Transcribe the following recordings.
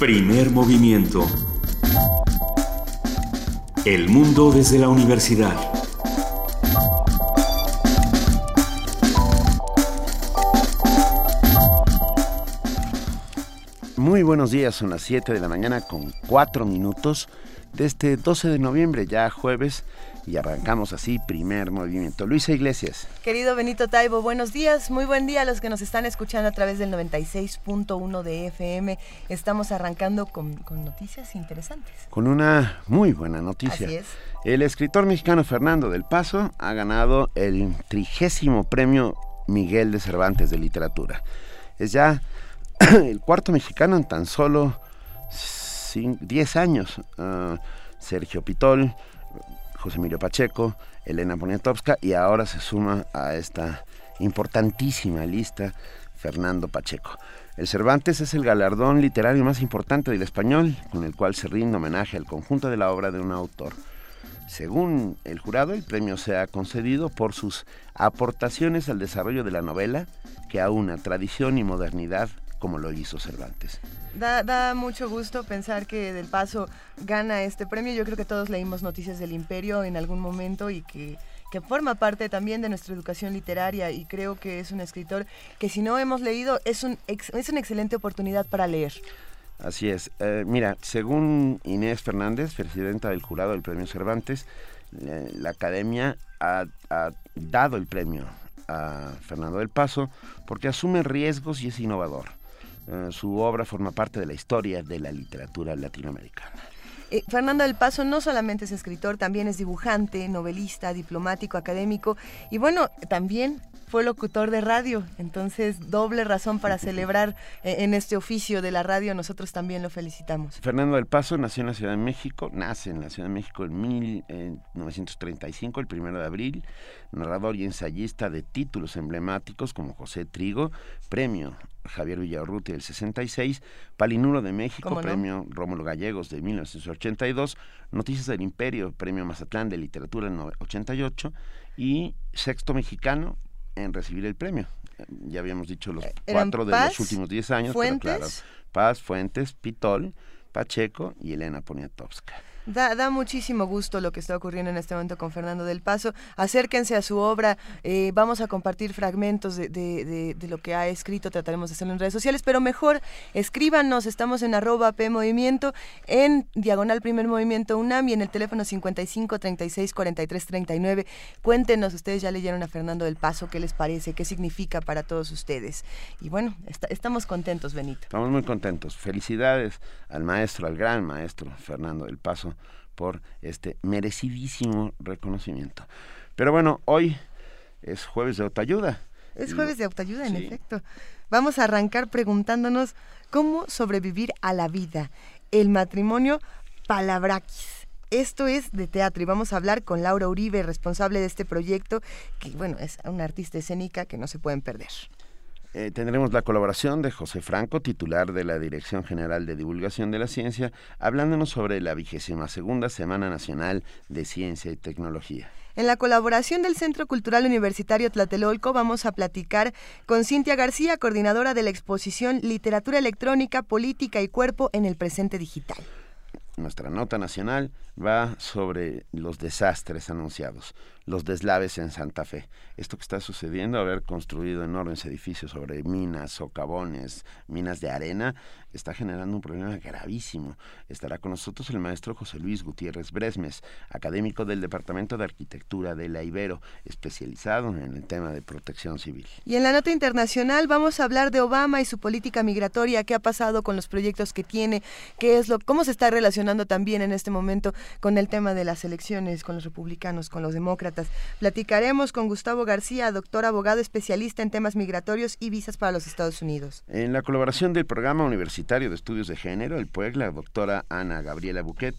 Primer movimiento. El mundo desde la universidad. Muy buenos días, son las 7 de la mañana con 4 minutos de este 12 de noviembre, ya jueves, y arrancamos así primer movimiento. Luisa Iglesias. Querido Benito Taibo, buenos días, muy buen día a los que nos están escuchando a través del 96.1 de FM. Estamos arrancando con, con, noticias interesantes. Con una muy buena noticia. Así es. El escritor mexicano Fernando del Paso ha ganado el trigésimo premio Miguel de Cervantes de Literatura. Es ya el cuarto mexicano en tan solo 10 años. Uh, Sergio Pitol, José Emilio Pacheco, Elena Poniatowska y ahora se suma a esta importantísima lista Fernando Pacheco. El Cervantes es el galardón literario más importante del español, con el cual se rinde homenaje al conjunto de la obra de un autor. Según el jurado, el premio se ha concedido por sus aportaciones al desarrollo de la novela, que aúna tradición y modernidad como lo hizo Cervantes. Da, da, mucho gusto pensar que Del Paso gana este premio. Yo creo que todos leímos Noticias del Imperio en algún momento y que, que forma parte también de nuestra educación literaria y creo que es un escritor que si no hemos leído es, un, es una excelente oportunidad para leer. Así es. Eh, mira, según Inés Fernández, presidenta del jurado del Premio Cervantes, eh, la Academia ha, ha dado el premio a Fernando del Paso porque asume riesgos y es innovador. Uh, su obra forma parte de la historia de la literatura latinoamericana. Eh, Fernando del Paso no solamente es escritor, también es dibujante, novelista, diplomático, académico y bueno, también fue locutor de radio, entonces doble razón para celebrar eh, en este oficio de la radio, nosotros también lo felicitamos. Fernando del Paso nació en la Ciudad de México, nace en la Ciudad de México en 1935, el primero de abril, narrador y ensayista de títulos emblemáticos como José Trigo, premio Javier Villarruti del 66, Palinuro de México, no? premio Rómulo Gallegos de 1982, Noticias del Imperio, premio Mazatlán de Literatura en 88 y Sexto Mexicano en recibir el premio. Ya habíamos dicho los cuatro de Paz, los últimos 10 años, Fuentes, pero claro, Paz, Fuentes, Pitol, Pacheco y Elena Poniatowska. Da, da, muchísimo gusto lo que está ocurriendo en este momento con Fernando del Paso. Acérquense a su obra. Eh, vamos a compartir fragmentos de, de, de, lo que ha escrito. Trataremos de hacerlo en redes sociales. Pero mejor, escríbanos. Estamos en arroba P Movimiento, en Diagonal Primer Movimiento UNAM y en el teléfono 55 36 43 39. Cuéntenos, ustedes ya leyeron a Fernando del Paso. ¿Qué les parece? ¿Qué significa para todos ustedes? Y bueno, estamos contentos, Benito. Estamos muy contentos. Felicidades al maestro, al gran maestro Fernando del Paso por este merecidísimo reconocimiento. Pero bueno, hoy es jueves de autoayuda. Es jueves de autoayuda, en efecto. Vamos a arrancar preguntándonos cómo sobrevivir a la vida. El matrimonio palabrakis. Esto es de teatro y vamos a hablar con Laura Uribe, responsable de este proyecto, que bueno, es una artista escénica que no se pueden perder. Eh, tendremos la colaboración de José Franco, titular de la Dirección General de Divulgación de la Ciencia, hablándonos sobre la vigésima segunda Semana Nacional de Ciencia y Tecnología. En la colaboración del Centro Cultural Universitario Tlatelolco vamos a platicar con Cintia García, coordinadora de la exposición Literatura Electrónica, Política y Cuerpo en el Presente Digital. Nuestra nota nacional va sobre los desastres anunciados, los deslaves en Santa Fe. Esto que está sucediendo, haber construido enormes edificios sobre minas, socavones, minas de arena, está generando un problema gravísimo. Estará con nosotros el maestro José Luis Gutiérrez Bresmes, académico del Departamento de Arquitectura de la Ibero, especializado en el tema de protección civil. Y en la nota internacional vamos a hablar de Obama y su política migratoria, qué ha pasado con los proyectos que tiene, qué es lo, cómo se está relacionando también en este momento con el tema de las elecciones, con los republicanos, con los demócratas. Platicaremos con Gustavo García, doctor abogado especialista en temas migratorios y visas para los Estados Unidos. En la colaboración del Programa Universitario de Estudios de Género, el PUEG, la doctora Ana Gabriela Buquet,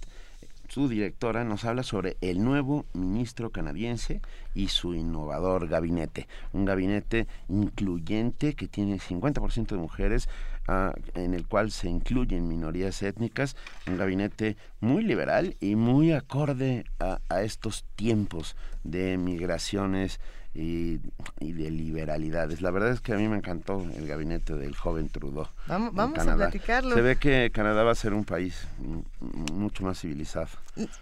su directora, nos habla sobre el nuevo ministro canadiense y su innovador gabinete. Un gabinete incluyente que tiene 50% de mujeres, uh, en el cual se incluyen minorías étnicas, un gabinete muy liberal y muy acorde a, a estos tiempos de migraciones y, de liberalidades. La verdad es que a mí me encantó el gabinete del joven Trudeau. Vamos, vamos a platicarlo. Se ve que Canadá va a ser un país mucho más civilizado.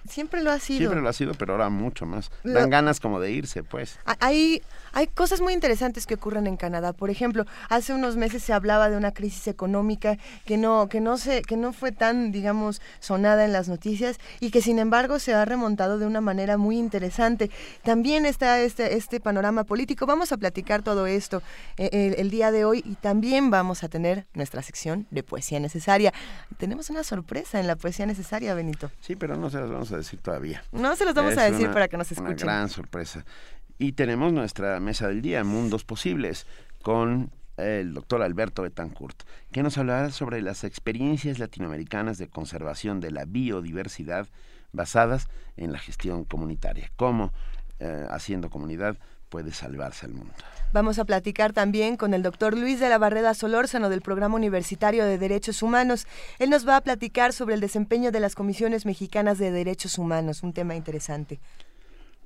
Siempre lo ha sido. Siempre lo ha sido, pero ahora mucho más. Dan ganas como de irse, pues. Hay, hay cosas muy interesantes que ocurren en Canadá. Por ejemplo, hace unos meses se hablaba de una crisis económica que no, que no se, que no fue tan, digamos, sonada en las noticias y que sin embargo se ha remontado de una manera muy interesante. También está este, este panorama político. Vamos a platicar todo esto eh, el, día de hoy y también vamos a tener nuestra sección de poesía necesaria. Tenemos una sorpresa en la poesía necesaria, Benito. Sí, pero no se las vamos a decir todavía. No se las vamos a decir para que nos escuchen. Una gran sorpresa. Y tenemos nuestra mesa del día, Mundos Posibles, con el doctor Alberto Betancourt, que nos hablará sobre las experiencias latinoamericanas de conservación de la biodiversidad basadas en la gestión comunitaria, cómo eh, haciendo comunidad puede salvarse el mundo. Vamos a platicar también con el doctor Luis de la Barreda Solórzano del Programa Universitario de Derechos Humanos. Él nos va a platicar sobre el desempeño de las comisiones mexicanas de derechos humanos, un tema interesante.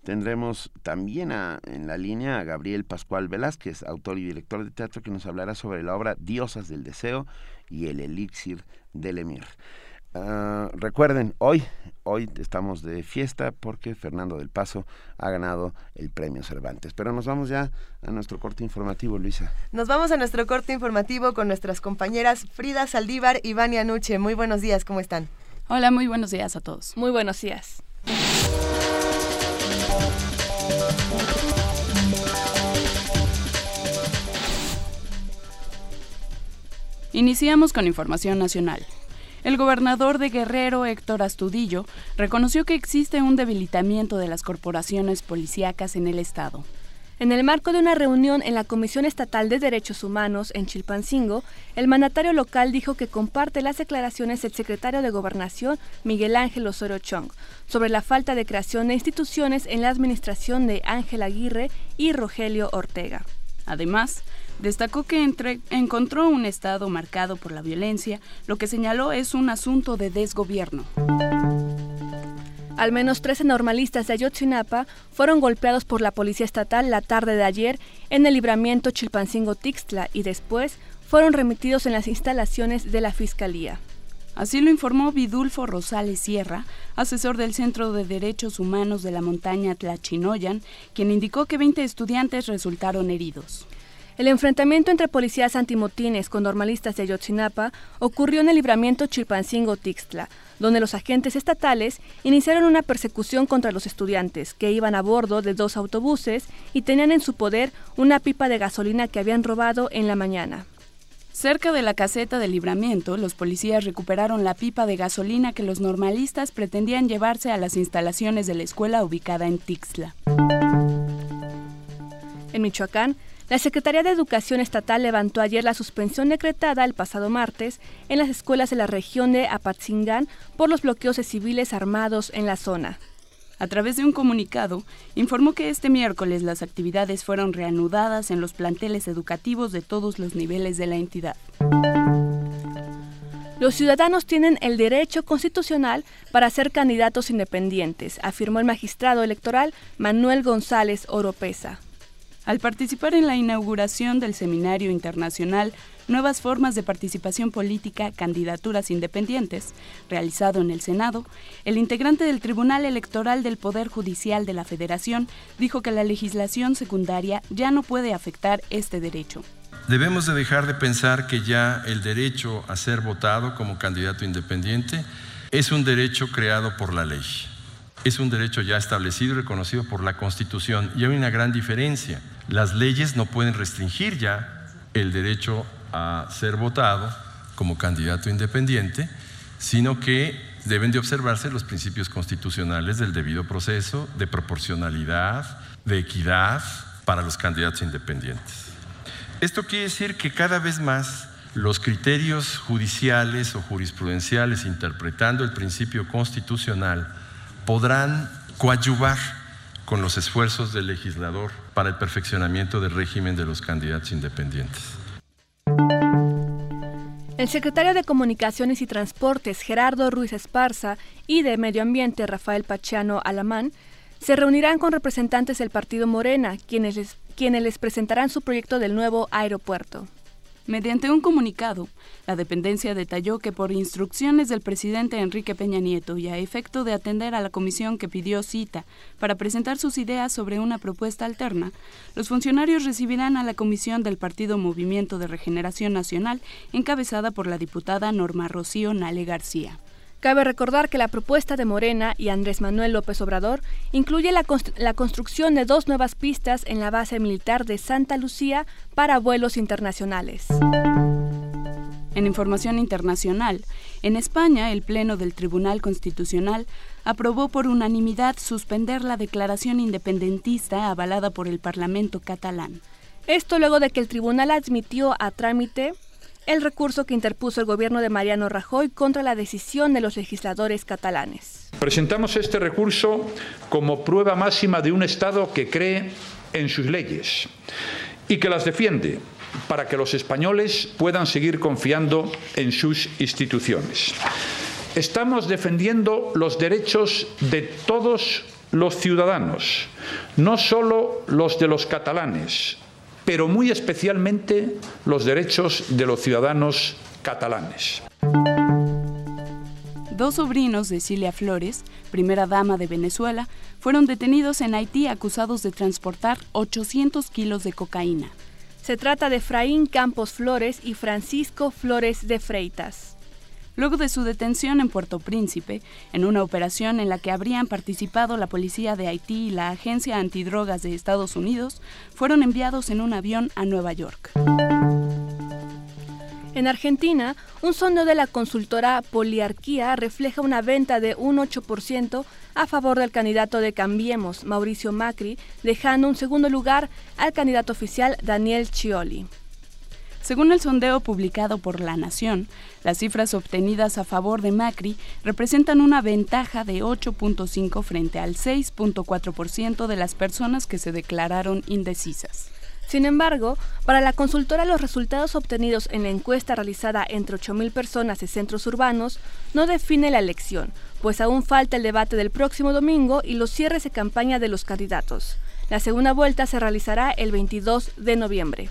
Tendremos también en la línea a Gabriel Pascual Velázquez, autor y director de teatro, que nos hablará sobre la obra Diosas del Deseo y el Elixir del Emir. Ah, recuerden, hoy, hoy estamos de fiesta porque Fernando del Paso ha ganado el premio Cervantes. Pero nos vamos ya a nuestro corte informativo, Luisa. Nos vamos a nuestro corte informativo con nuestras compañeras Frida Saldívar y Vania Nuche. Muy buenos días, ¿cómo están? Hola, muy buenos días a todos. Muy buenos días. Iniciamos con información nacional. El gobernador de Guerrero, Héctor Astudillo, reconoció que existe un debilitamiento de las corporaciones policíacas en el Estado. En el marco de una reunión en la Comisión Estatal de Derechos Humanos en Chilpancingo, el mandatario local dijo que comparte las declaraciones del secretario de Gobernación, Miguel Ángel Osorio Chong, sobre la falta de creación de instituciones en la administración de Ángel Aguirre y Rogelio Ortega. Además, Destacó que encontró un estado marcado por la violencia, lo que señaló es un asunto de desgobierno. Al menos 13 normalistas de Ayotzinapa fueron golpeados por la policía estatal la tarde de ayer en el libramiento Chilpancingo-Tixtla y después fueron remitidos en las instalaciones de la Fiscalía. Así lo informó Vidulfo Rosales Sierra, asesor del Centro de Derechos Humanos de la montaña Tlachinoyan, quien indicó que 20 estudiantes resultaron heridos. El enfrentamiento entre policías antimotines con normalistas de Ayotzinapa ocurrió en el libramiento Chilpancingo-Tixtla, donde los agentes estatales iniciaron una persecución contra los estudiantes, que iban a bordo de dos autobuses y tenían en su poder una pipa de gasolina que habían robado en la mañana. Cerca de la caseta de libramiento, los policías recuperaron la pipa de gasolina que los normalistas pretendían llevarse a las instalaciones de la escuela ubicada en Tixtla. En Michoacán, la Secretaría de Educación Estatal levantó ayer la suspensión decretada el pasado martes en las escuelas de la región de Apatzingán por los bloqueos de civiles armados en la zona. A través de un comunicado, informó que este miércoles las actividades fueron reanudadas en los planteles educativos de todos los niveles de la entidad. Los ciudadanos tienen el derecho constitucional para ser candidatos independientes, afirmó el magistrado electoral Manuel González Oropesa. Al participar en la inauguración del Seminario Internacional Nuevas Formas de Participación Política, Candidaturas Independientes, realizado en el Senado, el integrante del Tribunal Electoral del Poder Judicial de la Federación dijo que la legislación secundaria ya no puede afectar este derecho. Debemos de dejar de pensar que ya el derecho a ser votado como candidato independiente es un derecho creado por la ley es un derecho ya establecido y reconocido por la Constitución. Y hay una gran diferencia. Las leyes no pueden restringir ya el derecho a ser votado como candidato independiente, sino que deben de observarse los principios constitucionales del debido proceso, de proporcionalidad, de equidad para los candidatos independientes. Esto quiere decir que cada vez más los criterios judiciales o jurisprudenciales interpretando el principio constitucional podrán coadyuvar con los esfuerzos del legislador para el perfeccionamiento del régimen de los candidatos independientes. El secretario de Comunicaciones y Transportes, Gerardo Ruiz Esparza, y de Medio Ambiente, Rafael Pachiano Alamán, se reunirán con representantes del partido Morena, quienes quienes les presentarán su proyecto del nuevo aeropuerto. Mediante un comunicado, la dependencia detalló que por instrucciones del presidente Enrique Peña Nieto y a efecto de atender a la comisión que pidió cita para presentar sus ideas sobre una propuesta alterna, los funcionarios recibirán a la comisión del Partido Movimiento de Regeneración Nacional, encabezada por la diputada Norma Rocío Nale García. Cabe recordar que la propuesta de Morena y Andrés Manuel López Obrador incluye la, la, construcción de dos nuevas pistas en la base militar de Santa Lucía para vuelos internacionales. En información internacional, en España el Pleno del Tribunal Constitucional aprobó por unanimidad suspender la declaración independentista avalada por el Parlamento catalán. Esto luego de que el tribunal admitió a trámite el recurso que interpuso el gobierno de Mariano Rajoy contra la decisión de los legisladores catalanes. Presentamos este recurso como prueba máxima de un Estado que cree en sus leyes y que las defiende para que los españoles puedan seguir confiando en sus instituciones. Estamos defendiendo los derechos de todos los ciudadanos, no solo los de los catalanes, pero muy especialmente los derechos de los ciudadanos catalanes. Dos sobrinos de Cilia Flores, primera dama de Venezuela, fueron detenidos en Haití acusados de transportar 800 kilos de cocaína. Se trata de Efraín Campos Flores y Francisco Flores de Freitas luego de su detención en Puerto Príncipe, en una operación en la que habrían participado la policía de Haití y la Agencia Antidrogas de Estados Unidos, fueron enviados en un avión a Nueva York. En Argentina, un sondeo de la consultora Poliarquía refleja una venta de un 8% a favor del candidato de Cambiemos, Mauricio Macri, dejando un segundo lugar al candidato oficial Daniel Scioli. Según el sondeo publicado por La Nación, las cifras obtenidas a favor de Macri representan una ventaja de 8.5 frente al 6.4% de las personas que se declararon indecisas. Sin embargo, para la consultora los resultados obtenidos en la encuesta realizada entre 8.000 personas y centros urbanos no define la elección, pues aún falta el debate del próximo domingo y los cierres de campaña de los candidatos. La segunda vuelta se realizará el 22 de noviembre.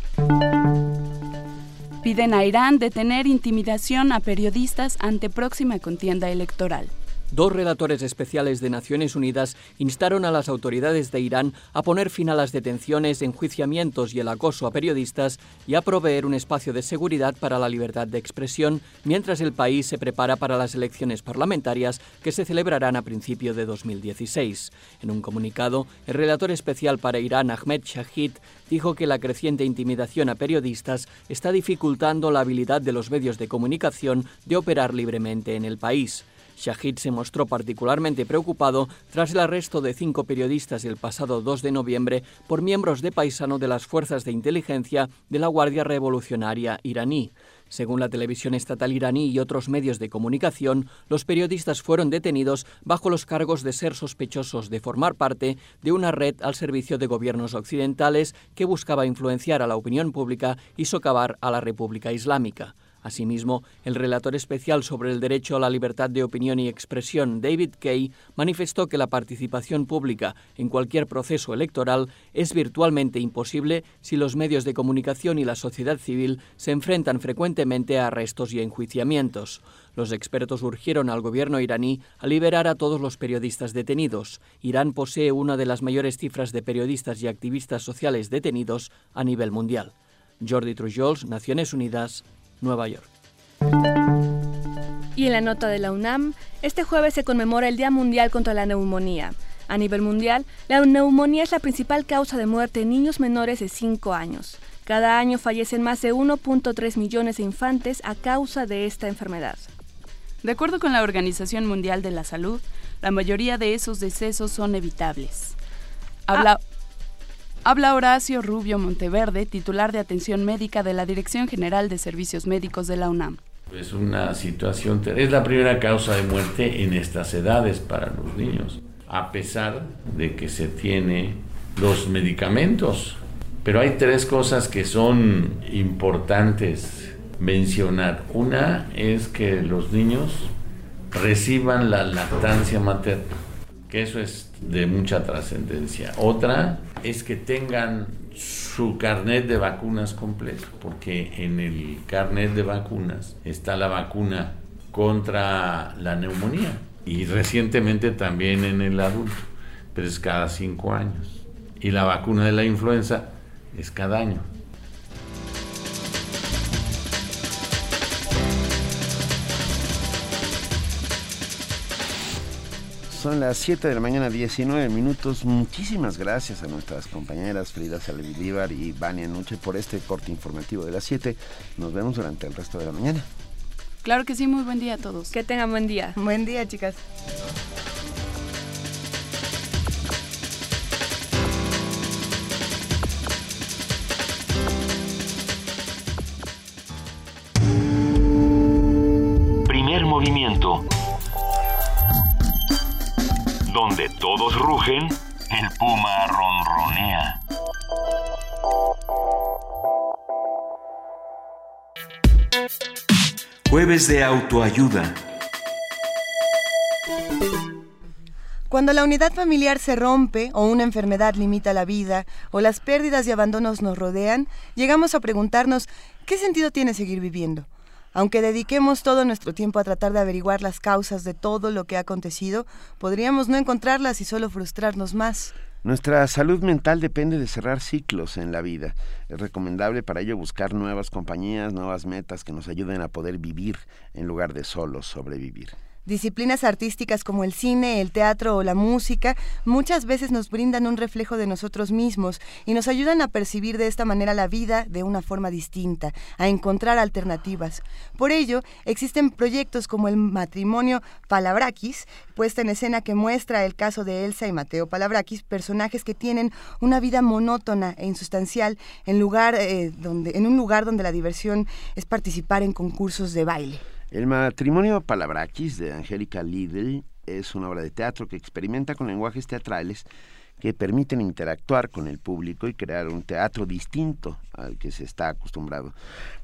Piden a Irán detener intimidación a periodistas ante próxima contienda electoral. Dos relatores especiales de Naciones Unidas instaron a las autoridades de Irán a poner fin a las detenciones, enjuiciamientos y el acoso a periodistas y a proveer un espacio de seguridad para la libertad de expresión mientras el país se prepara para las elecciones parlamentarias que se celebrarán a principio de 2016. En un comunicado, el relator especial para Irán, Ahmed Shahid, dijo que la creciente intimidación a periodistas está dificultando la habilidad de los medios de comunicación de operar libremente en el país. Shahid se mostró particularmente preocupado tras el arresto de cinco periodistas el pasado 2 de noviembre por miembros de paisano de las fuerzas de inteligencia de la Guardia Revolucionaria iraní. Según la televisión estatal iraní y otros medios de comunicación, los periodistas fueron detenidos bajo los cargos de ser sospechosos de formar parte de una red al servicio de gobiernos occidentales que buscaba influenciar a la opinión pública y socavar a la República Islámica. Asimismo, el relator especial sobre el derecho a la libertad de opinión y expresión, David Kay, manifestó que la participación pública en cualquier proceso electoral es virtualmente imposible si los medios de comunicación y la sociedad civil se enfrentan frecuentemente a arrestos y enjuiciamientos. Los expertos urgieron al gobierno iraní a liberar a todos los periodistas detenidos. Irán posee una de las mayores cifras de periodistas y activistas sociales detenidos a nivel mundial. Jordi Trujols, Naciones Unidas, Nueva York. Y en la nota de la UNAM, este jueves se conmemora el Día Mundial contra la Neumonía. A nivel mundial, la neumonía es la principal causa de muerte en niños menores de 5 años. Cada año fallecen más de 1.3 millones de infantes a causa de esta enfermedad. De acuerdo con la Organización Mundial de la Salud, la mayoría de esos decesos son evitables. Habla, ah. Habla Horacio Rubio Monteverde, titular de atención médica de la Dirección General de Servicios Médicos de la UNAM. Es una situación, es la primera causa de muerte en estas edades para los niños, a pesar de que se tiene los medicamentos. Pero hay tres cosas que son importantes mencionar. Una es que los niños reciban la lactancia materna, que eso es de mucha trascendencia. Otra es que tengan su carnet de vacunas completo, porque en el carnet de vacunas está la vacuna contra la neumonía y recientemente también en el adulto, pero es cada cinco años. Y la vacuna de la influenza es cada año. Son las 7 de la mañana, 19 minutos. Muchísimas gracias a nuestras compañeras Frida Saldívar y Vania Nuche por este corte informativo de las 7. Nos vemos durante el resto de la mañana. Claro que sí, muy buen día a todos. Que tengan buen día. Buen día, chicas. Primer movimiento. Donde todos rugen, el puma ronronea. Jueves de autoayuda. Cuando la unidad familiar se rompe o una enfermedad limita la vida o las pérdidas y abandonos nos rodean, llegamos a preguntarnos qué sentido tiene seguir viviendo. Aunque dediquemos todo nuestro tiempo a tratar de averiguar las causas de todo lo que ha acontecido, podríamos no encontrarlas y solo frustrarnos más. Nuestra salud mental depende de cerrar ciclos en la vida. Es recomendable para ello buscar nuevas compañías, nuevas metas que nos ayuden a poder vivir en lugar de solo sobrevivir. Disciplinas artísticas como el cine, el teatro o la música muchas veces nos brindan un reflejo de nosotros mismos y nos ayudan a percibir de esta manera la vida de una forma distinta, a encontrar alternativas. Por ello, existen proyectos como el matrimonio Palabrakis, puesta en escena que muestra el caso de Elsa y Mateo Palabrakis, personajes que tienen una vida monótona e insustancial en, lugar, eh, donde, en un lugar donde la diversión es participar en concursos de baile. El matrimonio Palabrakis de Angélica Lidl es una obra de teatro que experimenta con lenguajes teatrales que permiten interactuar con el público y crear un teatro distinto al que se está acostumbrado.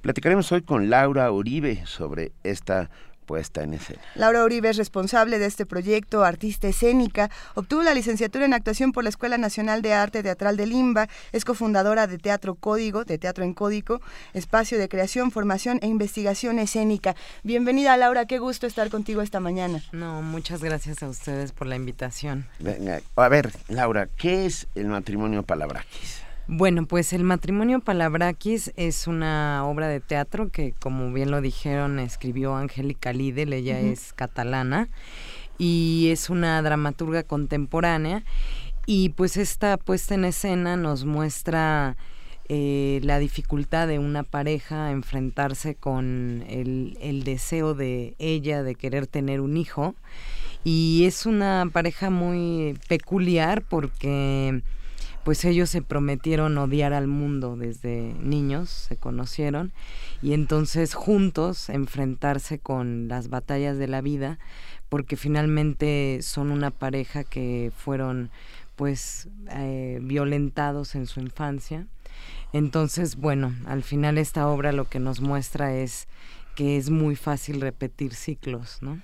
Platicaremos hoy con Laura Uribe sobre esta puesta en escena. Laura Uribe es responsable de este proyecto, artista escénica, obtuvo la licenciatura en actuación por la Escuela Nacional de Arte Teatral de Limba, es cofundadora de Teatro Código, de Teatro en Código, espacio de creación, formación e investigación escénica. Bienvenida Laura, qué gusto estar contigo esta mañana. No, muchas gracias a ustedes por la invitación. Venga, a ver, Laura, ¿qué es el matrimonio Palabrakis? Bueno, pues el matrimonio Palabrakis es una obra de teatro que, como bien lo dijeron, escribió Angélica Lidl, ella es catalana y es una dramaturga contemporánea y pues esta puesta en escena nos muestra eh, la dificultad de una pareja enfrentarse con el, el deseo de ella de querer tener un hijo y es una pareja muy peculiar porque pues ellos se prometieron odiar al mundo desde niños, se conocieron, y entonces juntos enfrentarse con las batallas de la vida, porque finalmente son una pareja que fueron pues eh, violentados en su infancia. Entonces, bueno, al final esta obra lo que nos muestra es que es muy fácil repetir ciclos, ¿no?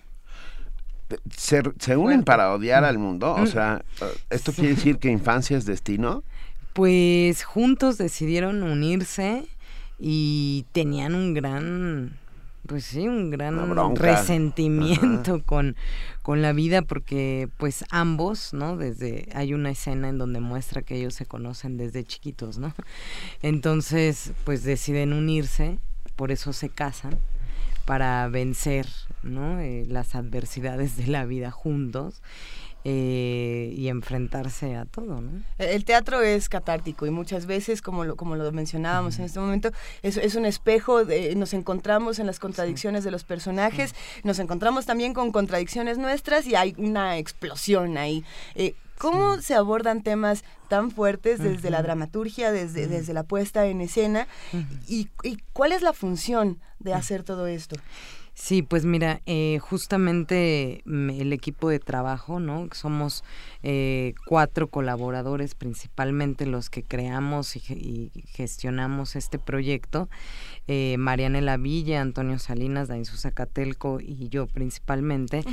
Se, se unen para odiar al mundo. O sea, ¿esto quiere decir que infancia es destino? Pues juntos decidieron unirse y tenían un gran, pues sí, un gran resentimiento con, con la vida porque pues ambos, ¿no? Desde, hay una escena en donde muestra que ellos se conocen desde chiquitos, ¿no? Entonces, pues deciden unirse, por eso se casan para vencer ¿no? Eh, las adversidades de la vida juntos eh, y enfrentarse a todo. ¿no? El teatro es catártico y muchas veces, como lo, como lo mencionábamos en este momento, es, es un espejo, de, nos encontramos en las contradicciones de los personajes, nos encontramos también con contradicciones nuestras y hay una explosión ahí. Eh, ¿Cómo se abordan temas tan fuertes desde la dramaturgia, desde, desde la puesta en escena? y, ¿Y cuál es la función de hacer todo esto? Sí, pues mira, eh, justamente el equipo de trabajo, ¿no? Somos eh, cuatro colaboradores, principalmente los que creamos y, gestionamos este proyecto. Eh, Marianela Villa, Antonio Salinas, Dainzu Zacatelco y yo principalmente.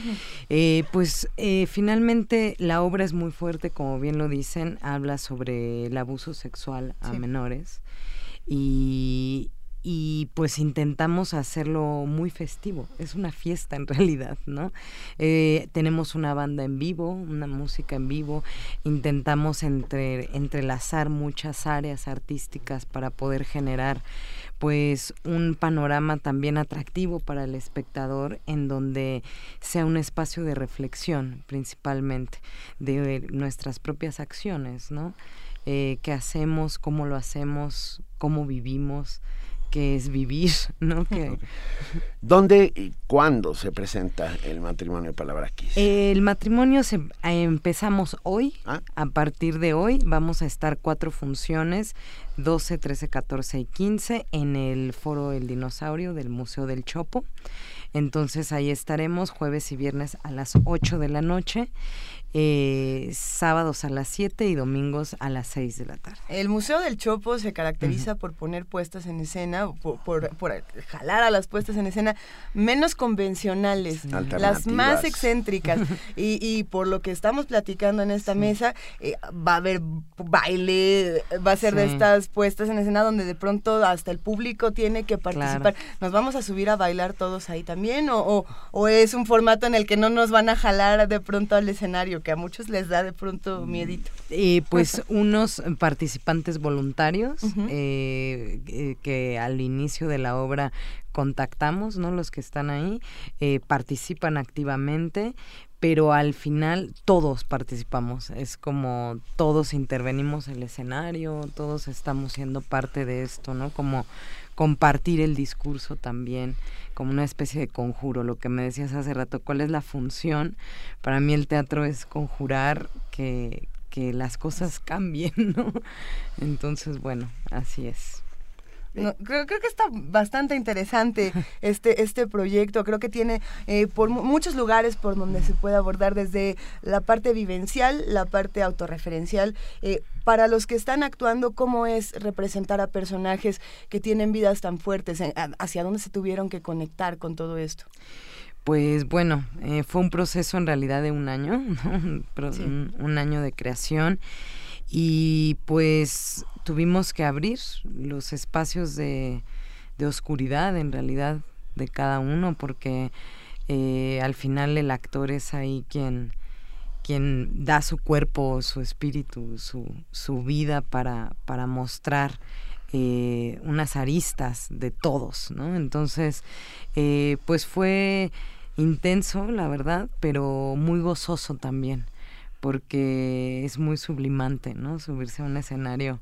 Eh, pues finalmente la obra es muy fuerte, como bien lo dicen, habla sobre el abuso sexual a menores. Y, y pues intentamos hacerlo muy festivo. Es una fiesta en realidad, ¿no? Eh, tenemos una banda en vivo, una música en vivo. Intentamos entre, entrelazar muchas áreas artísticas para poder generar pues un panorama también atractivo para el espectador en donde sea un espacio de reflexión principalmente de nuestras propias acciones, ¿no? Eh, ¿Qué hacemos? ¿Cómo lo hacemos? ¿Cómo vivimos? Que es vivir, ¿no? Que... ¿Dónde y cuándo se presenta el matrimonio Palabraquis? El matrimonio se, empezamos hoy, ah. a partir de hoy vamos a estar cuatro funciones, 12, 13, 14 y 15 en el Foro El Dinosaurio del Museo del Chopo. Entonces ahí estaremos jueves y viernes a las 8 de la noche eh, sábados a las 7 y domingos a las 6 de la tarde. El Museo del Chopo se caracteriza por poner puestas en escena, por, por, jalar a las puestas en escena menos convencionales, las más excéntricas. y, y, por lo que estamos platicando en esta mesa, eh, va a haber baile, va a ser de estas puestas en escena donde de pronto hasta el público tiene que participar. ¿Nos vamos a subir a bailar todos ahí también? ¿O, o, o es un formato en el que no nos van a jalar de pronto al escenario? Que a muchos les da de pronto miedito. Eh, pues unos participantes voluntarios eh, eh, que al inicio de la obra contactamos, ¿no? Los que están ahí eh, participan activamente, pero al final todos participamos. Es como todos intervenimos en el escenario, todos estamos siendo parte de esto, ¿no? Como compartir el discurso también como una especie de conjuro, lo que me decías hace rato, ¿cuál es la función? Para mí el teatro es conjurar que, que las cosas cambien, ¿no? Entonces, bueno, así es. Creo, creo, que está bastante interesante este, este proyecto. Creo que tiene eh, por muchos lugares por donde se puede abordar desde la parte vivencial, la parte autorreferencial. Eh, para los que están actuando, ¿cómo es representar a personajes que tienen vidas tan fuertes? ¿Hacia dónde se tuvieron que conectar con todo esto? Pues bueno, eh, fue un proceso en realidad de un año, un, año de creación y pues tuvimos que abrir los espacios de, oscuridad en realidad de cada uno porque eh, al final el actor es ahí quien quien da su cuerpo, su espíritu, su, su vida para, para mostrar eh, unas aristas de todos, ¿no? Entonces, eh, pues fue intenso, la verdad, pero muy gozoso también, porque es muy sublimante, ¿no? Subirse a un escenario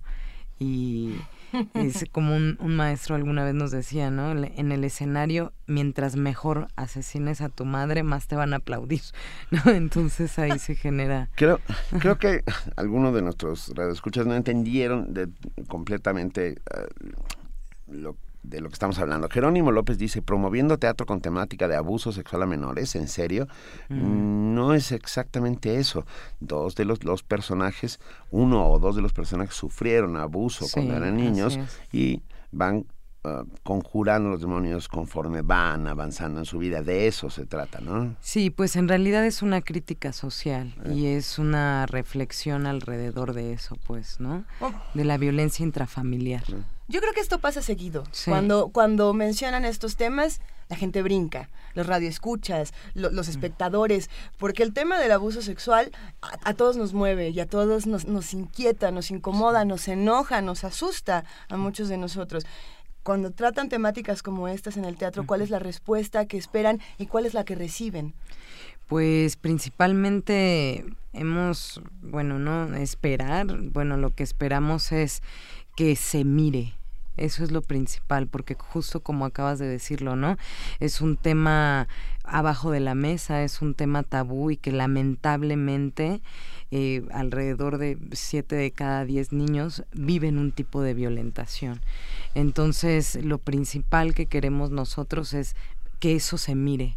y es como un, maestro alguna vez nos decía, ¿no? En el escenario, mientras mejor asesines a tu madre, más te van a aplaudir, ¿no? Entonces ahí se genera... Creo, creo que algunos de nuestros radioescuchas no entendieron de, completamente uh, lo de lo que estamos hablando. Jerónimo López dice, promoviendo teatro con temática de abuso sexual a menores, ¿en serio? Mm. No es exactamente eso. Dos de los, los, personajes, uno o dos de los personajes sufrieron abuso cuando eran niños y van uh, conjurando los demonios conforme van avanzando en su vida. De eso se trata, ¿no? Sí, pues en realidad es una crítica social eh. y es una reflexión alrededor de eso, pues, ¿no? Oh. De la violencia intrafamiliar. Yo creo que esto pasa seguido. Cuando, cuando mencionan estos temas, la gente brinca, los radioescuchas, los mm. espectadores, porque el tema del abuso sexual a, todos nos mueve y a todos nos, nos inquieta, nos incomoda, nos enoja, nos asusta a muchos de nosotros. Cuando tratan temáticas como estas en el teatro, ¿cuál es la respuesta que esperan y cuál es la que reciben? Pues principalmente hemos, bueno, no esperar, bueno, lo que esperamos es que se mire, eso es lo principal, porque justo como acabas de decirlo, ¿no? Es un tema abajo de la mesa, es un tema tabú y que lamentablemente eh, alrededor de siete de cada diez niños viven un tipo de violentación. Entonces, lo principal que queremos nosotros es que eso se mire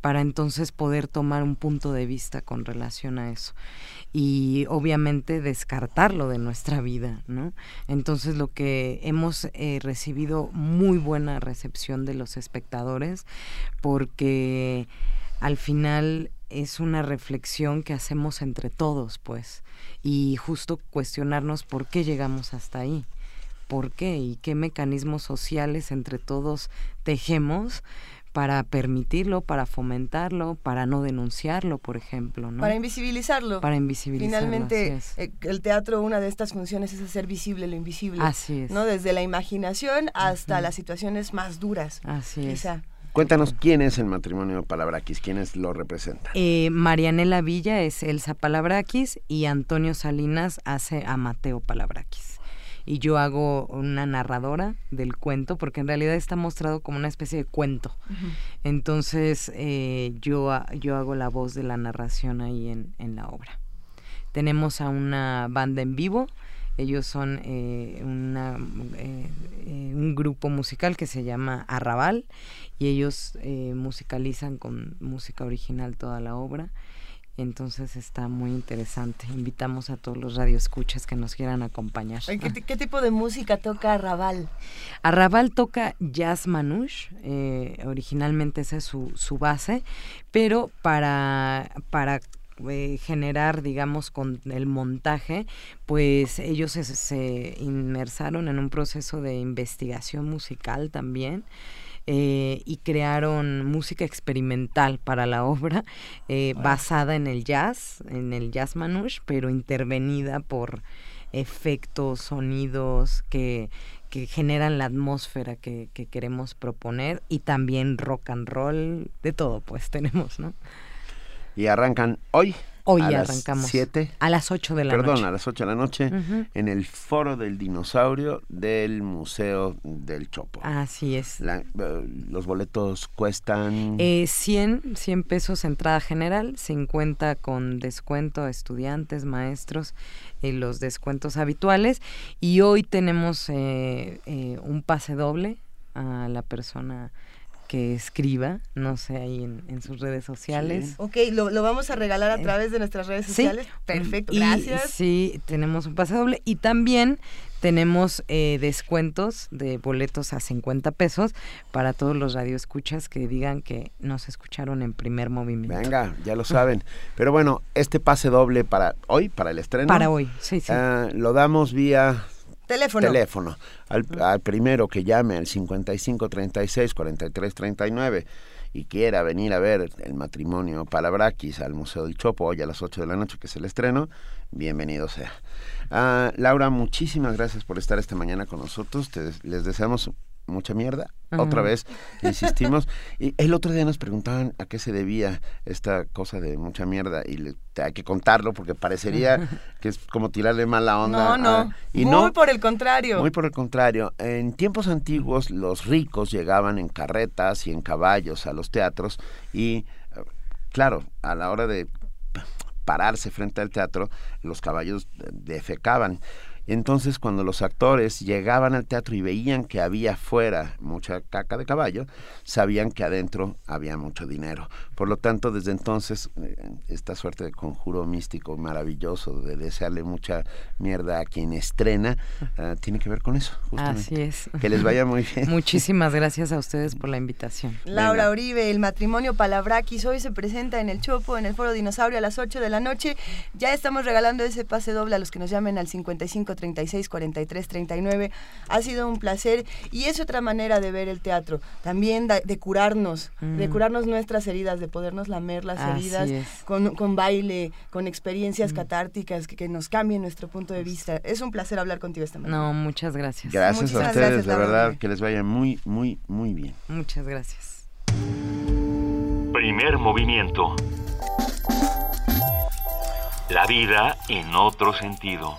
para entonces poder tomar un punto de vista con relación a eso y obviamente descartarlo de nuestra vida, ¿no? Entonces lo que hemos eh, recibido muy buena recepción de los espectadores porque al final es una reflexión que hacemos entre todos, pues, y justo cuestionarnos por qué llegamos hasta ahí, por qué y qué mecanismos sociales entre todos tejemos para permitirlo, para fomentarlo, para no denunciarlo, por ejemplo, ¿no? Para invisibilizarlo. Para invisibilizarlo. Finalmente, eh, el teatro, una de estas funciones es hacer visible lo invisible. Así es. ¿no? Desde la imaginación hasta las situaciones más duras. Así es. Cuéntanos quién es el matrimonio Palabraquis, quiénes lo representan. Eh, Marianela Villa es Elsa Palabraquis y Antonio Salinas hace a Mateo Palabraquis y yo hago una narradora del cuento, porque en realidad está mostrado como una especie de cuento. Entonces eh, yo, yo hago la voz de la narración ahí en, en la obra. Tenemos a una banda en vivo, ellos son eh, una, eh, un grupo musical que se llama Arrabal y ellos musicalizan con música original toda la obra entonces está muy interesante. Invitamos a todos los radioescuchas que nos quieran acompañar. ¿Qué, tipo de música toca Arrabal? Arrabal toca jazz manouche, eh, originalmente esa es su, su base, pero para, para eh, generar, digamos, con el montaje, pues ellos se, se inmersaron en un proceso de investigación musical también. Eh, y crearon música experimental para la obra eh, basada en el jazz, en el jazz manouche, pero intervenida por efectos, sonidos que, que generan la atmósfera que, que queremos proponer y también rock and roll, de todo pues tenemos, ¿no? Y arrancan hoy Hoy a arrancamos. Siete, a las 8 de la noche. Perdón, a las 8 de la noche en el Foro del Dinosaurio del Museo del Chopo. Así es. Eh, los boletos cuestan... Eh, 100, 100 pesos entrada general, 50 con descuento a estudiantes, maestros, y los descuentos habituales. Y hoy tenemos eh, eh, un pase doble a la persona que escriba, no sé, ahí en, sus redes sociales. Ok, lo, vamos a regalar a eh, través de nuestras redes sociales. Perfecto, gracias. Sí, tenemos un pase doble y también tenemos eh, descuentos de boletos a 50 pesos para todos los radioescuchas que digan que nos escucharon en primer movimiento. Venga, ya lo saben. Pero bueno, este pase doble para hoy, para el estreno. Para hoy, sí, sí. Ah, lo damos vía Teléfono. Teléfono. Al, primero que llame al 55 36 43 39 y quiera venir a ver el matrimonio Palabraquis al Museo del Chopo hoy a las 8 de la noche, que es el estreno, bienvenido sea. Ah, Laura, muchísimas gracias por estar esta mañana con nosotros. les deseamos mucha mierda. Otra vez, insistimos. y el otro día nos preguntaban a qué se debía esta cosa de mucha mierda y hay que contarlo porque parecería que es como tirarle mala onda. No, no. y muy por el contrario. Muy por el contrario. En tiempos antiguos los ricos llegaban en carretas y en caballos a los teatros y, claro, a la hora de pararse frente al teatro, los caballos defecaban. Entonces, cuando los actores llegaban al teatro y veían que había fuera mucha caca de caballo, sabían que adentro había mucho dinero. Por lo tanto, desde entonces, eh, esta suerte de conjuro místico maravilloso de desearle mucha mierda a quien estrena, eh, tiene que ver con eso. Así es. Que les vaya muy bien. Muchísimas gracias a ustedes por la invitación. Laura Uribe, el matrimonio Palabraquis, hoy se presenta en el Chopo, en el Foro Dinosaurio a las 8 de la noche. Ya estamos regalando ese pase doble a los que nos llamen al 55 36 43 39. Ha sido un placer y es otra manera de ver el teatro, también de, curarnos, de mm. curarnos nuestras heridas, de podernos lamer las heridas con, baile, con experiencias mm. catárticas que, nos cambien nuestro punto de vista. Es un placer hablar contigo esta mañana. No, muchas gracias. Gracias a ustedes, de verdad, que les vaya muy, muy, muy bien. Muchas gracias. Primer movimiento. La vida en otro sentido.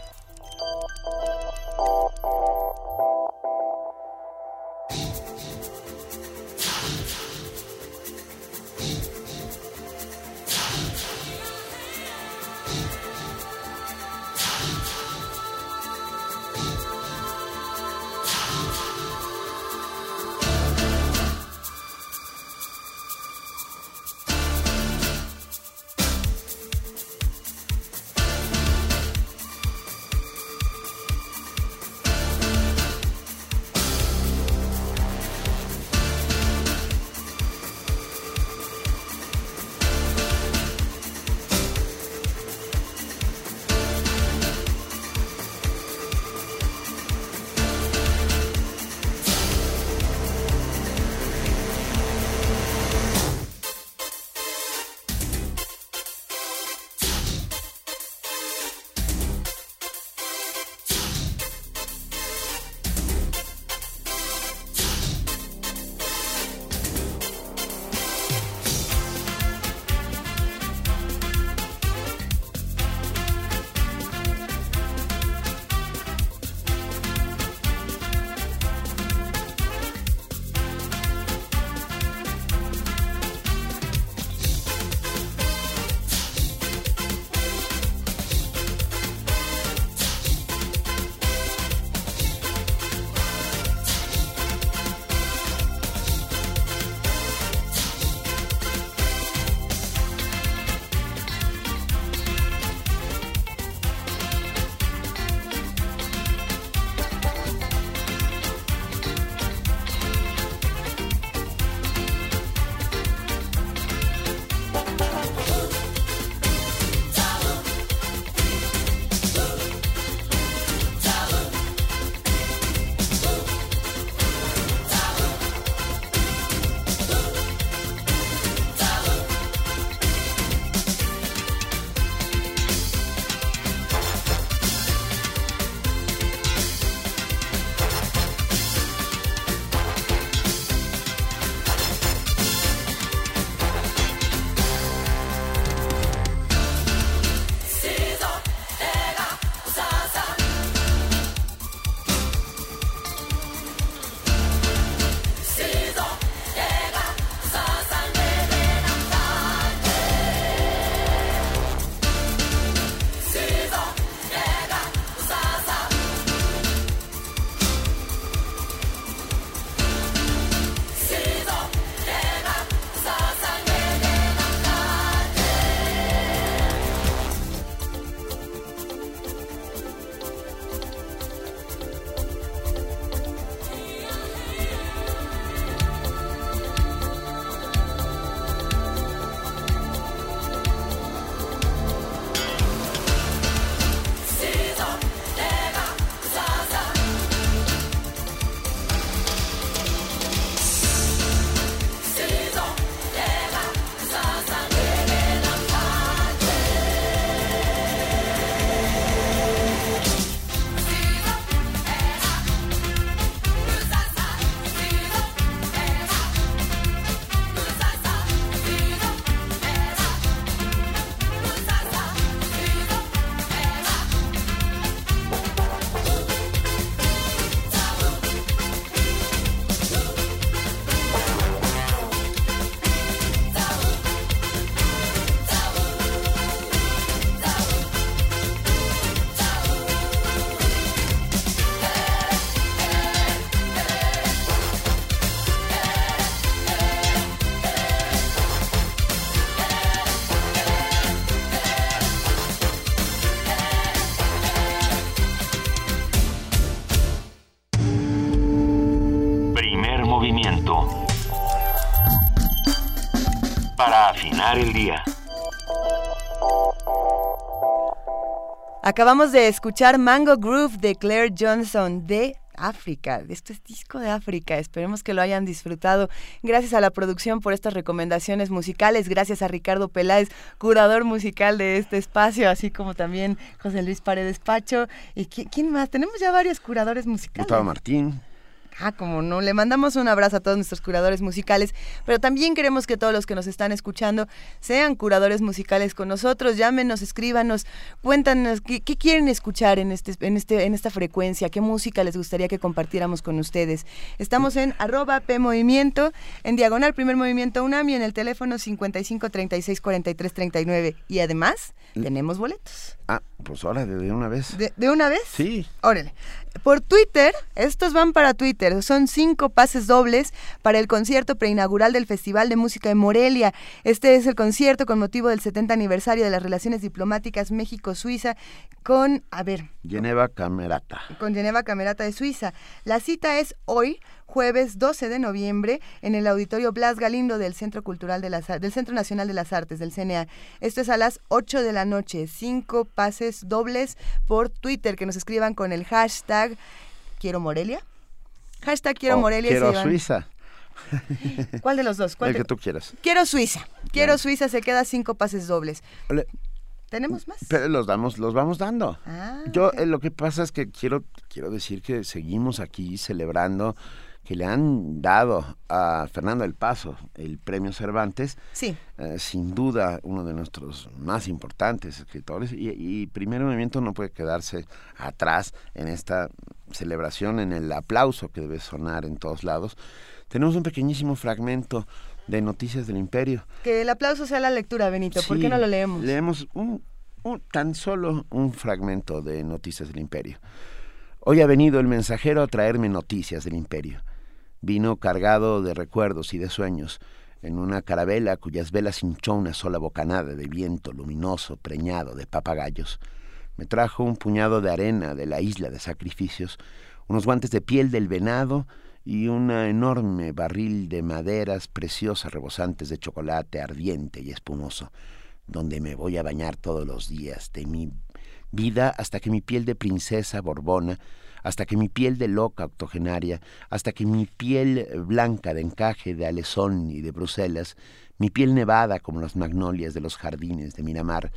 Movimiento. Para afinar el día. Acabamos de escuchar Mango Groove de Claire Johnson de África. Esto es disco de África. Esperemos que lo hayan disfrutado. Gracias a la producción por estas recomendaciones musicales. Gracias a Ricardo Peláez, curador musical de este espacio, así como también José Luis Paredes Pacho. ¿Y quién más? Tenemos ya varios curadores musicales. Gustavo Martín. Ah, como no, le mandamos un abrazo a todos nuestros curadores musicales, pero también queremos que todos los que nos están escuchando sean curadores musicales con nosotros, llámenos, escríbanos, cuéntanos qué, quieren escuchar en este, en este, en esta frecuencia, qué música les gustaría que compartiéramos con ustedes. Estamos en arroba P Movimiento, en diagonal primer movimiento UNAMI, en el teléfono 55 36 43 39 y además tenemos boletos. Ah, pues ahora de una vez. ¿De, ¿De, una vez? Sí. Órale. Por Twitter, estos van para Twitter, son cinco pases dobles para el concierto preinaugural del Festival de Música de Morelia. Este es el concierto con motivo del 70 aniversario de las relaciones diplomáticas México-Suiza con, a ver. Geneva Camerata. Con Geneva Camerata de Suiza. La cita es hoy, jueves 12 de noviembre en el Auditorio Blas Galindo del Centro Cultural de las del Centro Nacional de las Artes del CNA. Esto es a las 8 de la noche, cinco pases dobles por Twitter que nos escriban con el hashtag Quiero Morelia. Hashtag Quiero Morelia. Quiero Suiza. ¿Cuál de los dos? ¿Cuál el que tú quieras. Quiero Suiza. Quiero Suiza se queda cinco pases dobles. ¿Tenemos más? Pero los damos, los vamos dando. Ah, Yo eh, lo que pasa es que quiero, quiero decir que seguimos aquí celebrando que le han dado a Fernando del Paso el premio Cervantes, sí. Eh, sin duda uno de nuestros más importantes escritores, y, y Primer Movimiento no puede quedarse atrás en esta celebración, en el aplauso que debe sonar en todos lados. Tenemos un pequeñísimo fragmento de Noticias del Imperio. Que el aplauso sea la lectura, Benito, ¿por qué no lo leemos? Leemos un, un, tan solo un fragmento de Noticias del Imperio. Hoy ha venido el mensajero a traerme noticias del imperio. Vino cargado de recuerdos y de sueños, en una carabela cuyas velas hinchó una sola bocanada de viento luminoso preñado de papagayos. Me trajo un puñado de arena de la isla de sacrificios, unos guantes de piel del venado y un enorme barril de maderas preciosas rebosantes de chocolate ardiente y espumoso, donde me voy a bañar todos los días de mi vida hasta que mi piel de princesa borbona hasta que mi piel de loca octogenaria, hasta que mi piel blanca de encaje de Alesón y de Bruselas, mi piel nevada como las magnolias de los jardines de Miramar,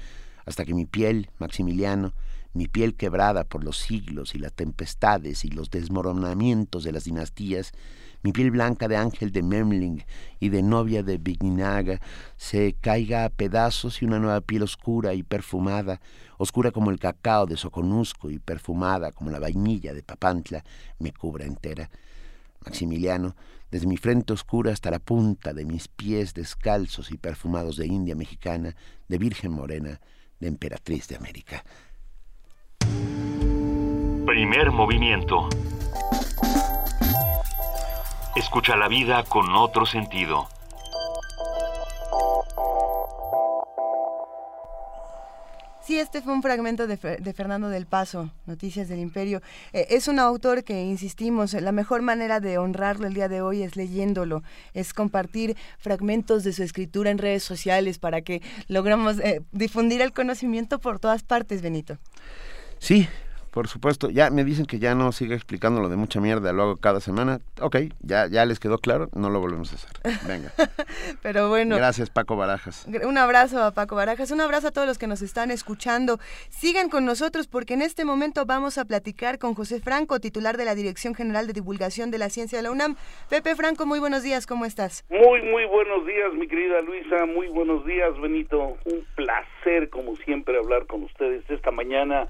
hasta que mi piel, Maximiliano, mi piel quebrada por los siglos y las tempestades y los desmoronamientos de las dinastías, mi piel blanca de ángel de Memling y de novia de Vignaga se caiga a pedazos y una nueva piel oscura y perfumada, oscura como el cacao de Soconusco y perfumada como la vainilla de Papantla, me cubra entera. Maximiliano, desde mi frente oscura hasta la punta de mis pies descalzos y perfumados de India mexicana, de Virgen Morena, de Emperatriz de América. Primer movimiento. Escucha la vida con otro sentido. Sí, este fue un fragmento de, de, Fernando del Paso, Noticias del Imperio. Eh, es un autor que, insistimos, la mejor manera de honrarlo el día de hoy es leyéndolo, es compartir fragmentos de su escritura en redes sociales para que logramos eh, difundir el conocimiento por todas partes, Benito. Sí, por supuesto, ya me dicen que ya no siga explicando lo de mucha mierda, lo hago cada semana. Ok, ya, ya les quedó claro, no lo volvemos a hacer. Venga. Pero bueno. Gracias, Paco Barajas. Un abrazo a Paco Barajas, un abrazo a todos los que nos están escuchando. Sigan con nosotros porque en este momento vamos a platicar con José Franco, titular de la Dirección General de Divulgación de la Ciencia de la UNAM. Pepe Franco, muy buenos días, ¿cómo estás? Muy, muy buenos días, mi querida Luisa, muy buenos días, Benito. Un placer, como siempre, hablar con ustedes esta mañana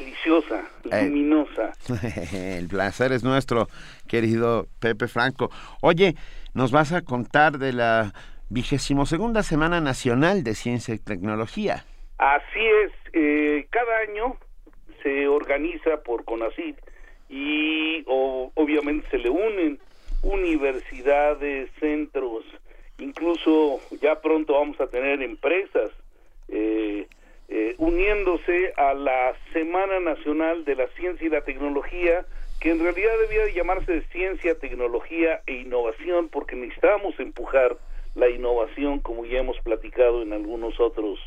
deliciosa, luminosa. El placer es nuestro, querido Pepe Franco. Oye, nos vas a contar de la vigésimo segunda Semana Nacional de Ciencia y Tecnología. Así es, eh, cada año se organiza por CONACYT y obviamente se le unen universidades, centros, incluso ya pronto vamos a tener empresas eh, eh, uniéndose a la Semana Nacional de la Ciencia y la Tecnología que en realidad debía de llamarse ciencia, tecnología e innovación, porque necesitamos empujar la innovación, como ya hemos platicado en algunos otros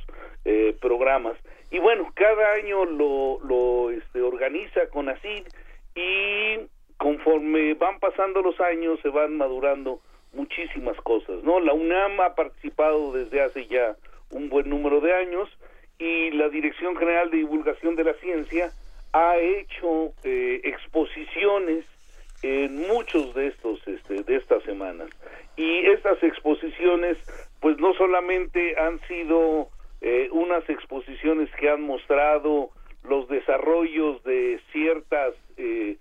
eh, programas. Y bueno, cada año lo, lo este, organiza CONACYT y conforme van pasando los años se van madurando muchísimas cosas, ¿no? La UNAM ha participado desde hace ya un buen número de años y la Dirección General de Divulgación de la Ciencia ha hecho eh, exposiciones en muchos de estos este, de estas semanas. Y estas exposiciones pues no solamente han sido eh, unas exposiciones que han mostrado los desarrollos de ciertas eh,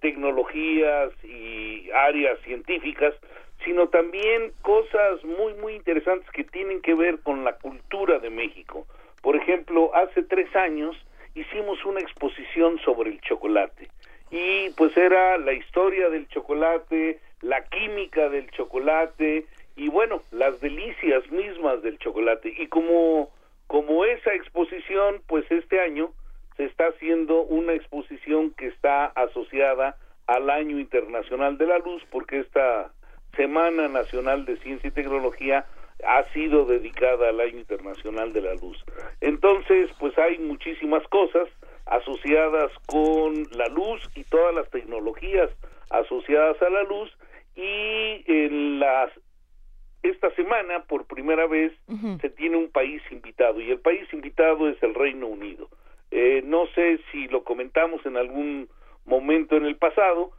tecnologías y áreas científicas sino también cosas muy muy interesantes que tienen que ver con la cultura de México por ejemplo hace tres años hicimos una exposición sobre el chocolate y pues era la historia del chocolate, la química del chocolate y bueno, las delicias mismas del chocolate. Y como como esa exposición, pues este año se está haciendo una exposición que está asociada al Año Internacional de la Luz porque esta Semana Nacional de Ciencia y Tecnología ha sido dedicada al Año Internacional de la Luz. Entonces, pues hay muchísimas cosas asociadas con la luz y todas las tecnologías asociadas a la luz y en las esta semana por primera vez se tiene un país invitado y el país invitado es el Reino Unido. Eh, no sé si lo comentamos en algún momento en el pasado,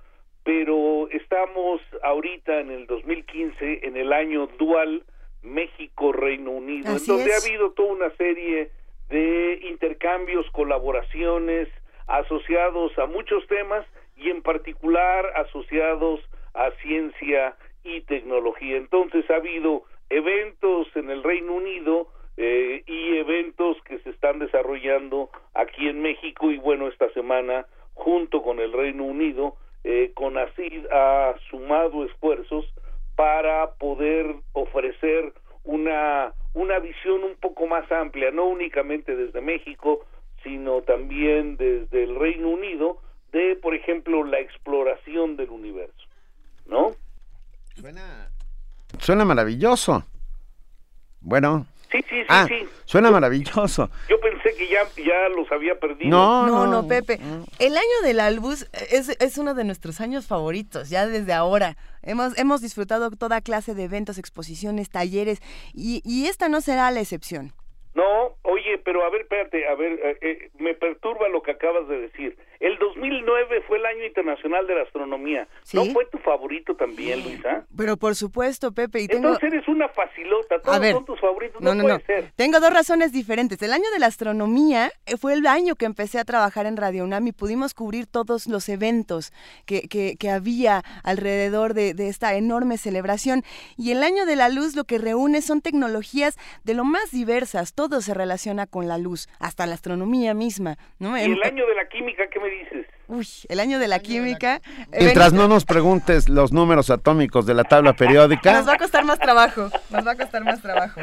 pero estamos ahorita en el 2015 en el año dual México-Reino Unido, en donde ha habido toda una serie de intercambios, colaboraciones asociados a muchos temas y en particular asociados a ciencia y tecnología. Entonces ha habido eventos en el Reino Unido eh, y eventos que se están desarrollando aquí en México y bueno, esta semana junto con el Reino Unido, eh, CONACID ha sumado esfuerzos para poder ofrecer una, una visión un poco más amplia, no únicamente desde México, sino también desde el Reino Unido, de, por ejemplo, la exploración del universo, ¿no? Suena, suena maravilloso. Bueno. Sí, sí, sí, ah, sí. Suena maravilloso. Yo pensé que ya, ya los había perdido. No, no, no, Pepe. El año del Albus es, es uno de nuestros años favoritos, ya desde ahora. Hemos, hemos disfrutado toda clase de eventos, exposiciones, talleres, y, y esta no será la excepción. No, oye, pero a ver, espérate, a ver, eh, eh, me perturba lo que acabas de decir. El 2009 fue el año internacional de la astronomía. ¿No fue tu favorito también, Luisa? Pero por supuesto, Pepe. Y tengo... Entonces eres una facilota, todos son tus favoritos, no, no, puede ser. Tengo dos razones diferentes. El año de la astronomía eh, fue el año que empecé a trabajar en Radio UNAM y pudimos cubrir todos los eventos que, que, que había alrededor de, de esta enorme celebración. Y el año de la luz lo que reúne son tecnologías de lo más diversas todo se relaciona con la luz, hasta la astronomía misma. ¿no? ¿Y el año de la química qué me dices? Uy, el año de la química. Mientras no nos preguntes los números atómicos de la tabla periódica. Nos va a costar más trabajo, nos va a costar más trabajo.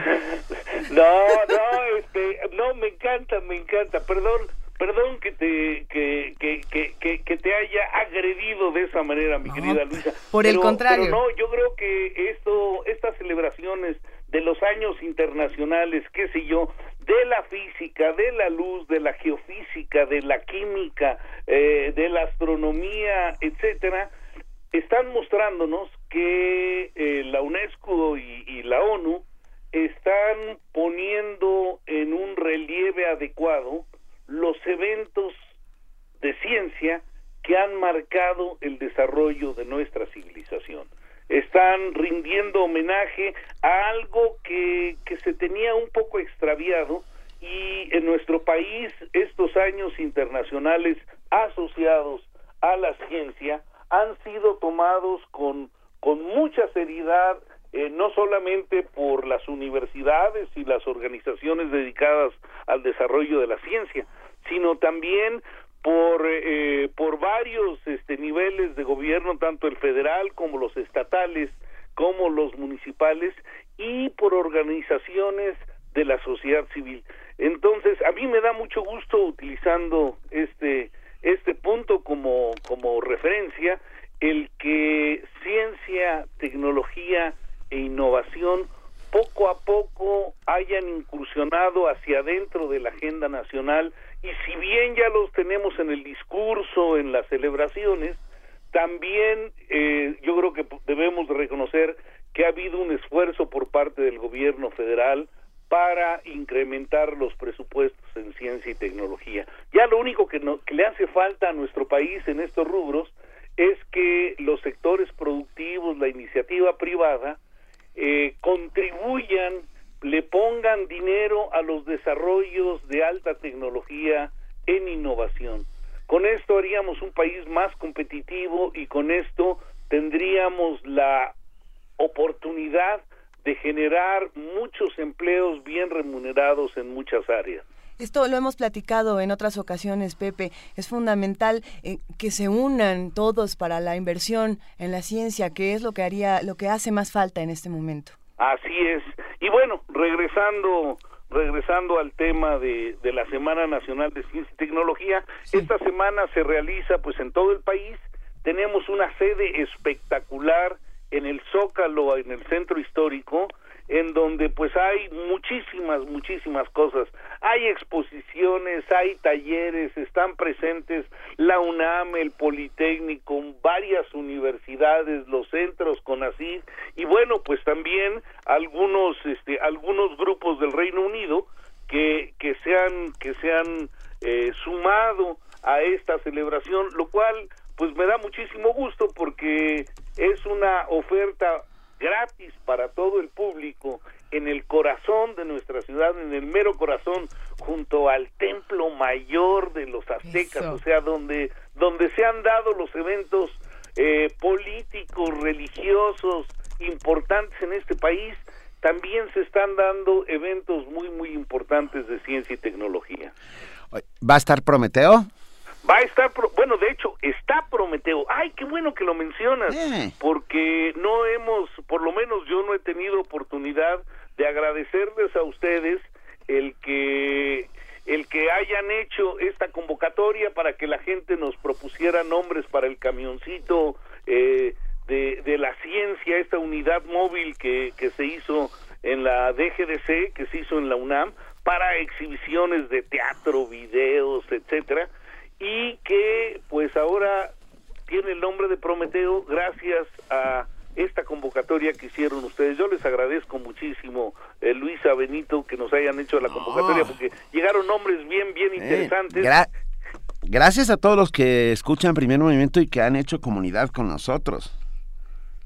No, no, este, no, me encanta, me encanta, perdón, perdón que te que, que, que, que, te haya agredido de esa manera, mi querida Luisa. Por el contrario. Pero no, yo creo que esto, estas celebraciones de los años internacionales, qué sé yo, de la física, de la luz, de la geofísica, de la química, eh, de la astronomía, etcétera, están mostrándonos que eh, la UNESCO y, y la ONU están poniendo en un relieve adecuado los eventos de ciencia que han marcado el desarrollo de nuestra civilización están rindiendo homenaje a algo que, que se tenía un poco extraviado y en nuestro país estos años internacionales asociados a la ciencia han sido tomados con, con mucha seriedad, eh, no solamente por las universidades y las organizaciones dedicadas al desarrollo de la ciencia, sino también por eh, por varios este niveles de gobierno tanto el federal como los estatales como los municipales y por organizaciones de la sociedad civil. Entonces a mí me da mucho gusto utilizando este este punto como, como referencia, el que ciencia, tecnología e innovación poco a poco hayan incursionado hacia adentro de la agenda nacional y si bien ya los tenemos en el discurso, en las celebraciones, también eh, yo creo que debemos reconocer que ha habido un esfuerzo por parte del gobierno federal para incrementar los presupuestos en ciencia y tecnología. Ya lo único que, que le hace falta a nuestro país en estos rubros es que los sectores productivos, la iniciativa privada, eh, contribuyan, le pongan dinero a los desarrollos de alta tecnología en innovación. Con esto haríamos un país más competitivo y con esto tendríamos la oportunidad de generar muchos empleos bien remunerados en muchas áreas. Esto lo hemos platicado en otras ocasiones, Pepe. Es fundamental eh, que se unan todos para la inversión en la ciencia, que es lo que haría, lo que hace más falta en este momento. Así es. Y bueno, regresando regresando al tema de, de la Semana Nacional de Ciencia y Tecnología, esta semana se realiza pues en todo el país. Tenemos una sede espectacular en el Zócalo, en el centro histórico, en donde pues hay muchísimas, muchísimas cosas. Hay exposiciones, hay talleres, están presentes la UNAM, el Politécnico, varias universidades, los centros con así y bueno, pues también algunos, este, algunos grupos del Reino Unido que, que se han, que se han eh, sumado a esta celebración, lo cual pues me da muchísimo gusto porque es una oferta gratis para todo el público en el corazón de nuestra ciudad, en el mero corazón, junto al templo mayor de los aztecas, o sea, donde, donde se han dado los eventos eh, políticos, religiosos, importantes en este país, también se están dando eventos muy, muy importantes de ciencia y tecnología. ¿Va a estar Prometeo? Va a estar, bueno, de hecho, está Prometeo. Ay, qué bueno que lo mencionas, porque no hemos, por lo menos yo no he tenido oportunidad de agradecerles a ustedes el que el que hayan hecho esta convocatoria para que la gente nos propusiera nombres para el camioncito eh, de, de la ciencia, esta unidad móvil que, que se hizo en la DGDC, que se hizo en la UNAM, para exhibiciones de teatro, videos, etcétera y que pues ahora tiene el nombre de Prometeo gracias a esta convocatoria que hicieron ustedes. Yo les agradezco muchísimo, eh, Luisa Benito, que nos hayan hecho la convocatoria, porque llegaron nombres bien, bien eh, interesantes. gracias a todos los que escuchan Primer Movimiento y que han hecho comunidad con nosotros.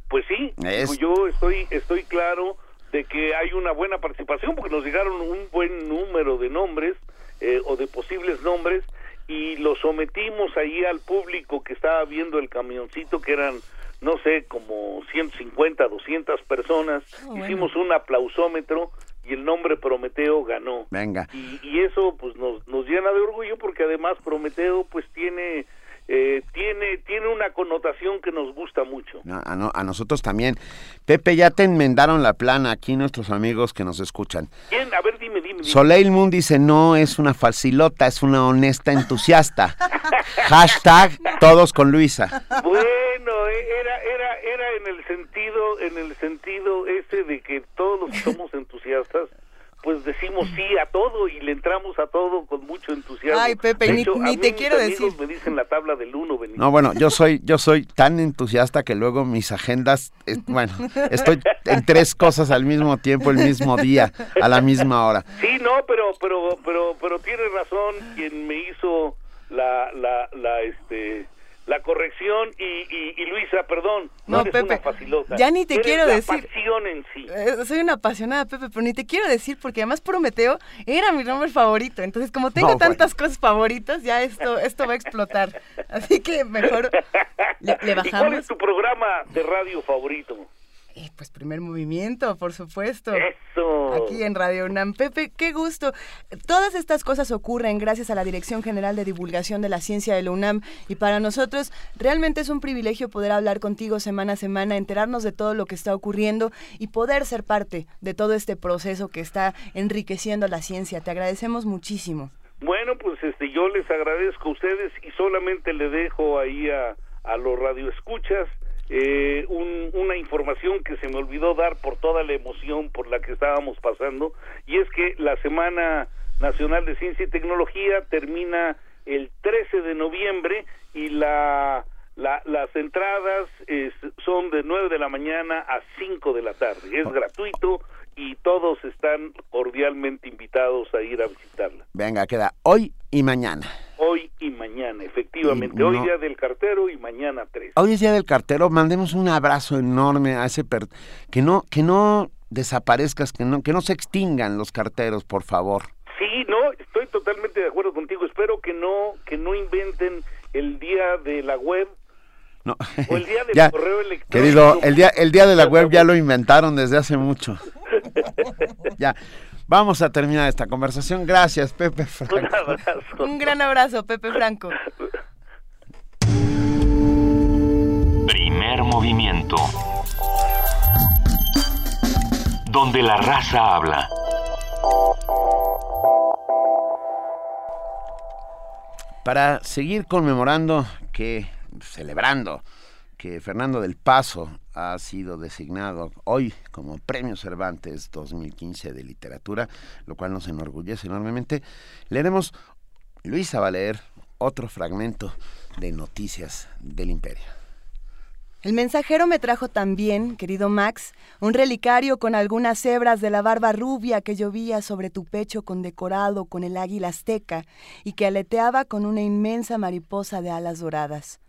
Pues sí, yo estoy, estoy claro de que hay una buena participación, porque nos llegaron un buen número de nombres eh, o de posibles nombres, y lo sometimos ahí al público que estaba viendo el camioncito, que eran, no sé, como 150, 200 personas. Oh, Hicimos un aplausómetro y el nombre Prometeo ganó. Venga. Y, y eso pues nos, nos llena de orgullo porque además Prometeo pues tiene eh, tiene, tiene una connotación que nos gusta mucho. a, a, nosotros también. Pepe, ya te enmendaron la plana aquí nuestros amigos que nos escuchan. ¿Quién? A ver, dime, dime. Soleil Moon dice, no es una facilota, es una honesta entusiasta. Hashtag todos con Luisa. Bueno, eh, era, era, era en el sentido, en el sentido ese de que todos los somos entusiastas pues decimos sí a todo y le entramos a todo con mucho entusiasmo. Ay, Pepe, ni, te quiero decir. me dicen la tabla del uno, Benito. No, bueno, yo soy yo soy tan entusiasta que luego mis agendas, eh, bueno, estoy en tres cosas al mismo tiempo, el mismo día, a la misma hora. Sí, no, pero pero pero pero tiene razón quien me hizo la la la este la corrección y, y, Luisa, perdón, no, eres Pepe, una facilota. Ya ni te quiero la decir. pasión en sí. Eh, soy una apasionada, Pepe, pero ni te quiero decir porque además Prometeo era mi nombre favorito. Entonces, como tengo tantas cosas favoritas, ya esto esto va a explotar. Así que mejor le, bajamos. ¿Y cuál es tu programa de radio favorito? Eh, pues primer movimiento, por supuesto. Eso. Aquí en Radio UNAM. Pepe, qué gusto. Todas estas cosas ocurren gracias a la Dirección General de Divulgación de la Ciencia de la UNAM y para nosotros realmente es un privilegio poder hablar contigo semana a semana, enterarnos de todo lo que está ocurriendo y poder ser parte de todo este proceso que está enriqueciendo la ciencia. Te agradecemos muchísimo. Bueno, pues este, yo les agradezco a ustedes y solamente le dejo ahí a, a los radioescuchas eh, una información que se me olvidó dar por toda la emoción por la que estábamos pasando y es que la Semana Nacional de Ciencia y Tecnología termina el 13 de noviembre y la, las entradas son de 9 de la mañana a 5 de la tarde. Es gratuito y todos están cordialmente invitados a ir a visitarla. Venga, queda hoy y mañana. Hoy y mañana, efectivamente. Hoy día del cartero y mañana tres. Hoy es día del cartero. Mandemos un abrazo enorme a ese que no que no desaparezcas, que no que no se extingan los carteros, por favor. Sí, no, estoy totalmente de acuerdo contigo. Espero que no que no inventen el día de la web no. O el día del correo electrónico. Querido, el día, el día de la web ya lo inventaron desde hace mucho. ya. Vamos a terminar esta conversación. Gracias, Pepe Franco. Un abrazo. Un gran abrazo, Pepe Franco. Primer movimiento. Donde la raza habla. Para seguir conmemorando que, celebrando que Fernando del Paso ha sido designado hoy como Premio Cervantes 2015 de Literatura, lo cual nos enorgullece enormemente. Leeremos, Luisa va a leer otro fragmento de Noticias del Imperio. El mensajero me trajo también, querido Max, un relicario con algunas hebras de la barba rubia que llovía sobre tu pecho condecorado con el águila azteca y que aleteaba con una inmensa mariposa de alas doradas.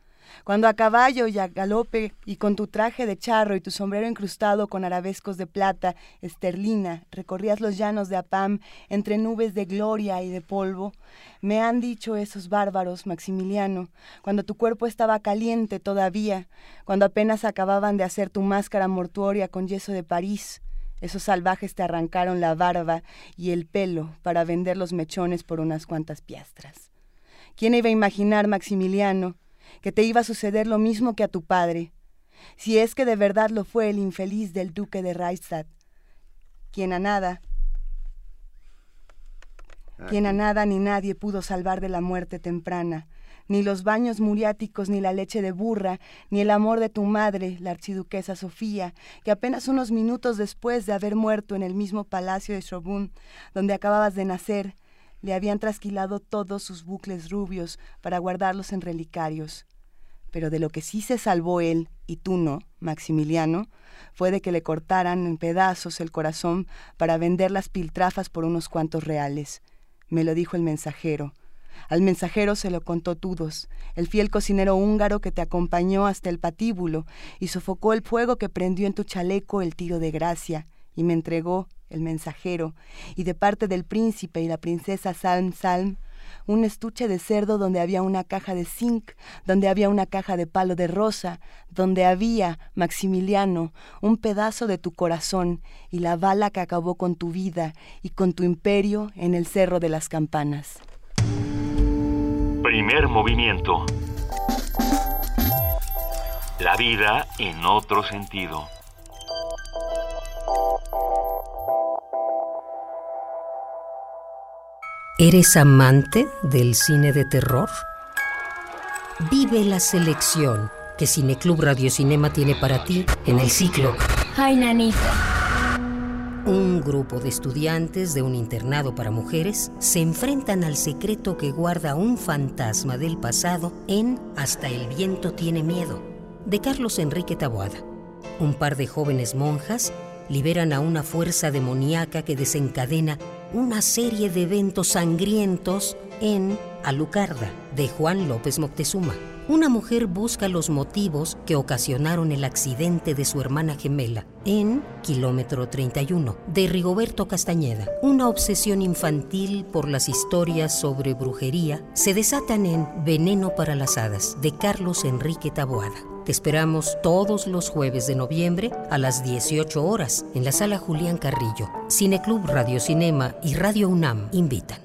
Cuando a caballo y a galope y con tu traje de charro y tu sombrero incrustado con arabescos de plata, esterlina, recorrías los llanos de Apam entre nubes de gloria y de polvo, me han dicho esos bárbaros, Maximiliano, cuando tu cuerpo estaba caliente todavía, cuando apenas acababan de hacer tu máscara mortuoria con yeso de París, esos salvajes te arrancaron la barba y el pelo para vender los mechones por unas cuantas piastras. ¿Quién iba a imaginar, Maximiliano, que te iba a suceder lo mismo que a tu padre, si es que de verdad lo fue el infeliz del duque de Reichstadt, quien a nada, quien a nada ni nadie pudo salvar de la muerte temprana, ni los baños muriáticos, ni la leche de burra, ni el amor de tu madre, la archiduquesa Sofía, que apenas unos minutos después de haber muerto en el mismo palacio de Schobun, donde acababas de nacer, le habían trasquilado todos sus bucles rubios para guardarlos en relicarios. Pero de lo que sí se salvó él, y tú no, Maximiliano, fue de que le cortaran en pedazos el corazón para vender las piltrafas por unos cuantos reales. Me lo dijo el mensajero. Al mensajero se lo contó Tudos, el fiel cocinero húngaro que te acompañó hasta el patíbulo y sofocó el fuego que prendió en tu chaleco el tiro de gracia, y me entregó el mensajero, y de parte del príncipe y la princesa Salm Salm, un estuche de cerdo donde había una caja de zinc, donde había una caja de palo de rosa, donde había, Maximiliano, un pedazo de tu corazón y la bala que acabó con tu vida y con tu imperio en el Cerro de las Campanas. Primer movimiento. La vida en otro sentido. ¿Eres amante del cine de terror? Vive la selección que Cineclub Radio Cinema tiene para ti en el ciclo. ¡Ay, nanita! Un grupo de estudiantes de un internado para mujeres se enfrentan al secreto que guarda un fantasma del pasado en Hasta el viento tiene miedo, de Carlos Enrique Taboada. Un par de jóvenes monjas liberan a una fuerza demoníaca que desencadena una serie de eventos sangrientos en Alucarda, de Juan López Moctezuma. Una mujer busca los motivos que ocasionaron el accidente de su hermana gemela en Kilómetro 31, de Rigoberto Castañeda. Una obsesión infantil por las historias sobre brujería se desatan en Veneno para las Hadas, de Carlos Enrique Taboada. Te esperamos todos los jueves de noviembre a las 18 horas en la sala Julián Carrillo. Cineclub Radio Cinema y Radio UNAM invitan.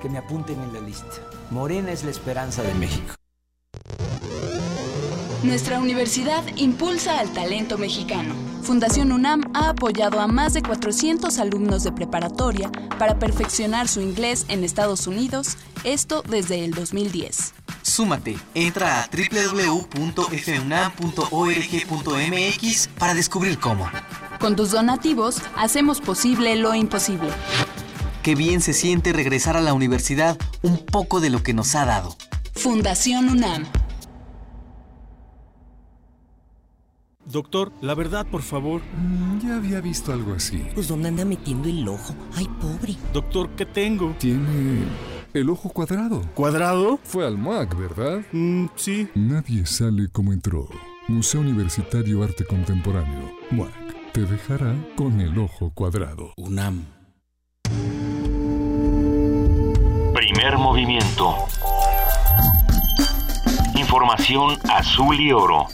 que me apunten en la lista. Morena es la esperanza de México. Nuestra universidad impulsa al talento mexicano. Fundación UNAM ha apoyado a más de 400 alumnos de preparatoria para perfeccionar su inglés en Estados Unidos, esto desde el 2010. Súmate, entra a www.funam.org.mx para descubrir cómo. Con tus donativos hacemos posible lo imposible. Qué bien se siente regresar a la universidad un poco de lo que nos ha dado. Fundación UNAM. Doctor, la verdad, por favor. Mm, ya había visto algo así. Pues ¿dónde anda metiendo el ojo? Ay, pobre. Doctor, ¿qué tengo? Tiene el ojo cuadrado. ¿Cuadrado? Fue al MAC, ¿verdad? Mm, sí. Nadie sale como entró. Museo Universitario Arte Contemporáneo. MAC. Te dejará con el ojo cuadrado. UNAM. Primer movimiento. Información azul y oro.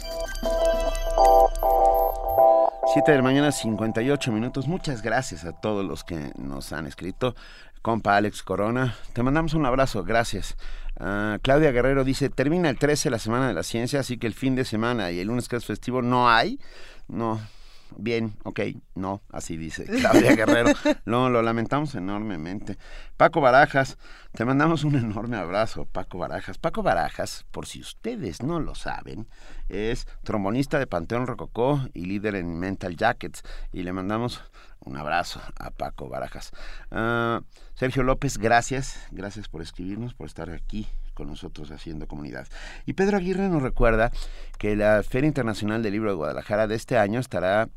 7 de la mañana, 58 minutos. Muchas gracias a todos los que nos han escrito. Compa Alex Corona, te mandamos un abrazo, gracias. Ah, Claudia Guerrero dice, termina el 13 la Semana de la Ciencia, así que el fin de semana y el lunes que es festivo no hay. No, bien, ok, no, así dice Claudia Guerrero. No, lo lamentamos enormemente. Paco Barajas, te mandamos un enorme abrazo, Paco Barajas. Paco Barajas, por si ustedes no lo saben, es trombonista de Panteón Rococó y líder en Mental Jackets. Y le mandamos un abrazo a Paco Barajas. Ah, Sergio López, gracias, gracias por escribirnos, por estar aquí con nosotros haciendo comunidad. Y Pedro Aguirre nos recuerda que la Feria Internacional del Libro de Guadalajara de este año estará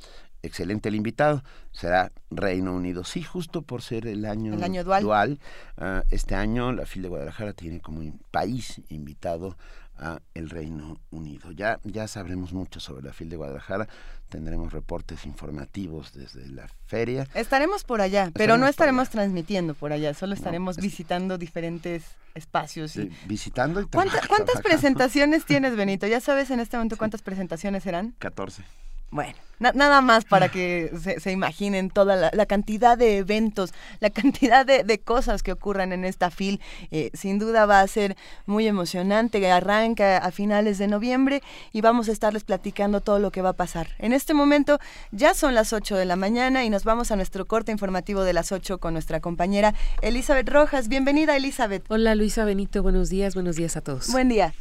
excelente el invitado, será Reino Unido. Sí, justo por ser el año, el año dual. uh, este año la FIL de Guadalajara tiene como país invitado a el Reino Unido. Ya, ya sabremos mucho sobre la FIL de Guadalajara, tendremos reportes informativos desde la feria. Estaremos por allá, pero no estaremos transmitiendo por allá, solo estaremos no, visitando diferentes espacios. Y... Sí, visitando y ¿Cuánta, ¿Cuántas presentaciones tienes, Benito? ¿Ya sabes en este momento cuántas presentaciones serán? 14. Bueno, na nada más para que se, se imaginen toda la, la, cantidad de eventos, la cantidad de, de cosas que ocurran en esta FIL. Eh, sin duda va a ser muy emocionante. Arranca a finales de noviembre y vamos a estarles platicando todo lo que va a pasar. En este momento ya son las 8 de la mañana y nos vamos a nuestro corte informativo de las 8 con nuestra compañera Elizabeth Rojas. Bienvenida, Elizabeth. Hola, Luisa Benito. Buenos días. Buenos días a todos. Buen día.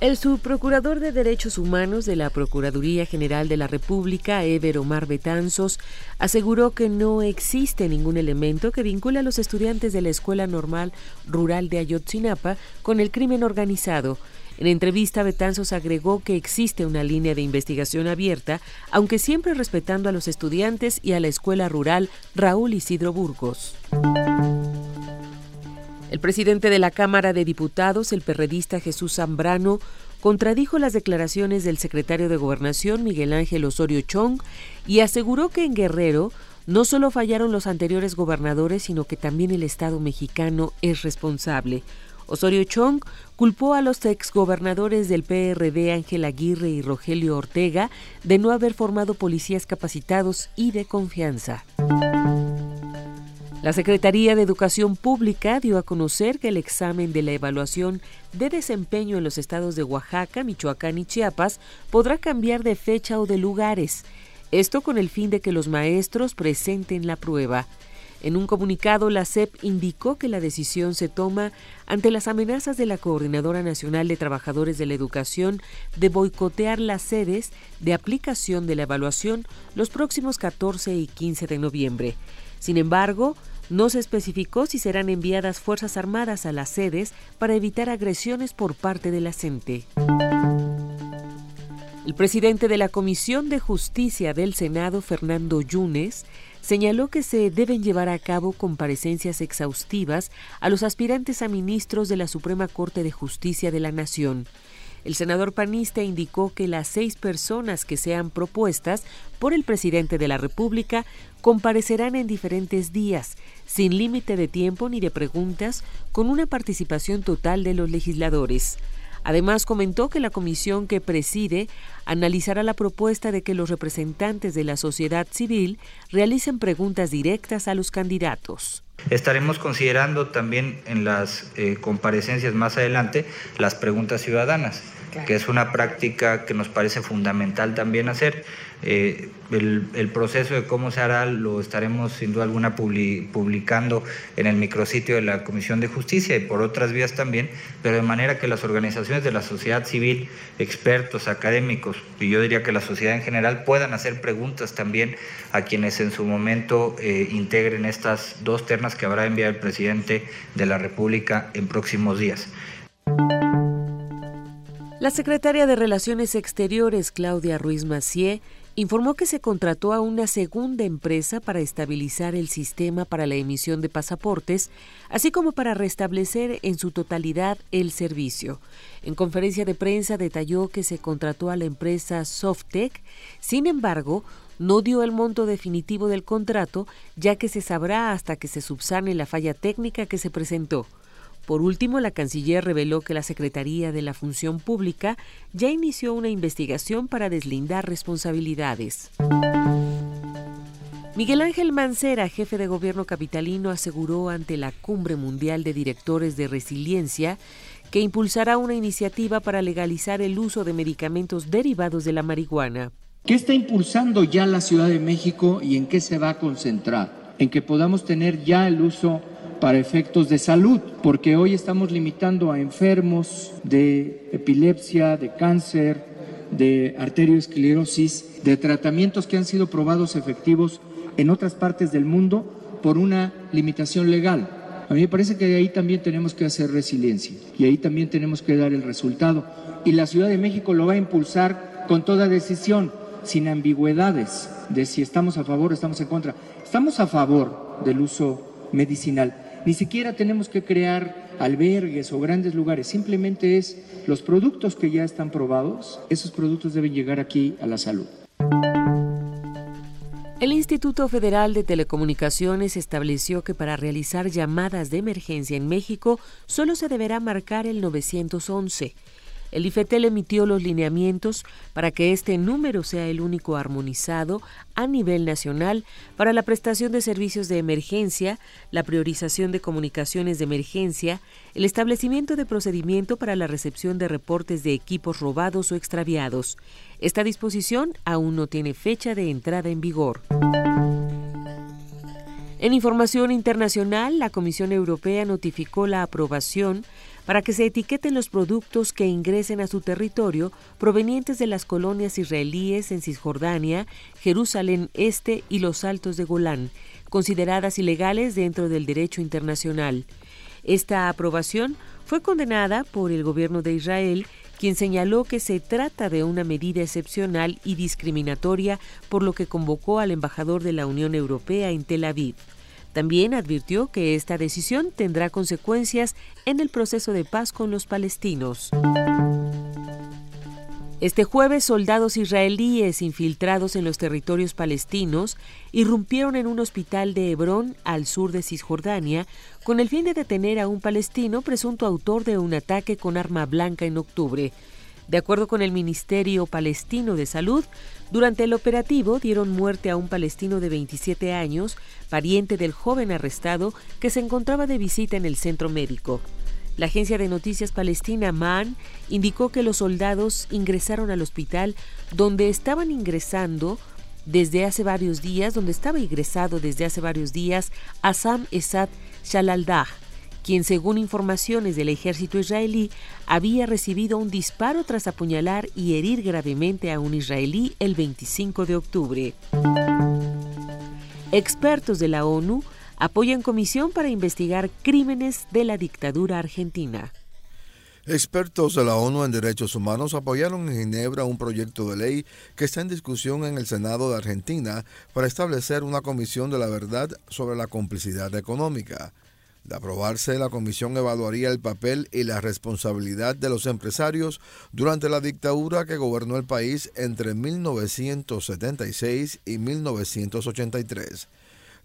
El subprocurador de Derechos Humanos de la Procuraduría General de la República, Ever Omar Betanzos, aseguró que no existe ningún elemento que vincule a los estudiantes de la Escuela Normal Rural de Ayotzinapa con el crimen organizado. En entrevista, Betanzos agregó que existe una línea de investigación abierta, aunque siempre respetando a los estudiantes y a la Escuela Rural Raúl Isidro Burgos. El presidente de la Cámara de Diputados, el perredista Jesús Zambrano, contradijo las declaraciones del secretario de Gobernación, Miguel Ángel Osorio Chong, y aseguró que en Guerrero no solo fallaron los anteriores gobernadores, sino que también el Estado mexicano es responsable. Osorio Chong culpó a los exgobernadores del PRD Ángel Aguirre y Rogelio Ortega de no haber formado policías capacitados y de confianza. La Secretaría de Educación Pública dio a conocer que el examen de la evaluación de desempeño en los estados de Oaxaca, Michoacán y Chiapas podrá cambiar de fecha o de lugares. Esto con el fin de que los maestros presenten la prueba. En un comunicado, la SEP indicó que la decisión se toma ante las amenazas de la Coordinadora Nacional de Trabajadores de la Educación de boicotear las sedes de aplicación de la evaluación los próximos 14 y 15 de noviembre. Sin embargo, no se especificó si serán enviadas Fuerzas Armadas a las sedes para evitar agresiones por parte de la CENTE. El presidente de la Comisión de Justicia del Senado, Fernando Yunes, señaló que se deben llevar a cabo comparecencias exhaustivas a los aspirantes a ministros de la Suprema Corte de Justicia de la Nación. El senador panista indicó que las seis personas que sean propuestas por el presidente de la República comparecerán en diferentes días, sin límite de tiempo ni de preguntas, con una participación total de los legisladores. Además, comentó que la comisión que preside analizará la propuesta de que los representantes de la sociedad civil realicen preguntas directas a los candidatos. Estaremos considerando también en las eh, comparecencias más adelante las preguntas ciudadanas, que es una práctica que nos parece fundamental también hacer. Eh, el, proceso de cómo se hará lo estaremos sin duda alguna publicando en el micrositio de la Comisión de Justicia y por otras vías también, pero de manera que las organizaciones de la sociedad civil, expertos, académicos y yo diría que la sociedad en general puedan hacer preguntas también a quienes en su momento eh, integren estas dos ternas que habrá enviado el presidente de la República en próximos días. La secretaria de Relaciones Exteriores, Claudia Ruiz Macié, informó que se contrató a una segunda empresa para estabilizar el sistema para la emisión de pasaportes, así como para restablecer en su totalidad el servicio. En conferencia de prensa detalló que se contrató a la empresa Softec, sin embargo, no dio el monto definitivo del contrato, ya que se sabrá hasta que se subsane la falla técnica que se presentó. Por último, la canciller reveló que la Secretaría de la Función Pública ya inició una investigación para deslindar responsabilidades. Miguel Ángel Mancera, jefe de gobierno capitalino, aseguró ante la Cumbre Mundial de Directores de Resiliencia que impulsará una iniciativa para legalizar el uso de medicamentos derivados de la marihuana. ¿Qué está impulsando ya la Ciudad de México y en qué se va a concentrar? En que podamos tener ya el uso para efectos de salud, porque hoy estamos limitando a enfermos de epilepsia, de cáncer, de arteriosclerosis, de tratamientos que han sido probados efectivos en otras partes del mundo por una limitación legal. A mí me parece que ahí también tenemos que hacer resiliencia y ahí también tenemos que dar el resultado. Y la Ciudad de México lo va a impulsar con toda decisión, sin ambigüedades de si estamos a favor o estamos en contra. Estamos a favor del uso medicinal ni siquiera tenemos que crear albergues o grandes lugares, simplemente es los productos que ya están probados, esos productos deben llegar aquí a la salud. El Instituto Federal de Telecomunicaciones estableció que para realizar llamadas de emergencia en México solo se deberá marcar el 911. El IFETEL emitió los lineamientos para que este número sea el único armonizado a nivel nacional para la prestación de servicios de emergencia, la priorización de comunicaciones de emergencia, el establecimiento de procedimiento para la recepción de reportes de equipos robados o extraviados. Esta disposición aún no tiene fecha de entrada en vigor. En información internacional, la Comisión Europea notificó la aprobación para que se etiqueten los productos que ingresen a su territorio provenientes de las colonias israelíes en Cisjordania, Jerusalén Este y los Altos de Golán, consideradas ilegales dentro del derecho internacional. Esta aprobación fue condenada por el gobierno de Israel, quien señaló que se trata de una medida excepcional y discriminatoria, por lo que convocó al embajador de la Unión Europea en Tel Aviv. También advirtió que esta decisión tendrá consecuencias en el proceso de paz con los palestinos. Este jueves, soldados israelíes infiltrados en los territorios palestinos irrumpieron en un hospital de Hebrón, al sur de Cisjordania, con el fin de detener a un palestino presunto autor de un ataque con arma blanca en octubre. De acuerdo con el Ministerio Palestino de Salud, durante el operativo dieron muerte a un palestino de 27 años, pariente del joven arrestado que se encontraba de visita en el centro médico. La agencia de noticias palestina MAN indicó que los soldados ingresaron al hospital donde estaban ingresando desde hace varios días, donde estaba ingresado desde hace varios días Assam Esad Shalaldah, quien según informaciones del ejército israelí había recibido un disparo tras apuñalar y herir gravemente a un israelí el 25 de octubre. Expertos de la ONU apoyan comisión para investigar crímenes de la dictadura argentina. Expertos de la ONU en Derechos Humanos apoyaron en Ginebra un proyecto de ley que está en discusión en el Senado de Argentina para establecer una comisión de la verdad sobre la complicidad económica. De aprobarse, la comisión evaluaría el papel y la responsabilidad de los empresarios durante la dictadura que gobernó el país entre 1976 y 1983.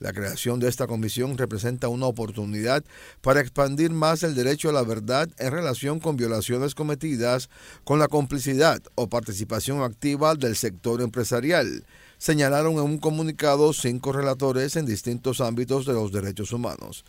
La creación de esta comisión representa una oportunidad para expandir más el derecho a la verdad en relación con violaciones cometidas con la complicidad o participación activa del sector empresarial, señalaron en un comunicado cinco relatores en distintos ámbitos de los derechos humanos.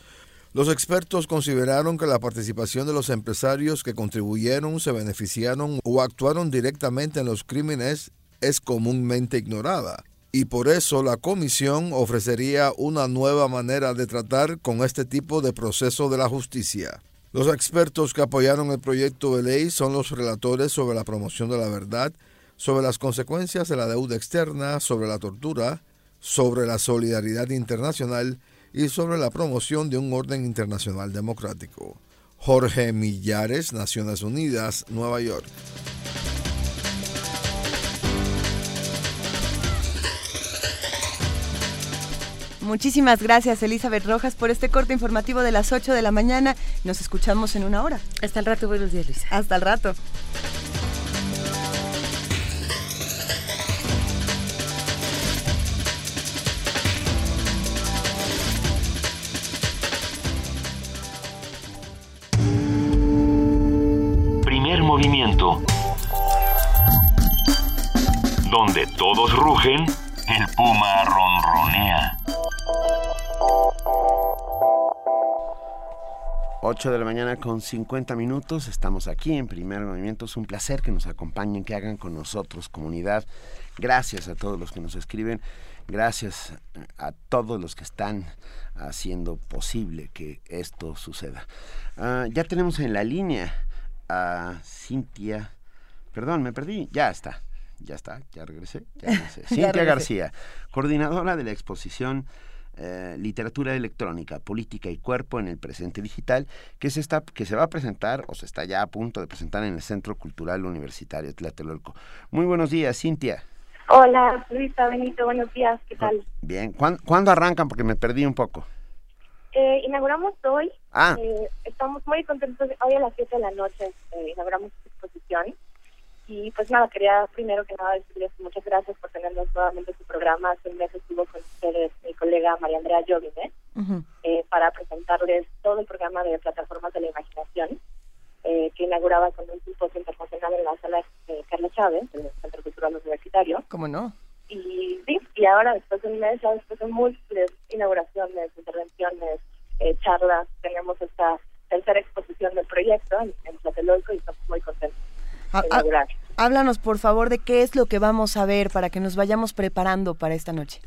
Los expertos consideraron que la participación de los empresarios que contribuyeron, se beneficiaron o actuaron directamente en los crímenes es comúnmente ignorada y por eso la comisión ofrecería una nueva manera de tratar con este tipo de proceso de la justicia. Los expertos que apoyaron el proyecto de ley son los relatores sobre la promoción de la verdad, sobre las consecuencias de la deuda externa, sobre la tortura, sobre la solidaridad internacional y sobre la promoción de un orden internacional democrático. Jorge Millares, Naciones Unidas, Nueva York. Muchísimas gracias, Elizabeth Rojas, por este corte informativo de las 8 de la mañana. Nos escuchamos en una hora. Hasta el rato, buenos días, Luisa. Hasta el rato. Primer movimiento. Donde todos rugen, el puma ronronea. 8 de la mañana con 50 minutos. Estamos aquí en Primer Movimiento. Es un placer que nos acompañen, que hagan con nosotros comunidad. Gracias a todos los que nos escriben. Gracias a todos los que están haciendo posible que esto suceda. Ah, ya tenemos en la línea a Cintia. Perdón, me perdí. Ya está. Ya está. Ya regresé. Ya regresé. Ya Cintia regresé. García, coordinadora de la exposición eh, Literatura Electrónica, Política y Cuerpo en el Presente Digital, que se, está, que se va a presentar o se está ya a punto de presentar en el Centro Cultural Universitario Tlatelolco. Muy buenos días, Cintia. Hola, Luisa, Benito, buenos días, ¿qué tal? Bien, ¿cuán- ¿cuándo arrancan? Porque me perdí un poco. Eh, inauguramos hoy, Ah. eh, estamos muy contentos, hoy a las 7 de la noche eh, inauguramos esta exposición y pues nada, quería primero que nada decirles muchas gracias por tenernos nuevamente en su programa, hace un mes estuvo con ustedes mi colega María Andrea Jovine eh, para presentarles todo el programa de plataformas de la imaginación eh, que inauguraba con un simposio internacional en la sala de Carlos Chávez, en el Centro Cultural Universitario. ¿Cómo no? Y sí, y ahora después de un mes, ya después de múltiples inauguraciones, intervenciones, eh, charlas, tenemos esta tercera exposición del proyecto en, en y estamos muy contentos Inaugurar. háblanos, por favor, de qué es lo que vamos a ver para que nos vayamos preparando para esta noche.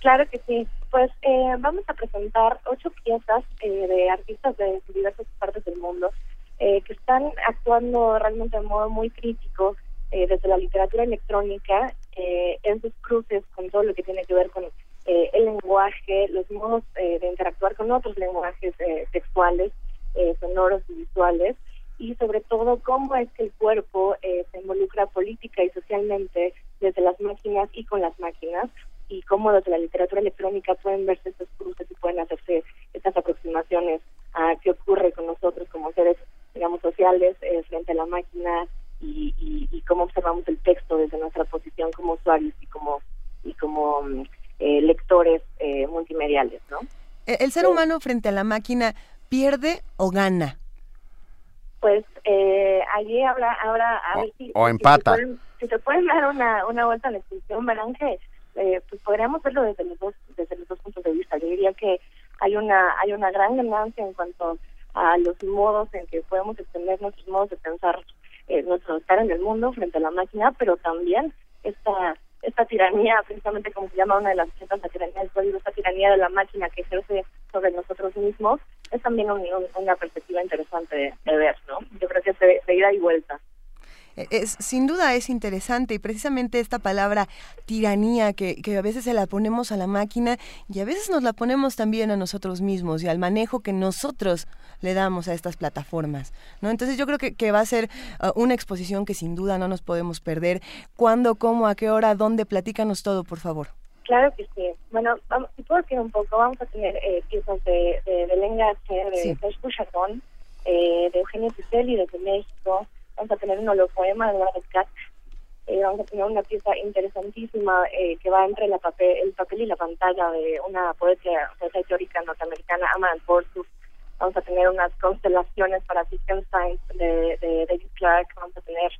Claro que sí. Pues eh, vamos a presentar ocho piezas eh, de artistas de diversas partes del mundo eh, que están actuando realmente de modo muy crítico eh, desde la literatura electrónica eh, en sus cruces con todo lo que tiene que ver con eh, el lenguaje, los modos eh, de interactuar con otros lenguajes eh, textuales, eh, sonoros y visuales y sobre todo cómo es que el cuerpo eh, se involucra política y socialmente desde las máquinas y con las máquinas y cómo desde la literatura electrónica pueden verse estos cruces y pueden hacerse estas aproximaciones a qué ocurre con nosotros como seres, digamos, sociales eh, frente a la máquina y, y, y cómo observamos el texto desde nuestra posición como usuarios y como y como mm, eh, lectores eh, multimediales, ¿no? ¿El, el ser humano frente a la máquina pierde o gana? Pues eh, allí habla ahora a ver si, o si empata. se pueden- si se pueden dar una, una vuelta a la exposición verán que eh, pues podríamos verlo desde los dos desde los dos puntos de vista yo diría que hay una hay una gran ganancia en cuanto a los modos en que podemos extender nuestros modos de pensar eh, nuestro estar en el mundo frente a la máquina pero también esta esta tiranía precisamente como se llama una de las cientos la tiranía del código esta tiranía de la máquina que ejerce sobre nosotros mismos es también un- un- una perspectiva interesante de, ver no yo creo que es de, ida y vuelta es, sin duda es interesante y precisamente esta palabra tiranía que, que, a veces se la ponemos a la máquina y a veces nos la ponemos también a nosotros mismos y al manejo que nosotros le damos a estas plataformas. ¿no? Entonces yo creo que, que va a ser uh, una exposición que sin duda no nos podemos perder. ¿Cuándo, cómo, a qué hora, dónde? Platícanos todo, por favor. Claro que sí. Bueno, vamos, si puedo decir un poco, vamos a tener eh, piezas de, de Belén García, de Sí. Buchatón, eh, de Eugenio Picelli desde México. Vamos a tener un holopoema de Eduardo Katz. Eh, vamos a tener una pieza interesantísima eh, que va entre la papel, el papel y la pantalla de una poeta, poeta teórica norteamericana, Amaranth Borsuk. Vamos a tener unas constelaciones para Wittgenstein de, de David Clark. Vamos a tener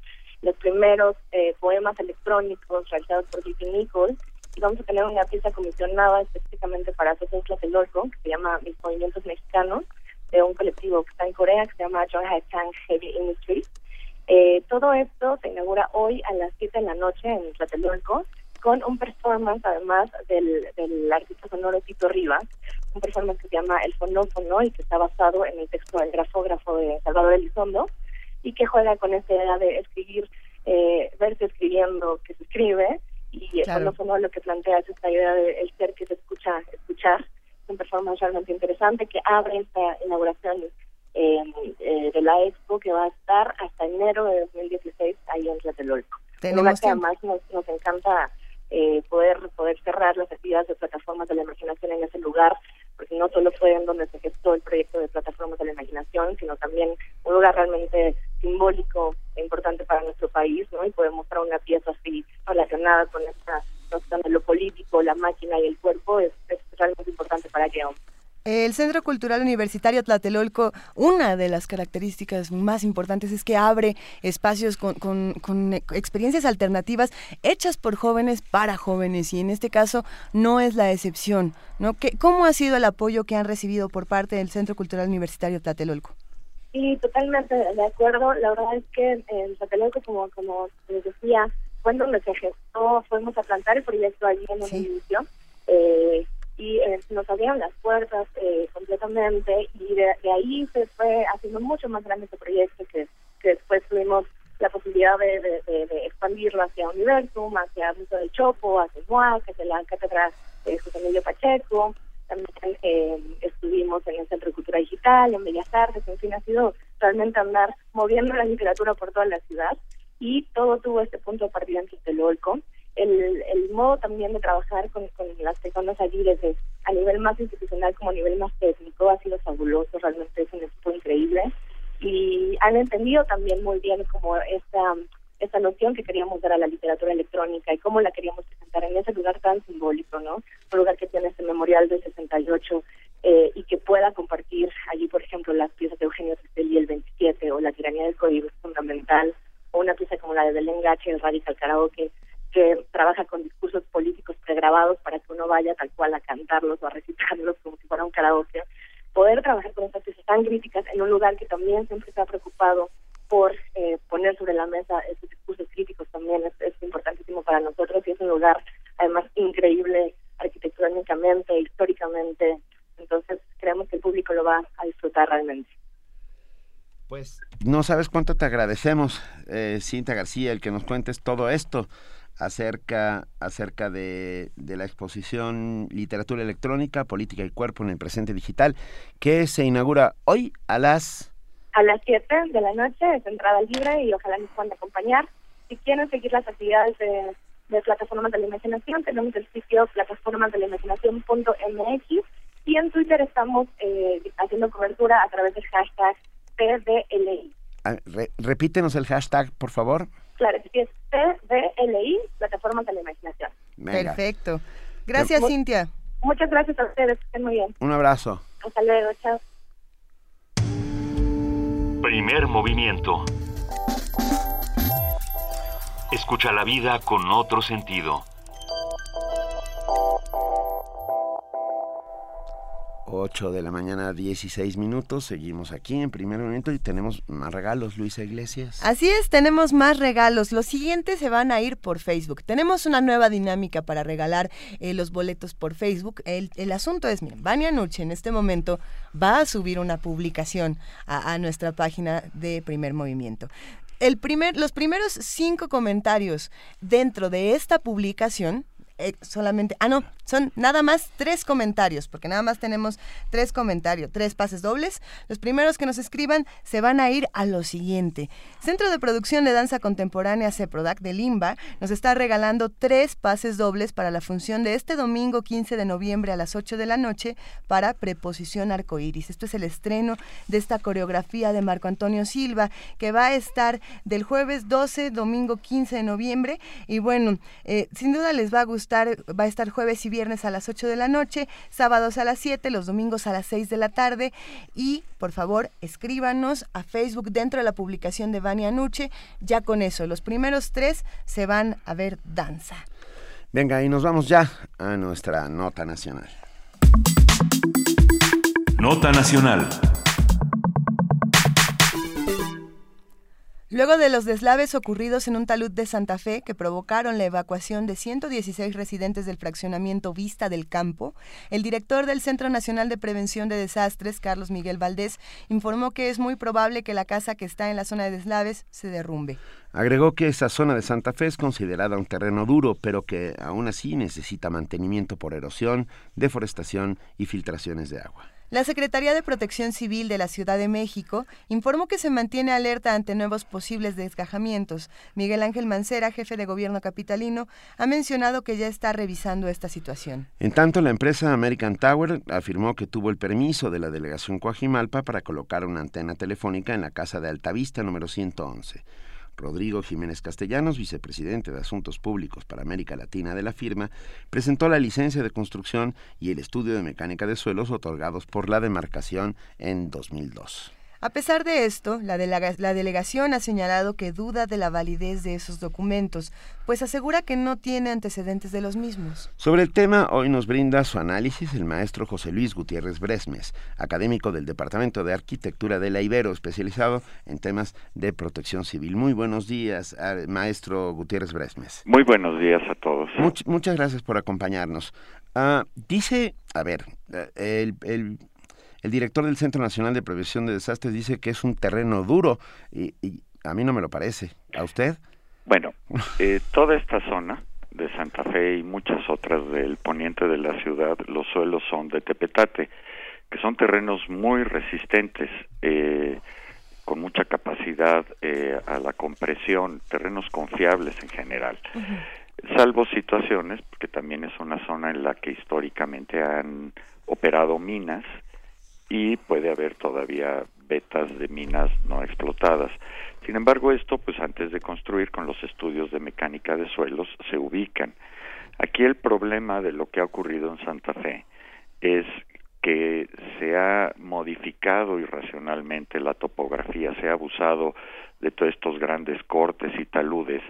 los primeros eh, poemas electrónicos realizados por J.P. Nichols y vamos a tener una pieza comisionada específicamente para Social Tlatelolco que se llama Mis Movimientos Mexicanos de un colectivo que está en Corea que se llama Joy Tang Heavy Industries. Eh, todo esto se inaugura hoy a las 7 de la noche en Tlatelolco con un performance además del, del artista sonoro Tito Rivas, un performance que se llama El Fonófono y que está basado en el texto del grafógrafo de Salvador Elizondo y que juega con esta idea de escribir, eh, verse escribiendo que se escribe y Claro. el fonófono lo que plantea es esta idea de el ser que se escucha, escuchar, un performance realmente interesante que abre esta inauguración eh, eh, de la expo que va a estar hasta enero de 2016 ahí en Tlatelolco. Tenemos que además nos, nos encanta eh, poder poder cerrar las actividades de plataformas de la imaginación en ese lugar, porque no solo fue en donde se gestó el proyecto de plataformas de la imaginación, sino también un lugar realmente simbólico e importante para nuestro país, ¿no? Y poder mostrar una pieza así relacionada con esta noción de lo político, la máquina y el cuerpo es, es realmente importante para Guión. El Centro Cultural Universitario Tlatelolco, una de las características más importantes es que abre espacios con, con- con experiencias alternativas hechas por jóvenes para jóvenes y en este caso no es la excepción. ¿no? ¿Qué, ¿Cómo ha sido el apoyo que han recibido por parte del Centro Cultural Universitario Tlatelolco? Sí, totalmente de acuerdo. La verdad es que en Tlatelolco, como, como les decía, fue donde se gestó, fuimos a plantar el proyecto allí en un inicio. eh, y eh, nos abrieron las puertas eh, completamente y de, de ahí se fue haciendo mucho más grande este proyecto que, que después tuvimos la posibilidad de, expandirlo hacia Universum, hacia Museo del Chopo, hacia MUAC, hacia la cátedra de José Emilio Pacheco, también eh, estuvimos en el Centro de Cultura Digital, en Bellas Artes, en fin, ha sido realmente andar moviendo la literatura por toda la ciudad y todo tuvo este punto de partida en Tlatelolco. El, el modo también de trabajar con, con las personas allí desde a nivel más institucional como a nivel más técnico ha sido fabuloso, realmente es un equipo increíble y han entendido también muy bien como esta esta noción que queríamos dar a la literatura electrónica y cómo la queríamos presentar en ese lugar tan simbólico, ¿no? Un lugar que tiene este memorial del 68 eh, y que pueda compartir allí, por ejemplo, las piezas de Eugenio Tristelli el 27 o La tiranía del código fundamental o una pieza como la de Belén Gache, el Radical Karaoke, que trabaja con discursos políticos pregrabados para que uno vaya tal cual a cantarlos o a recitarlos como si fuera un karaoke. Poder trabajar con estas piezas tan críticas en un lugar que también siempre está preocupado por eh, poner sobre la mesa esos discursos críticos también es, es importantísimo para nosotros y es un lugar además increíble arquitectónicamente, históricamente. Entonces creemos que el público lo va a disfrutar realmente. Pues no sabes cuánto te agradecemos, eh, Cinta García, el que nos cuentes todo esto acerca, acerca de, de la exposición Literatura Electrónica, Política y Cuerpo en el Presente Digital, que se inaugura hoy a las... A las 7 de la noche es entrada libre y ojalá nos puedan acompañar. Si quieren seguir las actividades de, de Plataformas de la Imaginación, tenemos el sitio plataformasdelaimaginación.mx y en Twitter estamos eh, haciendo cobertura a través del hashtag PDLI. ah, re- repítenos el hashtag, por favor. Sí es PDLI, Plataformas de la Imaginación. Venga. Perfecto. Gracias, Mu- Cintia. Muchas gracias a ustedes, que estén muy bien. Un abrazo. Hasta luego, chao. Primer movimiento. Escucha la vida con otro sentido. 8 de la mañana, 16 minutos. Seguimos aquí en primer momento y tenemos más regalos, Luisa Iglesias. Así es, tenemos más regalos. Los siguientes se van a ir por Facebook. Tenemos una nueva dinámica para regalar eh, los boletos por Facebook. El, el asunto es, miren, Vania Nuche en este momento va a subir una publicación a, a nuestra página de Primer Movimiento. el primer, los primeros cinco comentarios dentro de esta publicación eh, solamente, ah no, son nada más tres comentarios, porque nada más tenemos tres comentarios, tres pases dobles. Los primeros que nos escriban se van a ir a lo siguiente. Centro de Producción de Danza Contemporánea CEPRODAC de Limba nos está regalando tres pases dobles para la función de este domingo 15 de noviembre a las 8 de la noche para Preposición Arcoíris. Esto es el estreno de esta coreografía de Marco Antonio Silva que va a estar del jueves 12, domingo 15 de noviembre. Y bueno, eh, sin duda les va a gustar va a estar jueves y viernes a las 8 de la noche, sábados a las 7, los domingos a las 6 de la tarde. Y por favor, escríbanos a Facebook dentro de la publicación de Vania Nuche. Ya con eso, los primeros tres se van a ver danza. Venga, y nos vamos ya a nuestra nota nacional. Nota nacional. Luego de los deslaves ocurridos en un talud de Santa Fe que provocaron la evacuación de 116 residentes del fraccionamiento Vista del Campo, el director del Centro Nacional de Prevención de Desastres, Carlos Miguel Valdés, informó que es muy probable que la casa que está en la zona de deslaves se derrumbe. Agregó que esa zona de Santa Fe es considerada un terreno duro, pero que aún así necesita mantenimiento por erosión, deforestación y filtraciones de agua. La Secretaría de Protección Civil de la Ciudad de México informó que se mantiene alerta ante nuevos posibles desgajamientos. Miguel Ángel Mancera, jefe de gobierno capitalino, ha mencionado que ya está revisando esta situación. En tanto, la empresa American Tower afirmó que tuvo el permiso de la delegación Coajimalpa para colocar una antena telefónica en la casa de Altavista número 111. Rodrigo Jiménez Castellanos, vicepresidente de Asuntos Públicos para América Latina de la firma, presentó la licencia de construcción y el estudio de mecánica de suelos otorgados por la demarcación en 2002. A pesar de esto, la, delegación ha señalado que duda de la validez de esos documentos, pues asegura que no tiene antecedentes de los mismos. Sobre el tema, hoy nos brinda su análisis el maestro José Luis Gutiérrez Bresmes, académico del Departamento de Arquitectura de la Ibero, especializado en temas de protección civil. Muy buenos días, maestro Gutiérrez Bresmes. Muy buenos días a todos. muchas gracias por acompañarnos. Ah, dice, a ver, el, el el director del Centro Nacional de Prevención de Desastres dice que es un terreno duro y, a mí no me lo parece. ¿A usted? Bueno, eh, toda esta zona de Santa Fe y muchas otras del poniente de la ciudad, los suelos son de tepetate, que son terrenos muy resistentes, eh, con mucha capacidad eh, a la compresión, terrenos confiables en general. Salvo situaciones, porque también es una zona en la que históricamente han operado minas, y puede haber todavía vetas de minas no explotadas. Sin embargo, esto, pues antes de construir con los estudios de mecánica de suelos, se ubican. Aquí el problema de lo que ha ocurrido en Santa Fe es que se ha modificado irracionalmente la topografía, se ha abusado de todos estos grandes cortes y taludes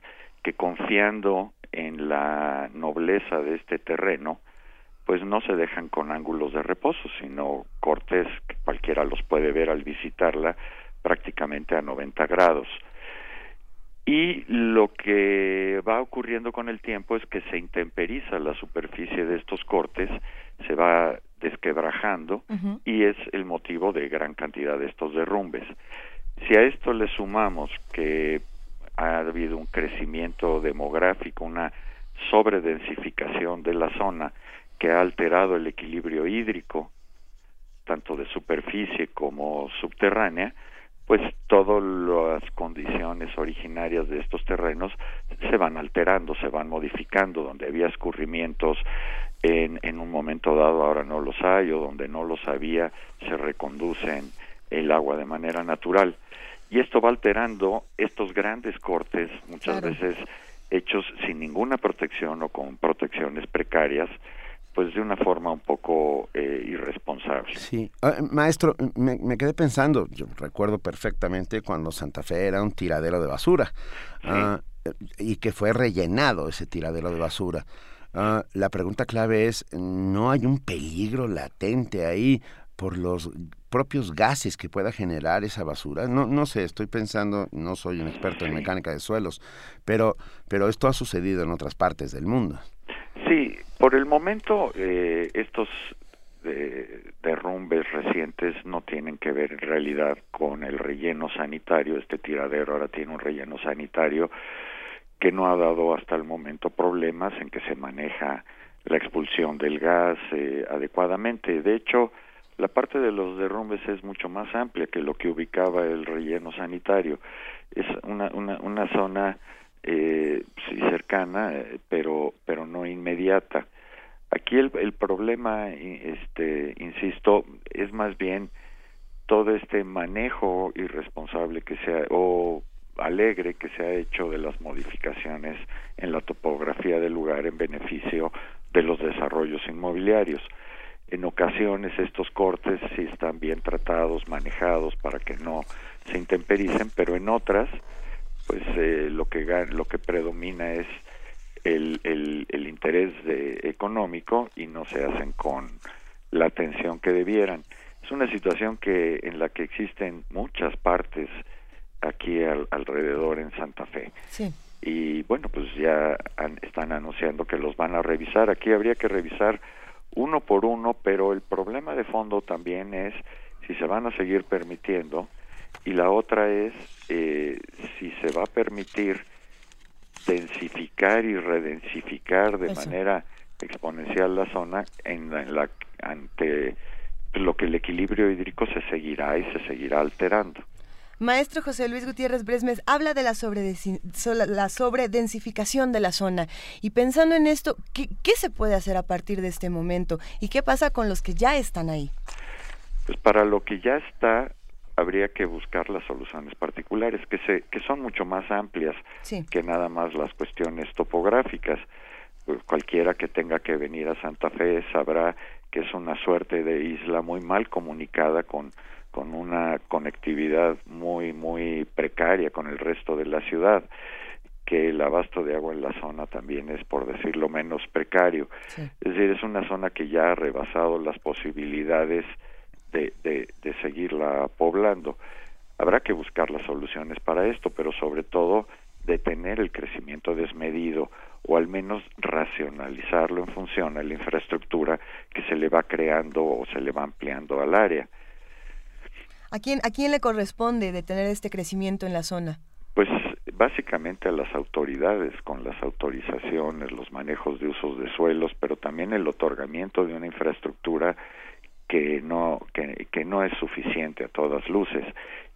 que confiando en la nobleza de este terreno, pues no se dejan con ángulos de reposo, sino cortes que cualquiera los puede ver al visitarla prácticamente a 90 grados. Y lo que va ocurriendo con el tiempo es que se intemperiza la superficie de estos cortes, se va desquebrajando y es el motivo de gran cantidad de estos derrumbes. Si a esto le sumamos que ha habido un crecimiento demográfico, una sobredensificación de la zona, que ha alterado el equilibrio hídrico, tanto de superficie como subterránea, pues todas las condiciones originarias de estos terrenos se van alterando, se van modificando, donde había escurrimientos en, en un momento dado ahora no los hay, o donde no los había se reconducen el agua de manera natural. Y esto va alterando estos grandes cortes, muchas veces hechos sin ninguna protección o con protecciones precarias, pues de una forma un poco eh, irresponsable. Sí, ah, maestro, me, quedé pensando, yo recuerdo perfectamente cuando Santa Fe era un tiradero de basura ah, y que fue rellenado ese tiradero de basura. Ah, la pregunta clave es, ¿no hay un peligro latente ahí por los propios gases que pueda generar esa basura? No, no sé, estoy pensando, no soy un experto en mecánica de suelos, pero, pero esto ha sucedido en otras partes del mundo. Sí, por el momento, eh, estos de derrumbes recientes no tienen que ver en realidad con el relleno sanitario. Este tiradero ahora tiene un relleno sanitario que no ha dado hasta el momento problemas en que se maneja la expulsión del gas eh, adecuadamente. De hecho, la parte de los derrumbes es mucho más amplia que lo que ubicaba el relleno sanitario. Es una, una, una zona eh, sí cercana, eh, pero, pero no inmediata. Aquí el, el problema, este, insisto, es más bien todo este manejo irresponsable que se ha, o alegre que se ha hecho de las modificaciones en la topografía del lugar en beneficio de los desarrollos inmobiliarios. En ocasiones estos cortes sí están bien tratados, manejados para que no se intempericen, pero en otras, pues eh, lo que lo que predomina es el, el, el interés de, económico y no se hacen con la atención que debieran. Es una situación que en la que existen muchas partes aquí alrededor en Santa Fe. Sí. Y bueno, pues ya están anunciando que los van a revisar. Aquí habría que revisar uno por uno, pero el problema de fondo también es si se van a seguir permitiendo y la otra es eh, si se va a permitir densificar y redensificar de manera exponencial la zona en la, ante lo que el equilibrio hídrico se seguirá y se seguirá alterando. Maestro José Luis Gutiérrez Bresmes habla de la, la sobredensificación de la zona y pensando en esto, ¿qué, ¿qué, se puede hacer a partir de este momento y qué pasa con los que ya están ahí? Pues para lo que ya está, habría que buscar las soluciones particulares que se que son mucho más amplias que nada más las cuestiones topográficas. Pues cualquiera que tenga que venir a Santa Fe sabrá que es una suerte de isla muy mal comunicada con con una conectividad muy muy precaria con el resto de la ciudad que el abasto de agua en la zona también es por decirlo menos precario. Es decir es una zona que ya ha rebasado las posibilidades de, de, de seguirla poblando habrá que buscar las soluciones para esto pero sobre todo detener el crecimiento desmedido o al menos racionalizarlo en función a la infraestructura que se le va creando o se le va ampliando al área. ¿A quién, ¿A quién le corresponde detener este crecimiento en la zona? Pues básicamente a las autoridades con las autorizaciones, los manejos de usos de suelos, pero también el otorgamiento de una infraestructura que no que, que no es suficiente a todas luces.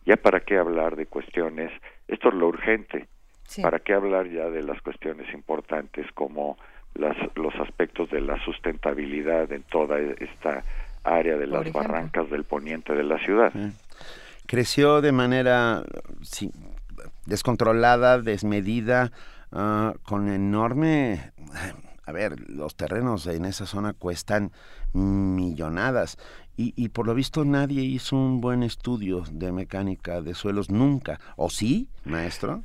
Ya para qué hablar de cuestiones, esto es lo urgente. ¿Para qué hablar ya de las cuestiones importantes como las, los aspectos de la sustentabilidad en toda esta área de las barrancas del poniente de la ciudad? creció de manera descontrolada, desmedida, ah, con enorme... A ver, los terrenos en esa zona cuestan millonadas y, y, por lo visto nadie hizo un buen estudio de mecánica de suelos nunca. ¿O sí, maestro?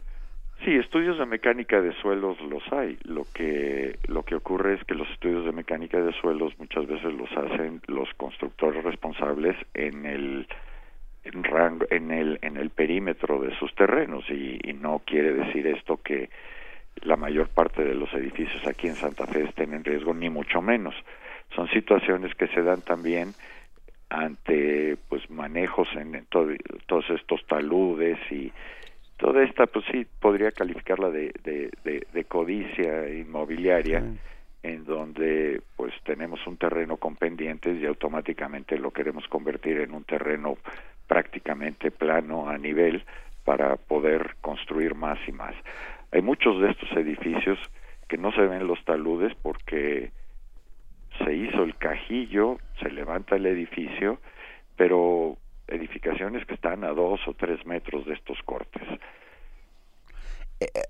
Sí, estudios de mecánica de suelos los hay. Lo que lo que ocurre es que los estudios de mecánica de suelos muchas veces los hacen los constructores responsables en el en rango en el en el perímetro de sus terrenos y, no quiere decir esto que la mayor parte de los edificios aquí en Santa Fe estén en riesgo ni mucho menos son situaciones que se dan también ante pues manejos en, todos estos taludes y toda esta pues sí podría calificarla de, de, de, codicia inmobiliaria en donde pues tenemos un terreno con pendientes y automáticamente lo queremos convertir en un terreno prácticamente plano a nivel para poder construir más y más. Hay muchos de estos edificios que no se ven los taludes porque se hizo el cajillo, se levanta el edificio, pero edificaciones que están a dos o tres metros de estos cortes. Eh, eh,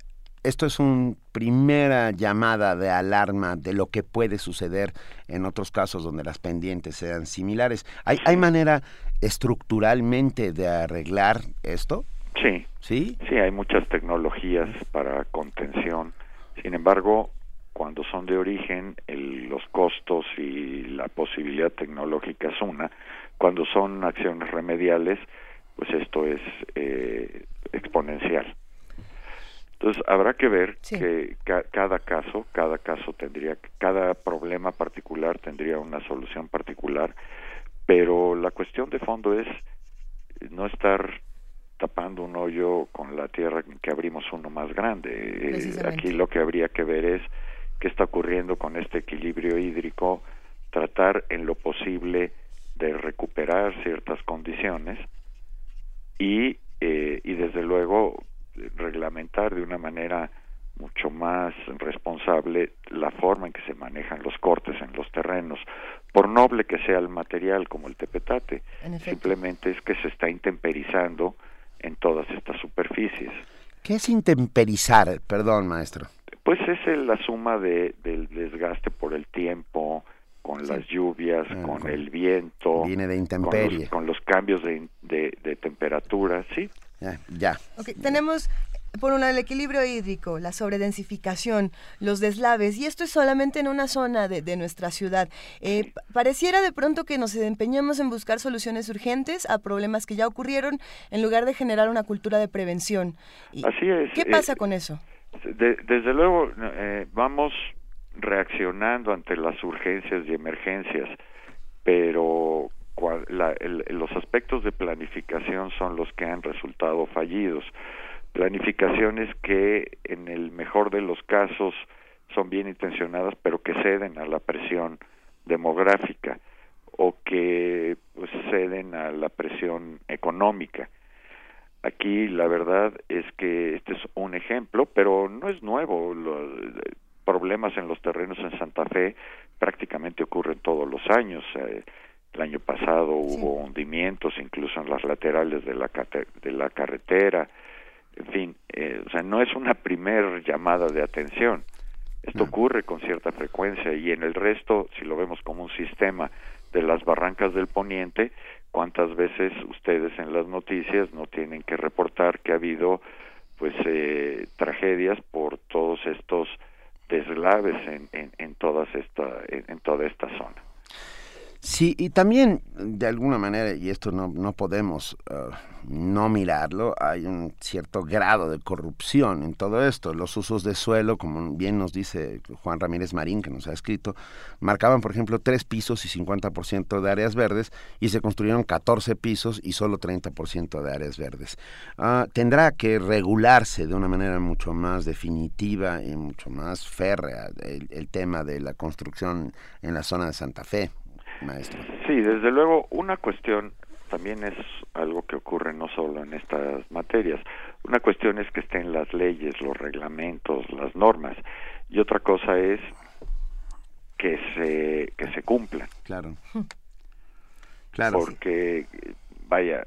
esto es una primera llamada de alarma de lo que puede suceder en otros casos donde las pendientes sean similares. ¿Hay, ¿hay manera estructuralmente de arreglar esto? Sí. ¿Sí? Sí, hay muchas tecnologías para contención. Sin embargo, cuando son de origen, los costos y la posibilidad tecnológica es una. Cuando son acciones remediales, pues esto es eh, exponencial. Entonces habrá que ver que cada caso, cada caso tendría, cada problema particular tendría una solución particular, pero la cuestión de fondo es no estar tapando un hoyo con la tierra que abrimos uno más grande. Eh, aquí lo que habría que ver es qué está ocurriendo con este equilibrio hídrico, tratar en lo posible de recuperar ciertas condiciones y, eh, y desde luego reglamentar de una manera mucho más responsable la forma en que se manejan los cortes en los terrenos, por noble que sea el material como el tepetate, simplemente es que se está intemperizando en todas estas superficies. ¿Qué es intemperizar? Perdón, maestro. Pues es la suma de, del desgaste por el tiempo, con las lluvias, ah, con, el viento, viene de intemperie. Con, los, cambios de, de, temperatura, sí. Ya. tenemos por un el equilibrio hídrico, la sobredensificación, los deslaves, y esto es solamente en una zona de, nuestra ciudad. Eh, pareciera de pronto que nos empeñamos en buscar soluciones urgentes a problemas que ya ocurrieron en lugar de generar una cultura de prevención. Así es. ¿Qué pasa eh, con eso? desde luego, eh, vamos reaccionando ante las urgencias y emergencias, pero los aspectos de planificación son los que han resultado fallidos planificaciones que en el mejor de los casos son bien intencionadas pero que ceden a la presión demográfica o que pues, ceden a la presión económica. Aquí la verdad es que este es un ejemplo, pero no es nuevo. Los problemas en los terrenos en Santa Fe prácticamente ocurren todos los años. Eh, el año pasado hubo hundimientos incluso en las laterales de la, de la carretera en fin, eh, o sea, no es una primer llamada de atención. Esto ocurre con cierta frecuencia y en el resto, si lo vemos como un sistema de las barrancas del poniente, cuántas veces ustedes en las noticias no tienen que reportar que ha habido pues eh, tragedias por todos estos deslaves en, en, en todas esta en toda esta zona. Sí, y también de alguna manera, y esto no, no podemos uh, no mirarlo, hay un cierto grado de corrupción en todo esto. Los usos de suelo, como bien nos dice Juan Ramírez Marín, que nos ha escrito, marcaban, por ejemplo, tres pisos y 50% de áreas verdes, y se construyeron 14 pisos y solo 30% de áreas verdes. Uh, tendrá que regularse de una manera mucho más definitiva y mucho más férrea el tema de la construcción en la zona de Santa Fe maestro. Sí, desde luego, una cuestión también es algo que ocurre no solo en estas materias. Una cuestión es que estén las leyes, los reglamentos, las normas, y otra cosa es que se que se cumplan. Claro. Claro. Porque vaya,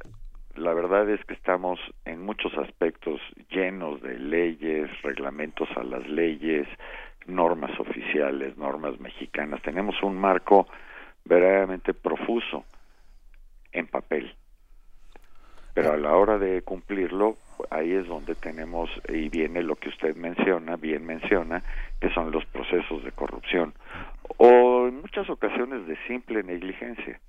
la verdad es que estamos en muchos aspectos llenos de leyes, reglamentos a las leyes, normas oficiales, normas mexicanas. Tenemos un marco verdaderamente profuso en papel. Pero a la hora de cumplirlo, ahí es donde tenemos, y viene lo que usted menciona, bien menciona, que son los procesos de corrupción, o en muchas ocasiones de simple negligencia.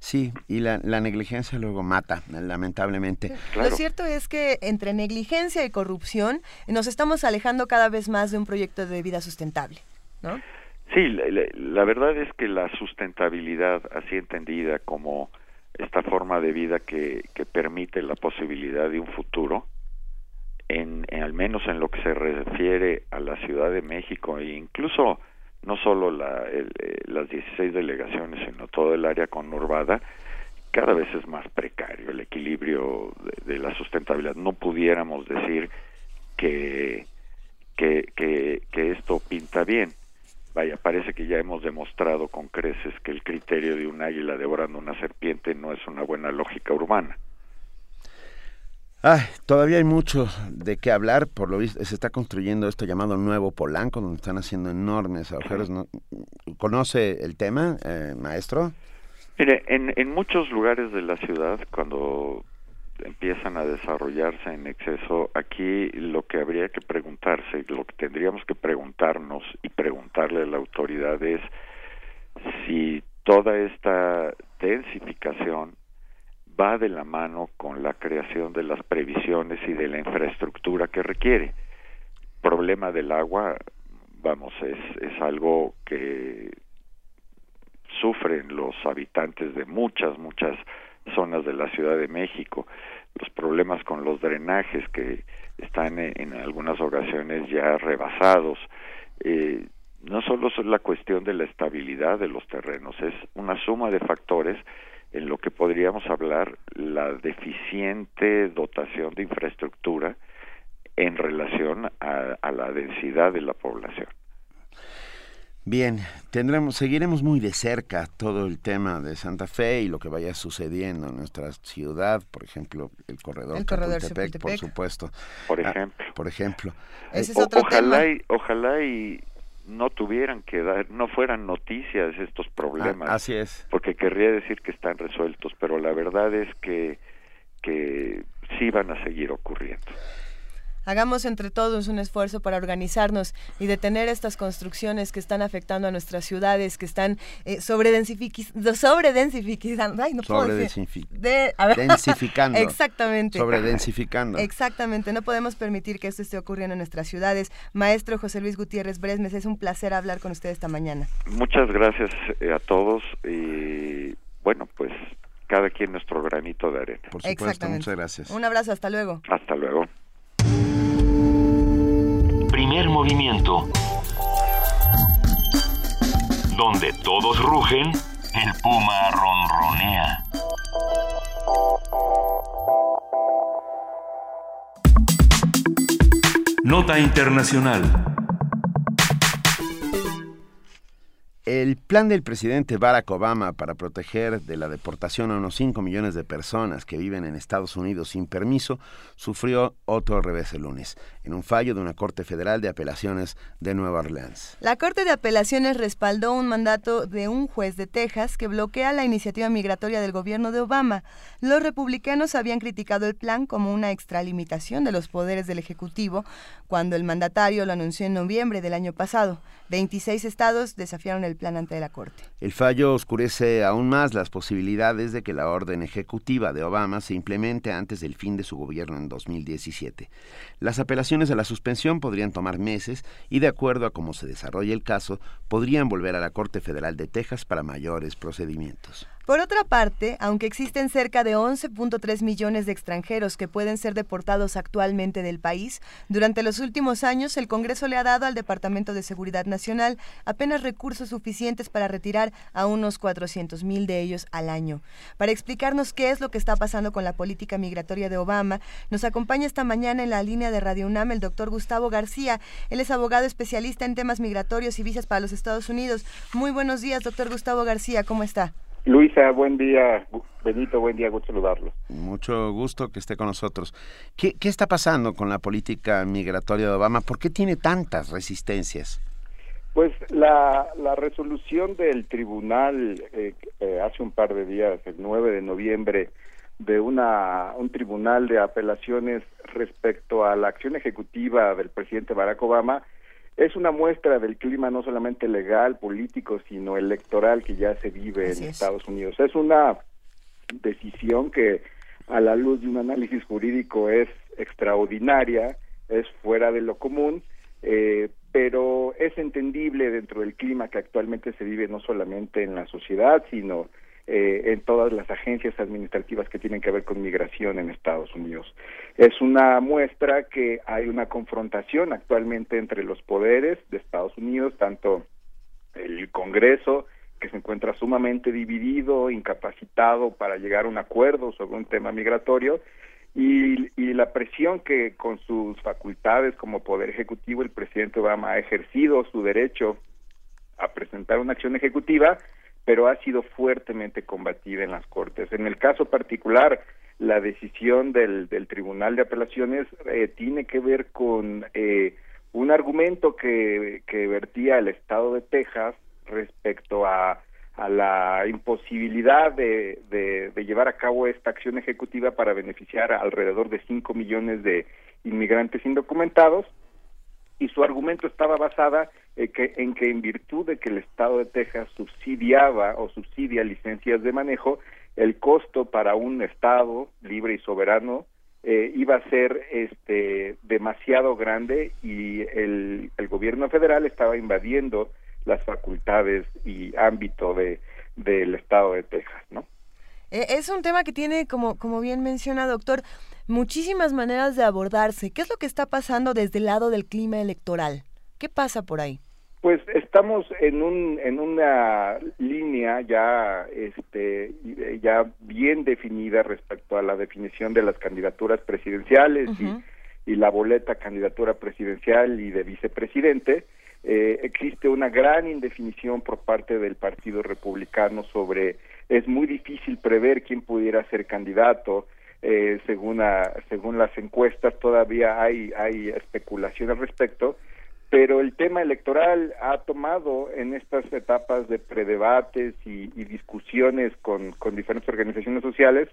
Sí, y la, negligencia luego mata, lamentablemente. Lo cierto es que entre negligencia y corrupción nos estamos alejando cada vez más de un proyecto de vida sustentable, ¿no? Sí, la, verdad es que la sustentabilidad, así entendida como esta forma de vida que, que permite la posibilidad de un futuro, en, al menos en lo que se refiere a la Ciudad de México e incluso no solo la, el, eh, las 16 delegaciones, sino todo el área conurbada, cada vez es más precario el equilibrio de, de la sustentabilidad. No pudiéramos decir que, que, que, que esto pinta bien vaya, parece que ya hemos demostrado con creces que el criterio de un águila devorando una serpiente no es una buena lógica urbana. Ay, todavía hay mucho de qué hablar, por lo visto se está construyendo esto llamado Nuevo Polanco, donde están haciendo enormes agujeros. ¿Conoce el tema, eh, maestro? Mire, en, en muchos lugares de la ciudad, cuando empiezan a desarrollarse en exceso, aquí lo que habría que preguntarse, lo que tendríamos que preguntarnos y preguntarle a la autoridad es si toda esta densificación va de la mano con la creación de las previsiones y de la infraestructura que requiere. Problema del agua, vamos, es, es algo que sufren los habitantes de muchas, muchas zonas de la Ciudad de México, los problemas con los drenajes que están en, algunas ocasiones ya rebasados. Eh, no solo es la cuestión de la estabilidad de los terrenos, es una suma de factores en lo que podríamos hablar la deficiente dotación de infraestructura en relación a la densidad de la población. Bien, tendremos, seguiremos muy de cerca todo el tema de Santa Fe y lo que vaya sucediendo en nuestra ciudad, por ejemplo, el corredor, el corredor por supuesto. Por ah, ejemplo. por ejemplo. Ese es otro ojalá tema. Y, ojalá y no tuvieran que dar, no fueran noticias estos problemas. Ah, así es. Porque querría decir que están resueltos, pero la verdad es que que sí van a seguir ocurriendo. Hagamos entre todos un esfuerzo para organizarnos y detener estas construcciones que están afectando a nuestras ciudades, que están eh, sobredensificando, sobredensificando, ay, no puedo decir. De, densificando. Exactamente. Sobredensificando. Exactamente. No podemos permitir que esto esté ocurriendo en nuestras ciudades. Maestro José Luis Gutiérrez Bresmes, es un placer hablar con usted esta mañana. Muchas gracias eh, a todos y bueno, pues cada quien nuestro granito de arena. Por supuesto, muchas gracias. Un abrazo, hasta luego. Hasta luego. Primer movimiento. Donde todos rugen, el puma ronronea. Nota Internacional. El plan del presidente Barack Obama para proteger de la deportación a unos 5 millones de personas que viven en Estados Unidos sin permiso sufrió otro revés el lunes, en un fallo de una Corte Federal de Apelaciones de Nueva Orleans. La Corte de Apelaciones respaldó un mandato de un juez de Texas que bloquea la iniciativa migratoria del gobierno de Obama. Los republicanos habían criticado el plan como una extralimitación de los poderes del Ejecutivo cuando el mandatario lo anunció en noviembre del año pasado. 26 estados desafiaron el plan ante la Corte. El fallo oscurece aún más las posibilidades de que la orden ejecutiva de Obama se implemente antes del fin de su gobierno en 2017. Las apelaciones a la suspensión podrían tomar meses y, de acuerdo a cómo se desarrolle el caso, podrían volver a la Corte Federal de Texas para mayores procedimientos. Por otra parte, aunque existen cerca de 11.3 millones de extranjeros que pueden ser deportados actualmente del país, durante los últimos años el Congreso le ha dado al Departamento de Seguridad Nacional apenas recursos suficientes para retirar a unos 400 mil de ellos al año. Para explicarnos qué es lo que está pasando con la política migratoria de Obama, nos acompaña esta mañana en la línea de Radio UNAM el doctor Gustavo García. Él es abogado especialista en temas migratorios y visas para los Estados Unidos. Muy buenos días, doctor Gustavo García, ¿cómo está? Luisa, buen día. Benito, buen día, gusto saludarlo. Mucho gusto que esté con nosotros. ¿Qué, ¿Qué, está pasando con la política migratoria de Obama? ¿Por qué tiene tantas resistencias? Pues la, la resolución del tribunal eh, eh, hace un par de días, el 9 de noviembre, de una, un tribunal de apelaciones respecto a la acción ejecutiva del presidente Barack Obama, es una muestra del clima no solamente legal, político, sino electoral que ya se vive en Estados Unidos. Es una decisión que a la luz de un análisis jurídico es extraordinaria, es fuera de lo común, eh, pero es entendible dentro del clima que actualmente se vive no solamente en la sociedad, sino eh, en todas las agencias administrativas que tienen que ver con migración en Estados Unidos. Es una muestra que hay una confrontación actualmente entre los poderes de Estados Unidos, tanto el Congreso, que se encuentra sumamente dividido, incapacitado para llegar a un acuerdo sobre un tema migratorio, y, y, la presión que con sus facultades como poder ejecutivo el presidente Obama ha ejercido su derecho a presentar una acción ejecutiva pero ha sido fuertemente combatida en las Cortes. En el caso particular, la decisión del, del Tribunal de Apelaciones eh, tiene que ver con eh, un argumento que, que vertía el Estado de Texas respecto a, la imposibilidad de, de, de, llevar a cabo esta acción ejecutiva para beneficiar a alrededor de 5 millones de inmigrantes indocumentados y su argumento estaba basada eh, que, en que en virtud de que el Estado de Texas subsidiaba o subsidia licencias de manejo, el costo para un Estado libre y soberano eh, iba a ser este demasiado grande y el, el gobierno federal estaba invadiendo las facultades y ámbito de del estado de Texas, ¿no? Eh, es un tema que tiene, como, como bien menciona, doctor, muchísimas maneras de abordarse. ¿Qué es lo que está pasando desde el lado del clima electoral? ¿Qué pasa por ahí? Pues estamos en un en una línea ya este ya bien definida respecto a la definición de las candidaturas presidenciales y, y la boleta candidatura presidencial y de vicepresidente. Eh, existe una gran indefinición por parte del Partido Republicano sobre es muy difícil prever quién pudiera ser candidato. Eh, según, según las encuestas todavía hay, hay especulación al respecto pero el tema electoral ha tomado en estas etapas de predebates y, y discusiones con, con diferentes organizaciones sociales,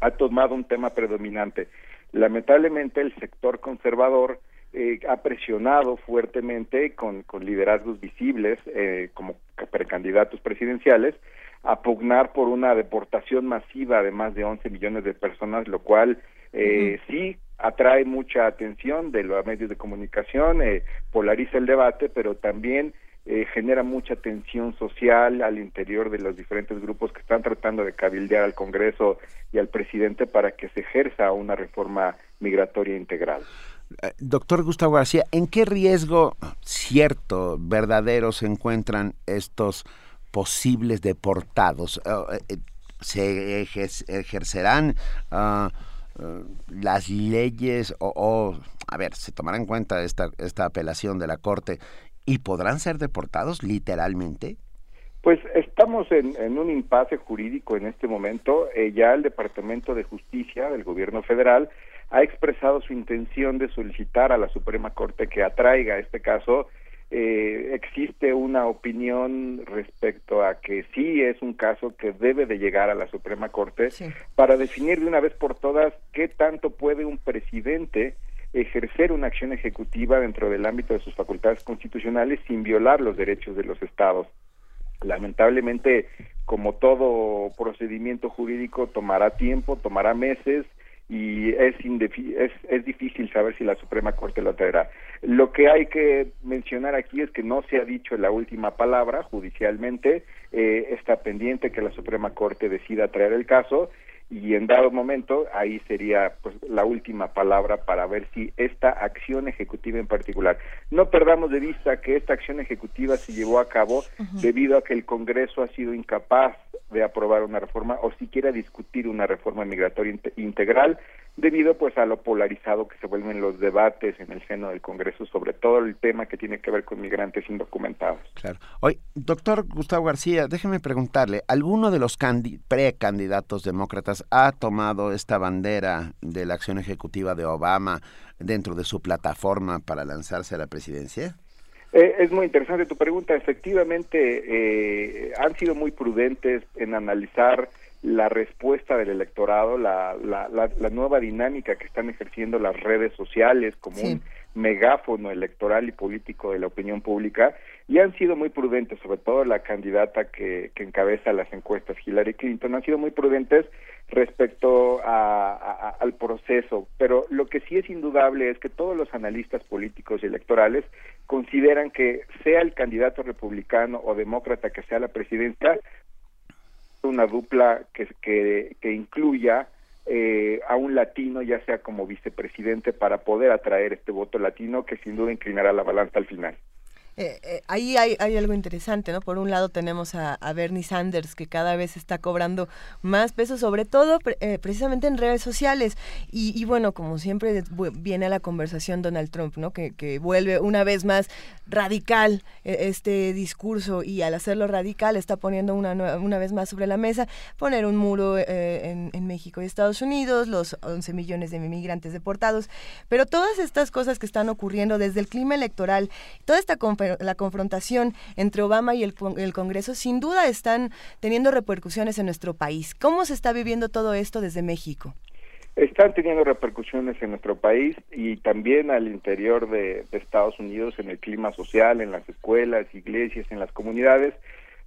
ha tomado un tema predominante. Lamentablemente el sector conservador eh, ha presionado fuertemente con, con liderazgos visibles eh, como precandidatos presidenciales a pugnar por una deportación masiva de más de 11 millones de personas, lo cual eh, sí atrae mucha atención de los medios de comunicación, eh, polariza el debate, pero también eh, genera mucha tensión social al interior de los diferentes grupos que están tratando de cabildear al Congreso y al presidente para que se ejerza una reforma migratoria integral. Eh, doctor Gustavo García, ¿en qué riesgo cierto, verdadero se encuentran estos posibles deportados? ¿Se ejercerán? Uh, eh, las leyes o, a ver, se tomará en cuenta esta, esta apelación de la Corte y podrán ser deportados literalmente? Pues estamos en, en un impasse jurídico en este momento. Eh, ya el Departamento de Justicia del Gobierno Federal ha expresado su intención de solicitar a la Suprema Corte que atraiga este caso eh, existe una opinión respecto a que sí es un caso que debe de llegar a la Suprema Corte para definir de una vez por todas qué tanto puede un presidente ejercer una acción ejecutiva dentro del ámbito de sus facultades constitucionales sin violar los derechos de los estados. Lamentablemente, como todo procedimiento jurídico, tomará tiempo, tomará meses, y es, es, difícil saber si la Suprema Corte lo traerá. Lo que hay que mencionar aquí es que no se ha dicho la última palabra judicialmente, eh, está pendiente que la Suprema Corte decida traer el caso y en dado momento ahí sería pues la última palabra para ver si esta acción ejecutiva en particular. No perdamos de vista que esta acción ejecutiva se llevó a cabo debido a que el Congreso ha sido incapaz de aprobar una reforma o siquiera discutir una reforma migratoria integral debido pues a lo polarizado que se vuelven los debates en el seno del Congreso sobre todo el tema que tiene que ver con migrantes indocumentados. Claro. Hoy, doctor Gustavo García, déjeme preguntarle, ¿alguno de los precandidatos demócratas ha tomado esta bandera de la acción ejecutiva de Obama dentro de su plataforma para lanzarse a la presidencia? Eh, es muy interesante tu pregunta. Efectivamente, eh, han sido muy prudentes en analizar la respuesta del electorado, la, la, la, nueva dinámica que están ejerciendo las redes sociales como un megáfono electoral y político de la opinión pública y han sido muy prudentes, sobre todo la candidata que, que encabeza las encuestas, Hillary Clinton, han sido muy prudentes respecto a, al proceso, pero lo que sí es indudable es que todos los analistas políticos y electorales consideran que sea el candidato republicano o demócrata que sea la presidencia, una dupla que, que, incluya eh, a un latino, ya sea como vicepresidente, para poder atraer este voto latino que sin duda inclinará la balanza al final. Eh, eh, ahí hay, hay, algo interesante, ¿no? Por un lado tenemos a, Bernie Sanders que cada vez está cobrando más peso, sobre todo eh, precisamente en redes sociales. Y, bueno, como siempre viene a la conversación Donald Trump, ¿no? Que, que vuelve una vez más radical este discurso y al hacerlo radical está poniendo una, una vez más sobre la mesa poner un muro en, en México y Estados Unidos, los 11 millones de inmigrantes deportados. Pero todas estas cosas que están ocurriendo desde el clima electoral, toda esta conferencia la confrontación entre Obama y el, el Congreso sin duda están teniendo repercusiones en nuestro país. ¿Cómo se está viviendo todo esto desde México? Están teniendo repercusiones en nuestro país y también al interior de, Estados Unidos en el clima social, en las escuelas, iglesias, en las comunidades,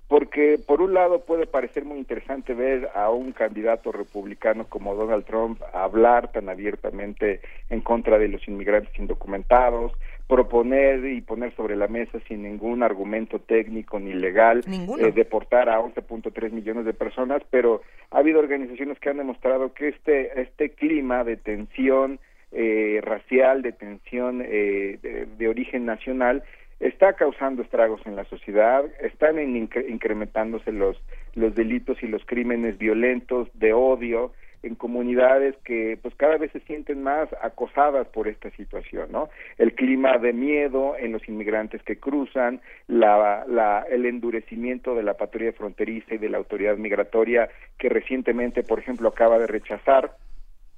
porque por un lado puede parecer muy interesante ver a un candidato republicano como Donald Trump hablar tan abiertamente en contra de los inmigrantes indocumentados, proponer y poner sobre la mesa sin ningún argumento técnico ni legal eh, deportar a 11.3 millones de personas, pero ha habido organizaciones que han demostrado que este este clima de tensión eh, racial, de tensión eh, de, origen nacional, está causando estragos en la sociedad, están incrementándose los, los delitos y los crímenes violentos de odio en comunidades que pues cada vez se sienten más acosadas por esta situación, ¿no? El clima de miedo en los inmigrantes que cruzan, la, la, el endurecimiento de la patrulla fronteriza y de la autoridad migratoria que recientemente, por ejemplo, acaba de rechazar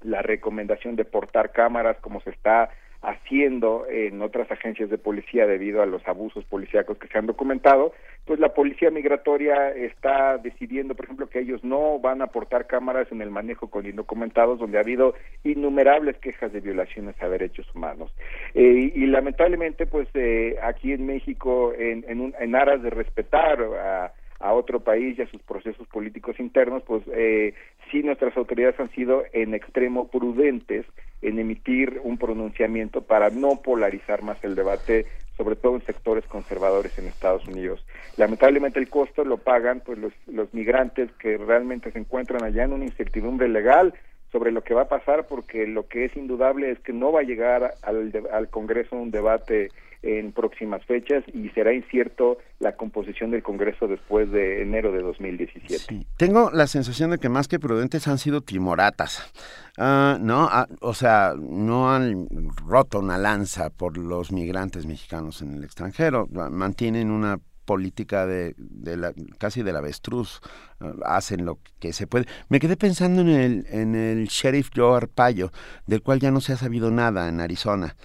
la recomendación de portar cámaras como se está haciendo en otras agencias de policía debido a los abusos policíacos que se han documentado, pues la policía migratoria está decidiendo, por ejemplo, que ellos no van a aportar cámaras en el manejo con indocumentados, donde ha habido innumerables quejas de violaciones a derechos humanos. Eh, y lamentablemente, pues eh, aquí en México, en, en, en aras de respetar a a otro país y a sus procesos políticos internos, pues eh, sí nuestras autoridades han sido en extremo prudentes en emitir un pronunciamiento para no polarizar más el debate, sobre todo en sectores conservadores en Estados Unidos. Lamentablemente el costo lo pagan pues los, los migrantes que realmente se encuentran allá en una incertidumbre legal sobre lo que va a pasar porque lo que es indudable es que no va a llegar al, al Congreso un debate en próximas fechas y será incierto la composición del Congreso después de enero de 2017. Tengo la sensación de que más que prudentes han sido timoratas. Ah, no, ah, o sea, no han roto una lanza por los migrantes mexicanos en el extranjero, mantienen una política de, la, casi del avestruz, ah, hacen lo que se puede. Me quedé pensando en el, en el sheriff Joe Arpaio, del cual ya no se ha sabido nada en Arizona.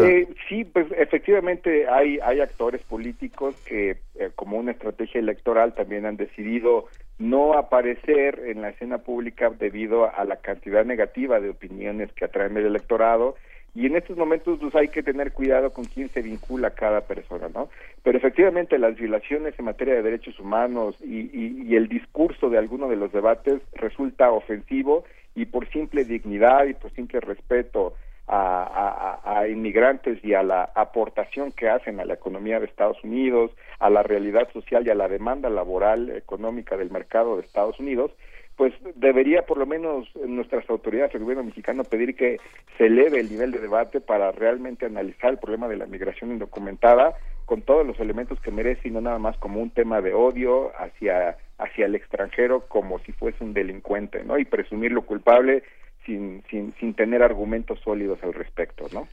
Eh, sí, pues efectivamente hay, hay actores políticos que eh, como una estrategia electoral también han decidido no aparecer en la escena pública debido a la cantidad negativa de opiniones que atraen el electorado y en estos momentos pues hay que tener cuidado con quién se vincula cada persona, ¿no? Pero efectivamente las violaciones en materia de derechos humanos y, y el discurso de alguno de los debates resulta ofensivo y por simple dignidad y por simple respeto a, a, inmigrantes y a la aportación que hacen a la economía de Estados Unidos, a la realidad social y a la demanda laboral económica del mercado de Estados Unidos, pues debería por lo menos nuestras autoridades, el gobierno mexicano, pedir que se eleve el nivel de debate para realmente analizar el problema de la migración indocumentada con todos los elementos que merece y no nada más como un tema de odio hacia hacia el extranjero como si fuese un delincuente, ¿no? Y presumirlo culpable sin, sin, sin tener argumentos sólidos al respecto, ¿no?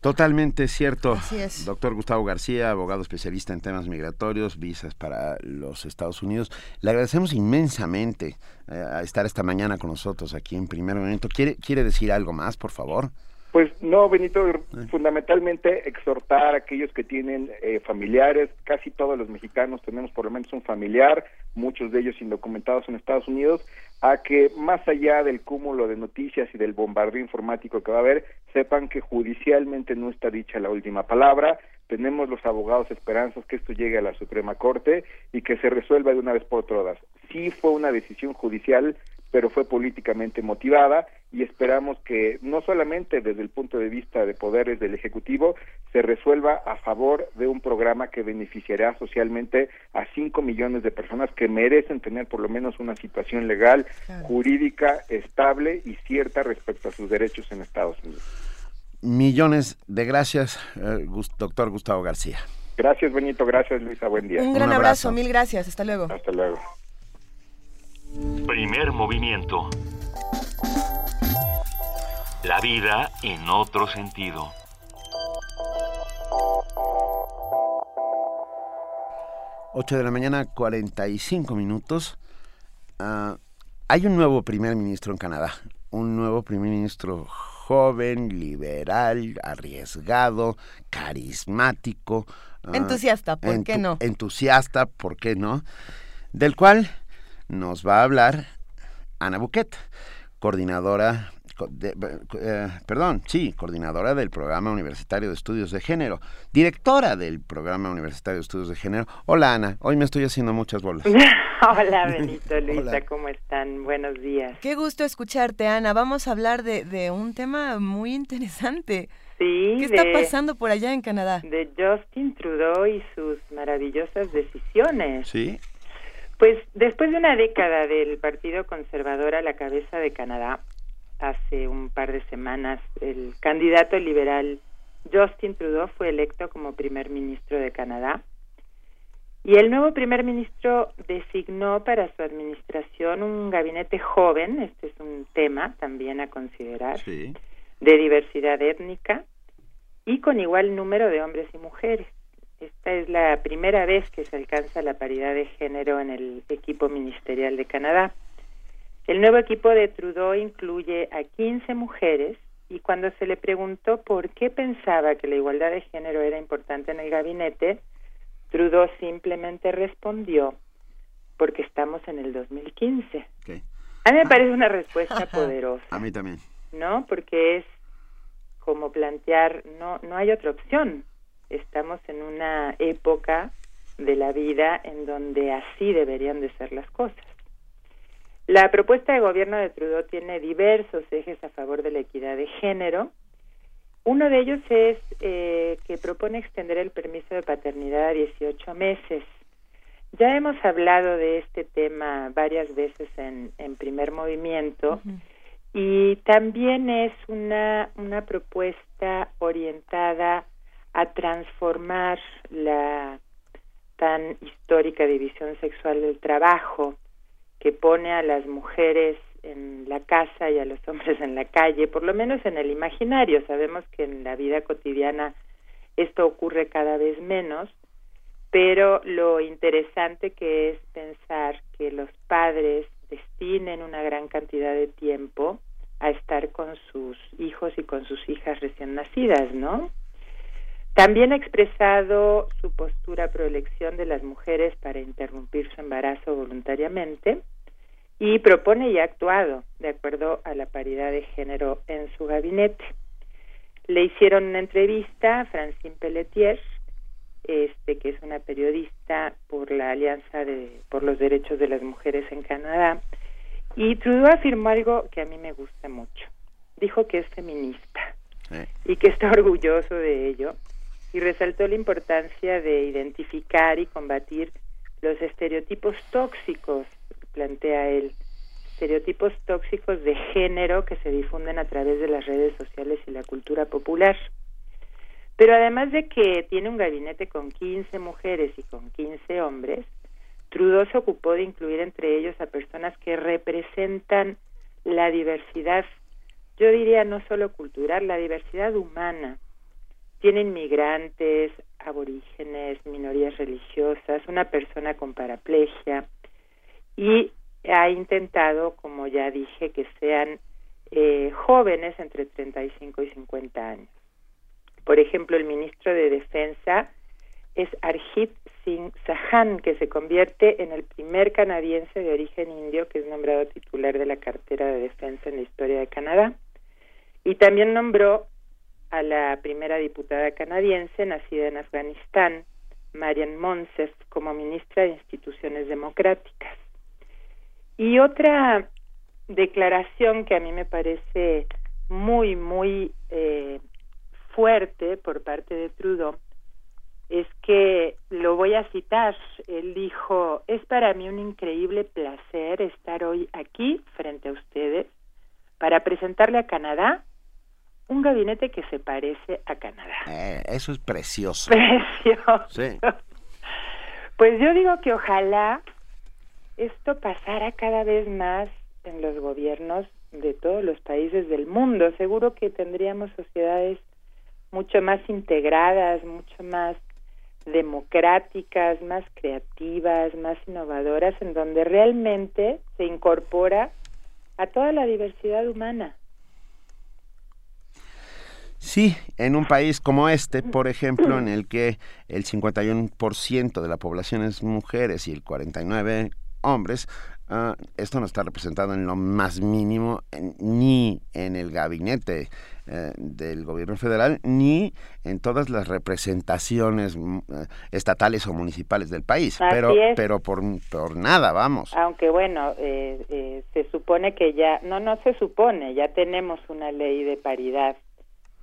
Totalmente cierto. Doctor Gustavo García, abogado especialista en temas migratorios, visas para los Estados Unidos. Le agradecemos inmensamente eh, a estar esta mañana con nosotros aquí en Primer Momento. ¿Quiere, ¿Quiere decir algo más, por favor? Pues no, Benito, eh. fundamentalmente exhortar a aquellos que tienen eh, familiares, casi todos los mexicanos tenemos por lo menos un familiar, muchos de ellos indocumentados en Estados Unidos, a que más allá del cúmulo de noticias y del bombardeo informático que va a haber, sepan que judicialmente no está dicha la última palabra, tenemos los abogados esperanzas que esto llegue a la Suprema Corte y que se resuelva de una vez por todas. Sí fue una decisión judicial pero fue políticamente motivada y esperamos que no solamente desde el punto de vista de poderes del Ejecutivo se resuelva a favor de un programa que beneficiará socialmente a 5 millones de personas que merecen tener por lo menos una situación legal, jurídica, estable y cierta respecto a sus derechos en Estados Unidos. Millones de gracias, eh, doctor Gustavo García. Gracias, Benito. Gracias, Luisa. Buen día. Un gran abrazo. Mil gracias. Hasta luego. Hasta luego. Primer movimiento. La vida en otro sentido. Ocho de la mañana, 45 minutos. Uh, hay un nuevo primer ministro en Canadá. Un nuevo primer ministro joven, liberal, arriesgado, carismático. Uh, entusiasta, ¿por qué no? Entusiasta, ¿por qué no? Del cual nos va a hablar Ana Buquet, coordinadora eh, perdón, sí, coordinadora del Programa Universitario de Estudios de Género, directora del Programa Universitario de Estudios de Género. Hola Ana, hoy me estoy haciendo muchas bolas. Hola Benito, Luisa, ¿cómo están? Buenos días. Qué gusto escucharte Ana, vamos a hablar de, de un tema muy interesante. Sí, ¿Qué está pasando por allá en Canadá? De Justin Trudeau y sus maravillosas decisiones. Sí. Pues después de una década del Partido Conservador a la cabeza de Canadá, hace un par de semanas el candidato liberal Justin Trudeau fue electo como primer ministro de Canadá. Y el nuevo primer ministro designó para su administración un gabinete joven, este es un tema también a considerar, de diversidad étnica y con igual número de hombres y mujeres. Esta es la primera vez que se alcanza la paridad de género en el equipo ministerial de Canadá. El nuevo equipo de Trudeau incluye a 15 mujeres y cuando se le preguntó por qué pensaba que la igualdad de género era importante en el gabinete, Trudeau simplemente respondió porque estamos en el 2015. A mí me parece una respuesta poderosa. A mí también. ¿No? Porque es como plantear, no, no hay otra opción estamos en una época de la vida en donde así deberían de ser las cosas. La propuesta de gobierno de Trudeau tiene diversos ejes a favor de la equidad de género. Uno de ellos es eh, que propone extender el permiso de paternidad a 18 meses. Ya hemos hablado de este tema varias veces en, en primer movimiento y también es una, una propuesta orientada a transformar la tan histórica división sexual del trabajo que pone a las mujeres en la casa y a los hombres en la calle, por lo menos en el imaginario. Sabemos que en la vida cotidiana esto ocurre cada vez menos, pero lo interesante que es pensar que los padres destinen una gran cantidad de tiempo a estar con sus hijos y con sus hijas recién nacidas, ¿no? También ha expresado su postura pro elección de las mujeres para interrumpir su embarazo voluntariamente y propone y ha actuado de acuerdo a la paridad de género en su gabinete. Le hicieron una entrevista a Francine Pelletier, este, que es una periodista por la Alianza de, por los Derechos de las Mujeres en Canadá, y Trudeau afirmó algo que a mí me gusta mucho. Dijo que es feminista y que está orgulloso de ello y resaltó la importancia de identificar y combatir los estereotipos tóxicos, plantea él, estereotipos tóxicos de género que se difunden a través de las redes sociales y la cultura popular. Pero además de que tiene un gabinete con 15 mujeres y con 15 hombres, Trudeau se ocupó de incluir entre ellos a personas que representan la diversidad, yo diría no solo cultural, la diversidad humana, tienen migrantes, aborígenes, minorías religiosas, una persona con paraplegia y ha intentado, como ya dije, que sean eh, jóvenes entre 35 y 50 años. Por ejemplo, el ministro de Defensa es Arjit Singh Sahan, que se convierte en el primer canadiense de origen indio que es nombrado titular de la cartera de defensa en la historia de Canadá. Y también nombró a la primera diputada canadiense nacida en Afganistán, Marian Monsef, como ministra de Instituciones Democráticas. Y otra declaración que a mí me parece muy, muy eh, fuerte por parte de Trudeau es que lo voy a citar. Él dijo, es para mí un increíble placer estar hoy aquí frente a ustedes para presentarle a Canadá un gabinete que se parece a Canadá. Eh, eso es precioso. Precioso. Sí. Pues yo digo que ojalá esto pasara cada vez más en los gobiernos de todos los países del mundo. Seguro que tendríamos sociedades mucho más integradas, mucho más democráticas, más creativas, más innovadoras, en donde realmente se incorpora a toda la diversidad humana. Sí, en un país como este, por ejemplo, en el que el 51% de la población es mujeres y el 49% hombres, ah, esto no está representado en lo más mínimo en- ni en el gabinete eh, del gobierno federal ni en todas las representaciones mm, eh, estatales o municipales del país. Así pero, es. pero por, por nada, vamos. Aunque bueno, eh, eh, se supone que ya, no, no se supone, ya tenemos una ley de paridad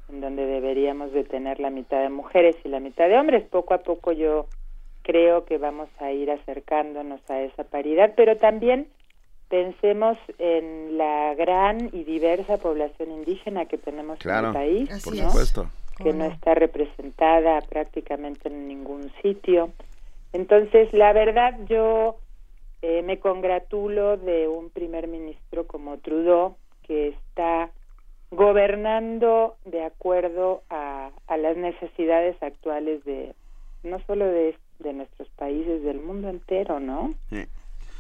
en donde deberíamos de tener la mitad de mujeres y la mitad de hombres. Poco a poco yo creo que vamos a ir acercándonos a esa paridad, pero también pensemos en la gran y diversa población indígena que tenemos Claro, en el país, por ¿no? supuesto. que no está representada prácticamente en ningún sitio. Entonces, la verdad, yo eh, me congratulo de un primer ministro como Trudeau que está gobernando de acuerdo a, a las necesidades actuales de no solo de, de nuestros países, del mundo entero, ¿no?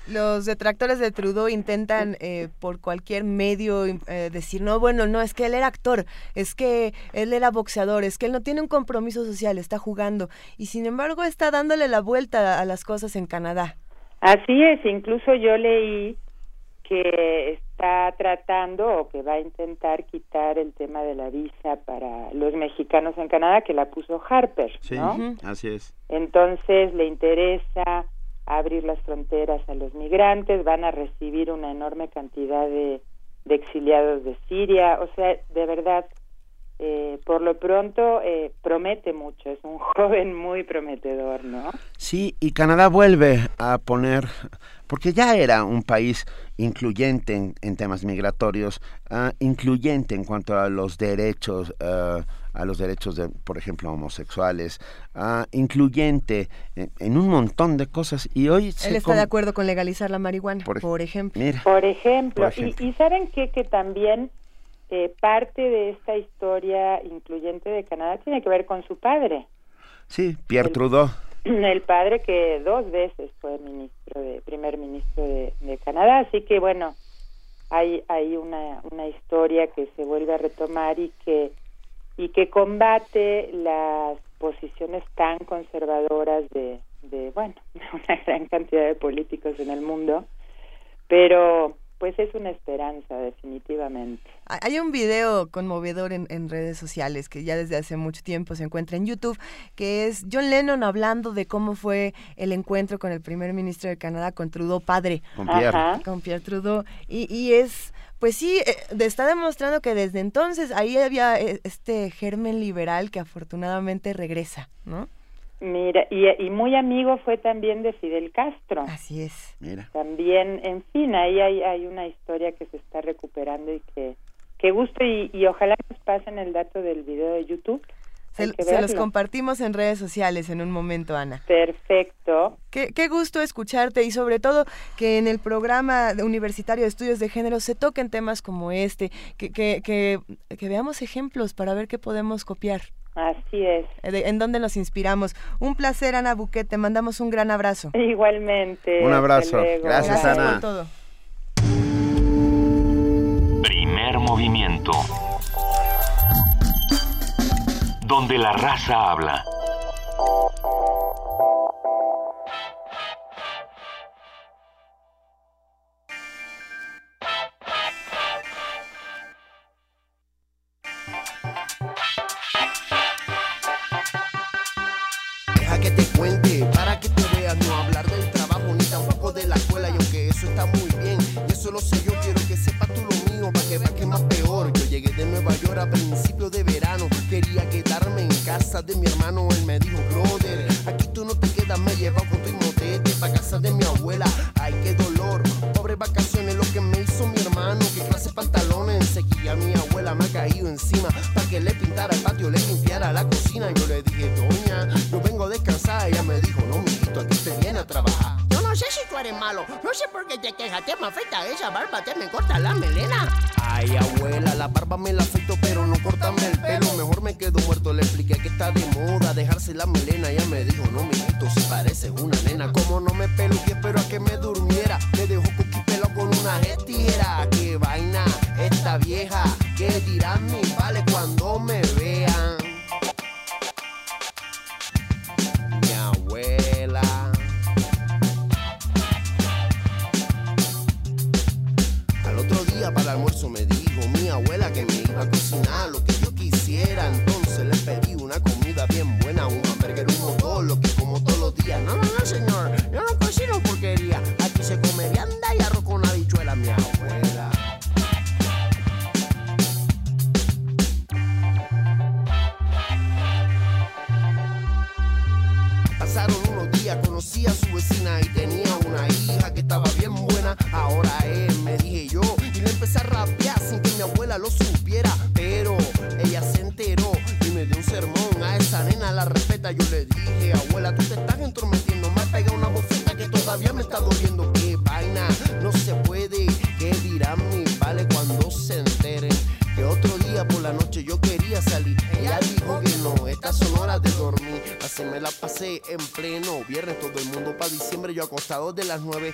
Los detractores de Trudeau intentan eh, por cualquier medio eh, decir, no, bueno, no, es que él era actor, es que él era boxeador, es que él no tiene un compromiso social, está jugando. Y sin embargo está dándole la vuelta a las cosas en Canadá. Así es, incluso yo leí que está tratando o que va a intentar quitar el tema de la visa para los mexicanos en Canadá que la puso Harper, Sí, ¿no? así es. Entonces le interesa abrir las fronteras a los migrantes, van a recibir una enorme cantidad de, de exiliados de Siria, o sea, de verdad, eh, por lo pronto eh, promete mucho, es un joven muy prometedor, ¿no? Sí, y Canadá vuelve a poner, porque ya era un país incluyente en, en temas migratorios, ah, incluyente en cuanto a los derechos, ah, a los derechos de, por ejemplo, homosexuales, ah, incluyente en, en un montón de cosas. Y hoy se Él está de acuerdo con legalizar la marihuana, Por por, ej- ejemplo. Mira, Por ejemplo, Por ejemplo. Y, y ¿saben qué? Que también eh, parte de esta historia incluyente de Canadá tiene que ver con su padre. sí, Pierre Trudeau. el padre que dos veces fue ministro de primer ministro de, Canadá. Así que bueno hay hay una una historia que se vuelve a retomar y que y que combate las posiciones tan conservadoras de de bueno una gran cantidad de políticos en el mundo. Pero pues es una esperanza definitivamente Hay- un video conmovedor en, en redes sociales que ya desde hace mucho tiempo se encuentra en YouTube, que es John Lennon hablando de cómo fue el encuentro con el primer ministro de Canadá, con Trudeau padre. Con Pierre. Ajá. Con Pierre Trudeau. Y, y es, pues sí, eh, está demostrando que desde entonces ahí había eh, este germen liberal que afortunadamente regresa, ¿no? Mira, y, y muy amigo fue también de Fidel Castro. Así es. Mira. También, en fin, ahí hay, hay una historia que se está recuperando y que, que gusto y, y ojalá nos pasen el dato del video de YouTube. Se, se los compartimos en redes sociales en un momento, Ana. Perfecto. Qué, qué gusto escucharte y sobre todo que en el programa de universitario de estudios de género se toquen temas como este, que, que, que, que veamos ejemplos para ver qué podemos copiar. Así es. de- en dónde nos inspiramos. Un placer, Ana Buquet, te mandamos un gran abrazo. Igualmente. Un abrazo. Gracias, Gracias Ana. por todo. Primer movimiento. Donde la raza habla. Deja que te cuente, para que te veas, no hablar del trabajo ni tampoco de la escuela. Y aunque eso está muy bien, y eso lo sé yo, quiero que sepas tú lo mío, para que veas que más peor. Llegué de Nueva York a principios de verano, quería quedarme en casa de mi hermano. Él me dijo, brother, aquí tú no te quedas, me lleva con tu motete para casa de mi abuela. Ay, qué dolor, pobre vacaciones, lo que me hizo mi hermano. Qué clase pantalones, enseguida mi abuela me ha caído encima, para que le pintara el patio, le limpiara la cocina. Yo le dije, doña, yo vengo a descansar. Ella me dijo, no sé por qué te quejas, te me afecta esa barba, te me corta la melena. Ay, abuela, la barba me la afecto, pero no cortame el pelo, mejor me quedo muerto. Le expliqué que está de moda dejarse la melena. Ella me dijo, no, mijito, si pareces una nena. Como no me pelo y espero a que me durmiera, me dejó coquipelo con una tijera. Qué vaina, esta vieja, que dirán mis en pleno viernes, todo el mundo para diciembre, yo acostado de las 9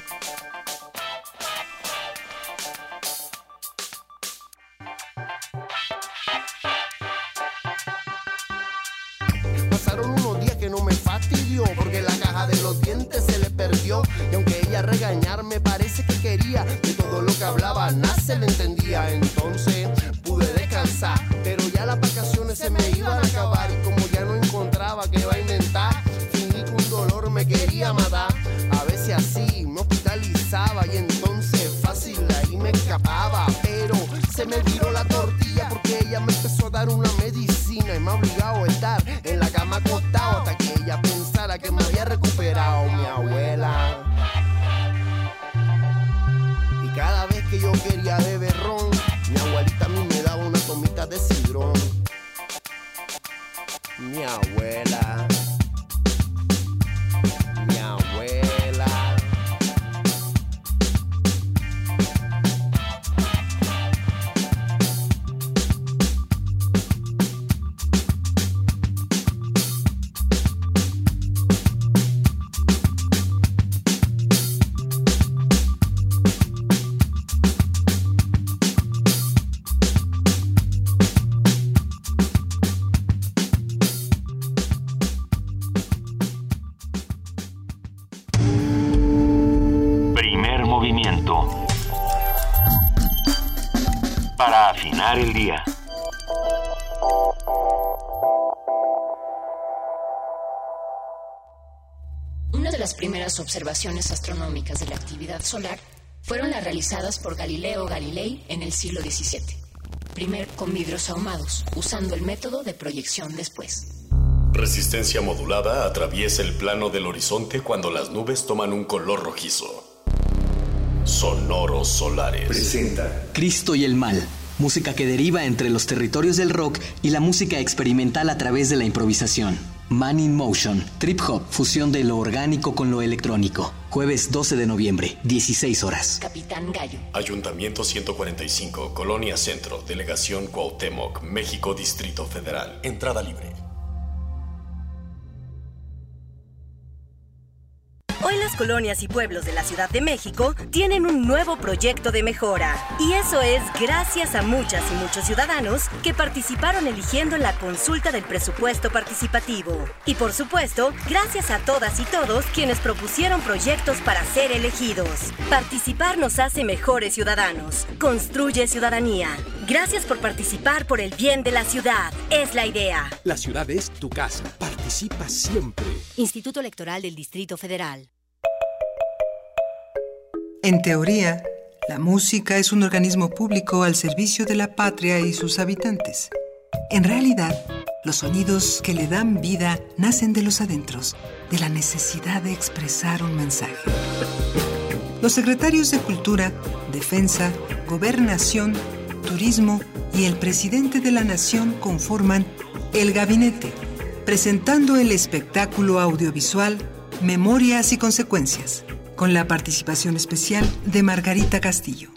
las observaciones astronómicas de la actividad solar fueron las realizadas por Galileo Galilei en el siglo XVII, primer con vidrios ahumados, usando el método de proyección después. Resistencia modulada atraviesa el plano del horizonte cuando las nubes toman un color rojizo. Sonoros solares. Presenta Cristo y el Mal, música que deriva entre los territorios del rock y la música experimental a través de la improvisación. Man in Motion, trip hop, fusión de lo orgánico con lo electrónico. Jueves 12 de noviembre, 16 horas. Capitán Gallo. Ayuntamiento 145, Colonia Centro, Delegación Cuauhtémoc, México, Distrito Federal. Entrada libre. Colonias y pueblos de la Ciudad de México tienen un nuevo proyecto de mejora. Y eso es gracias a muchas y muchos ciudadanos que participaron eligiendo la consulta del presupuesto participativo. Y por supuesto, gracias a todas y todos quienes propusieron proyectos para ser elegidos. Participar nos hace mejores ciudadanos. Construye ciudadanía. Gracias por participar por el bien de la ciudad. Es la idea. La ciudad es tu casa. Participa siempre. Instituto Electoral del Distrito Federal. En teoría, la música es un organismo público al servicio de la patria y sus habitantes. En realidad, los sonidos que le dan vida nacen de los adentros, de la necesidad de expresar un mensaje. Los secretarios de Cultura, Defensa, Gobernación, Turismo y el presidente de la Nación conforman el gabinete, presentando el espectáculo audiovisual Memorias y Consecuencias, con la participación especial de Margarita Castillo.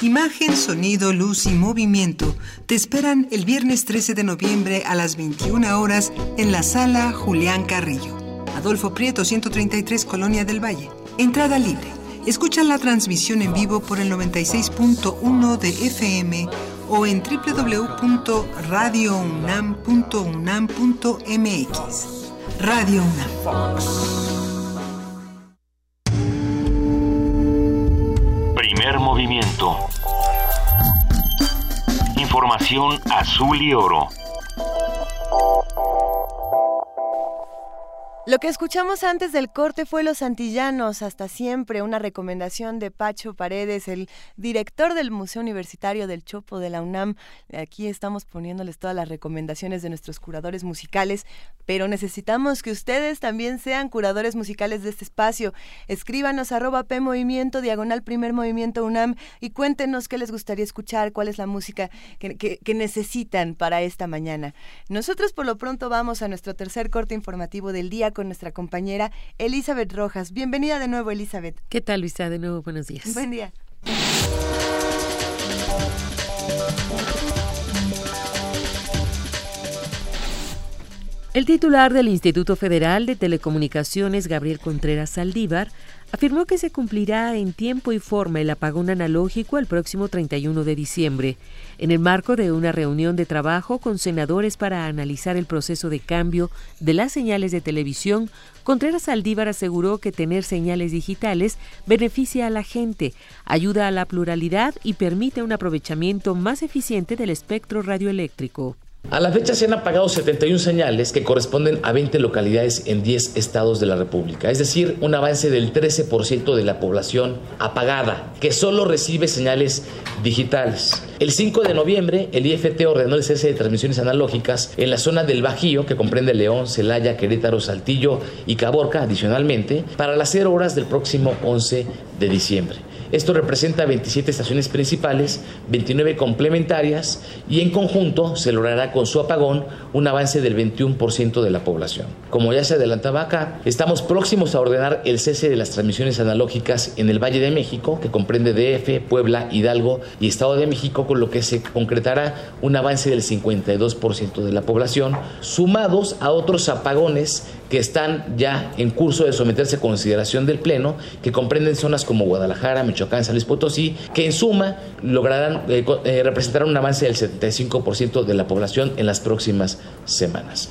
Imagen, sonido, luz y movimiento te esperan el viernes 13 de noviembre a las 21 horas en la sala Julián Carrillo. Adolfo Prieto, 133, Colonia del Valle. Entrada libre. Escucha la transmisión en vivo por el 96.1 de FM o en www.radiounam.unam.mx. Radio UNAM. Movimiento. Información azul y oro. Lo que escuchamos antes del corte fue Los Antillanos, hasta siempre, una recomendación de Pacho Paredes, el director del Museo Universitario del Chopo de la UNAM. Aquí estamos poniéndoles todas las recomendaciones de nuestros curadores musicales, pero necesitamos que ustedes también sean curadores musicales de este espacio. Escríbanos arroba P Movimiento, diagonal Primer Movimiento UNAM y cuéntenos qué les gustaría escuchar, cuál es la música que, que necesitan para esta mañana. Nosotros por lo pronto vamos a nuestro tercer corte informativo del día con nuestra compañera Elizabeth Rojas. Bienvenida de nuevo, Elizabeth. ¿Qué tal, Luisa? De nuevo, buenos días. Buen día. El titular del Instituto Federal de Telecomunicaciones, Gabriel Contreras Saldívar, afirmó que se cumplirá en tiempo y forma el apagón analógico el próximo 31 de diciembre, en el marco de una reunión de trabajo con senadores para analizar el proceso de cambio de las señales de televisión. Contreras Saldívar aseguró que tener señales digitales beneficia a la gente, ayuda a la pluralidad y permite un aprovechamiento más eficiente del espectro radioeléctrico. A la fecha se han apagado 71 señales que corresponden a 20 localidades en 10 estados de la República, es decir, un avance del 13% de la población apagada, que solo recibe señales digitales. El 5 de noviembre, el IFT ordenó el cese de transmisiones analógicas en la zona del Bajío, que comprende León, Celaya, Querétaro, Saltillo y Caborca, adicionalmente, para las 0 horas del próximo 11 de diciembre. Esto representa 27 estaciones principales, 29 complementarias y en conjunto se logrará con su apagón un avance del 21% de la población. Como ya se adelantaba acá, estamos próximos a ordenar el cese de las transmisiones analógicas en el Valle de México, que comprende DF, Puebla, Hidalgo y Estado de México, con lo que se concretará un avance del 52% de la población, sumados a otros apagones que están ya en curso de someterse a consideración del Pleno, que comprenden zonas como Guadalajara, Michoacán, San Luis Potosí, que en suma lograrán eh, eh, representar un avance del 75% de la población en las próximas semanas.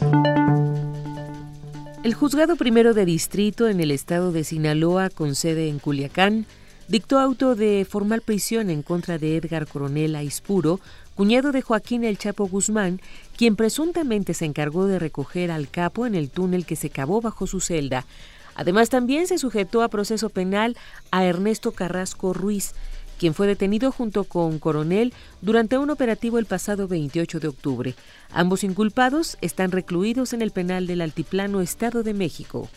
El juzgado primero de distrito en el estado de Sinaloa, con sede en Culiacán, dictó auto de formal prisión en contra de Edgar Coronel Aispuro, cuñado de Joaquín El Chapo Guzmán, quien presuntamente se encargó de recoger al capo en el túnel que se cavó bajo su celda. Además, también se sujetó a proceso penal a Ernesto Carrasco Ruiz, quien fue detenido junto con Coronel durante un operativo el pasado 28 de octubre. Ambos inculpados están recluidos en el penal del Altiplano Estado de México.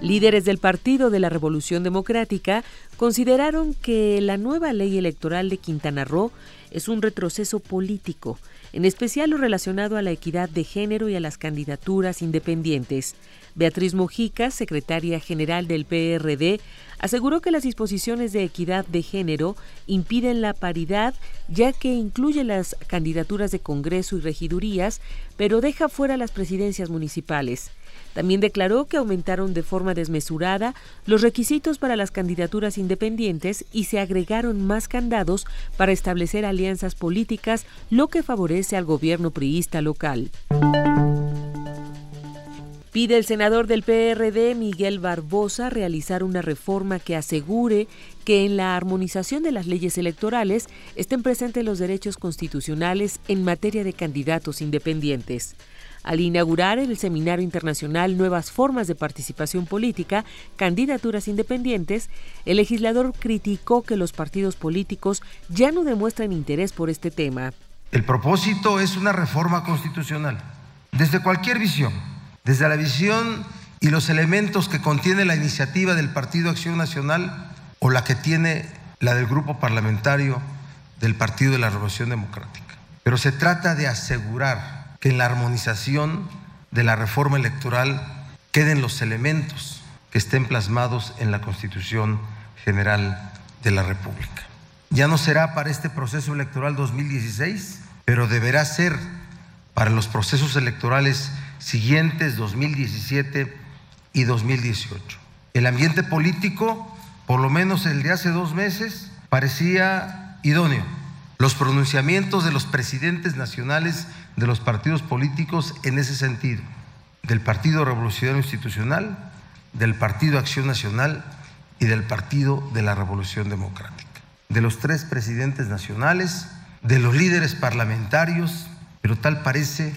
Líderes del Partido de la Revolución Democrática consideraron que la nueva ley electoral de Quintana Roo es un retroceso político, en especial lo relacionado a la equidad de género y a las candidaturas independientes. Beatriz Mojica, secretaria general del PRD, aseguró que las disposiciones de equidad de género impiden la paridad ya que incluye las candidaturas de Congreso y regidurías, pero deja fuera las presidencias municipales. También declaró que aumentaron de forma desmesurada los requisitos para las candidaturas independientes y se agregaron más candados para establecer alianzas políticas, lo que favorece al gobierno priista local. Pide el senador del PRD, Miguel Barbosa, realizar una reforma que asegure que en la armonización de las leyes electorales estén presentes los derechos constitucionales en materia de candidatos independientes. Al inaugurar el Seminario Internacional Nuevas Formas de Participación Política, Candidaturas Independientes, el legislador criticó que los partidos políticos ya no demuestran interés por este tema. El propósito es una reforma constitucional, desde cualquier visión, desde la visión y los elementos que contiene la iniciativa del Partido Acción Nacional o la que tiene la del grupo parlamentario del Partido de la Revolución Democrática. Pero se trata de asegurar que en la armonización de la reforma electoral queden los elementos que estén plasmados en la Constitución General de la República. Ya no será para este proceso electoral 2016, pero deberá ser para los procesos electorales siguientes 2017 y 2018. El ambiente político, por lo menos el de hace dos meses, parecía idóneo. Los pronunciamientos de los presidentes nacionales de los partidos políticos en ese sentido, del Partido Revolucionario Institucional, del Partido Acción Nacional y del Partido de la Revolución Democrática, de los tres presidentes nacionales, de los líderes parlamentarios, pero tal parece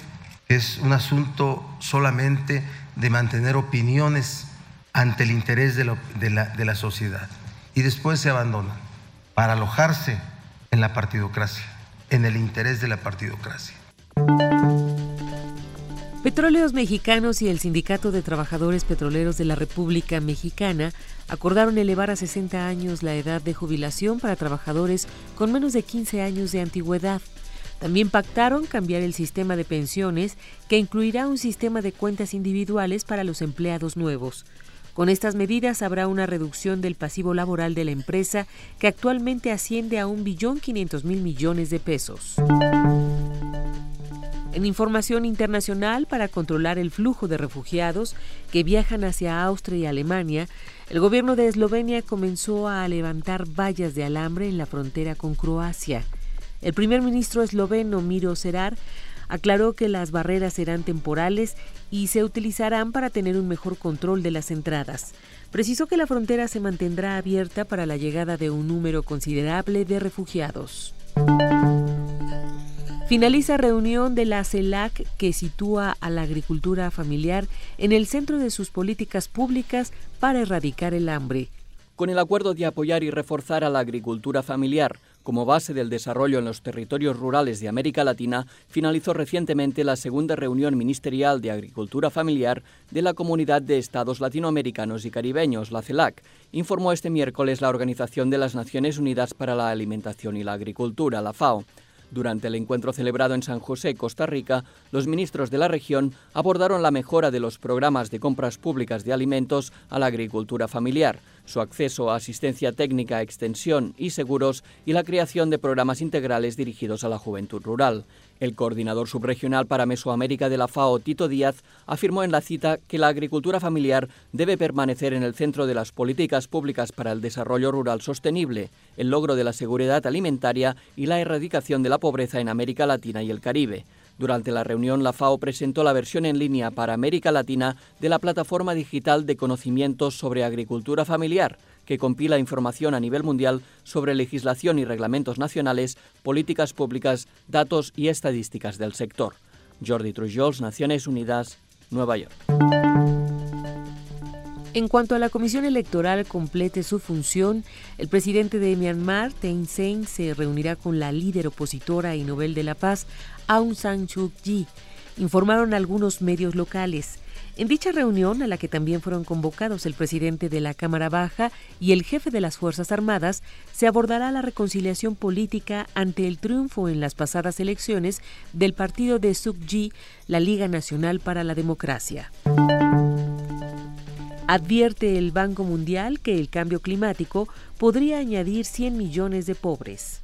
Es un asunto solamente de mantener opiniones ante el interés de, la, de la sociedad. Y después se abandonan para alojarse en la partidocracia, en el interés de la partidocracia. Petróleos Mexicanos y el Sindicato de Trabajadores Petroleros de la República Mexicana acordaron elevar a 60 años la edad de jubilación para trabajadores con menos de 15 años de antigüedad. También pactaron cambiar el sistema de pensiones, que incluirá un sistema de cuentas individuales para los empleados nuevos. Con estas medidas habrá una reducción del pasivo laboral de la empresa, que actualmente asciende a 1.500.000 millones de pesos. En información internacional, para controlar el flujo de refugiados que viajan hacia Austria y Alemania, el gobierno de Eslovenia comenzó a levantar vallas de alambre en la frontera con Croacia. El primer ministro esloveno Miro Cerar aclaró que las barreras serán temporales y se utilizarán para tener un mejor control de las entradas. Precisó que la frontera se mantendrá abierta para la llegada de un número considerable de refugiados. Finaliza reunión de la CELAC que sitúa a la agricultura familiar en el centro de sus políticas públicas para erradicar el hambre. Con el acuerdo de apoyar y reforzar a la agricultura familiar como base del desarrollo en los territorios rurales de América Latina, finalizó recientemente la segunda reunión ministerial de agricultura familiar de la Comunidad de Estados Latinoamericanos y Caribeños, la CELAC, informó este miércoles la Organización de las Naciones Unidas para la Alimentación y la Agricultura, la FAO. Durante el encuentro celebrado en San José, Costa Rica, los ministros de la región abordaron la mejora de los programas de compras públicas de alimentos a la agricultura familiar, su acceso a asistencia técnica, extensión y seguros y la creación de programas integrales dirigidos a la juventud rural. El coordinador subregional para Mesoamérica de la FAO, Tito Díaz, afirmó en la cita que la agricultura familiar debe permanecer en el centro de las políticas públicas para el desarrollo rural sostenible, el logro de la seguridad alimentaria y la erradicación de la pobreza en América Latina y el Caribe. Durante la reunión, la FAO presentó la versión en línea para América Latina de la plataforma digital de conocimientos sobre agricultura familiar, que compila información a nivel mundial sobre legislación y reglamentos nacionales, políticas públicas, datos y estadísticas del sector. Jordi Trujols, Naciones Unidas, Nueva York. En cuanto a la Comisión Electoral complete su función, el presidente de Myanmar, Thein Sein, se reunirá con la líder opositora y Nobel de la Paz, Aung San Suu Kyi, informaron algunos medios locales. En dicha reunión, a la que también fueron convocados el presidente de la Cámara Baja y el jefe de las Fuerzas Armadas, se abordará la reconciliación política ante el triunfo en las pasadas elecciones del partido de Suu Kyi, la Liga Nacional para la Democracia. Advierte el Banco Mundial que el cambio climático podría añadir 100 millones de pobres.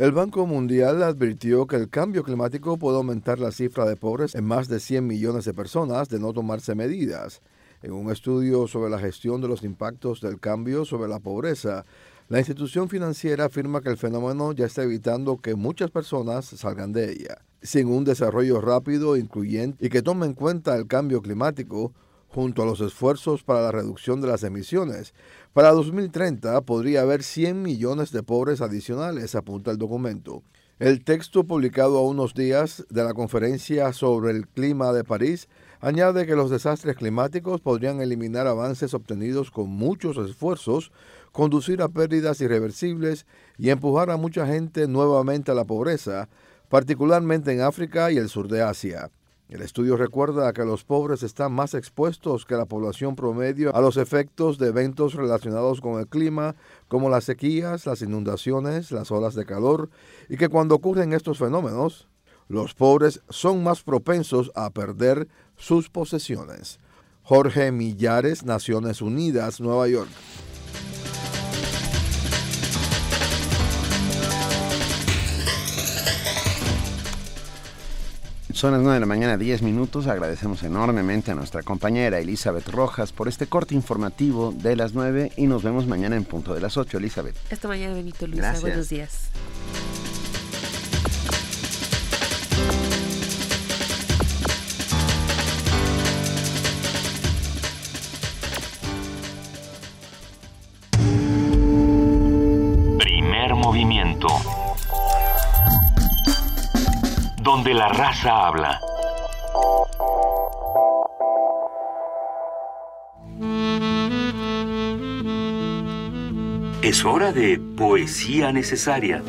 El Banco Mundial advirtió que el cambio climático puede aumentar la cifra de pobres en más de 100 millones de personas de no tomarse medidas. En un estudio sobre la gestión de los impactos del cambio sobre la pobreza, la institución financiera afirma que el fenómeno ya está evitando que muchas personas salgan de ella. Sin un desarrollo rápido, incluyente y que tome en cuenta el cambio climático, junto a los esfuerzos para la reducción de las emisiones. Para 2030 podría haber 100 millones de pobres adicionales, apunta el documento. El texto publicado a unos días de la conferencia sobre el clima de París añade que los desastres climáticos podrían eliminar avances obtenidos con muchos esfuerzos, conducir a pérdidas irreversibles y empujar a mucha gente nuevamente a la pobreza, particularmente en África y el sur de Asia. El estudio recuerda que los pobres están más expuestos que la población promedio a los efectos de eventos relacionados con el clima, como las sequías, las inundaciones, las olas de calor, y que cuando ocurren estos fenómenos, los pobres son más propensos a perder sus posesiones. Jorge Millares, Naciones Unidas, Nueva York. Son las 9 de la mañana, 10 minutos. Agradecemos enormemente a nuestra compañera Elizabeth Rojas por este corte informativo de las 9 y nos vemos mañana en punto de las 8. Elizabeth. Esta mañana, Benito Luisa. Buenos días. Primer movimiento donde la raza habla. Es hora de poesía necesaria.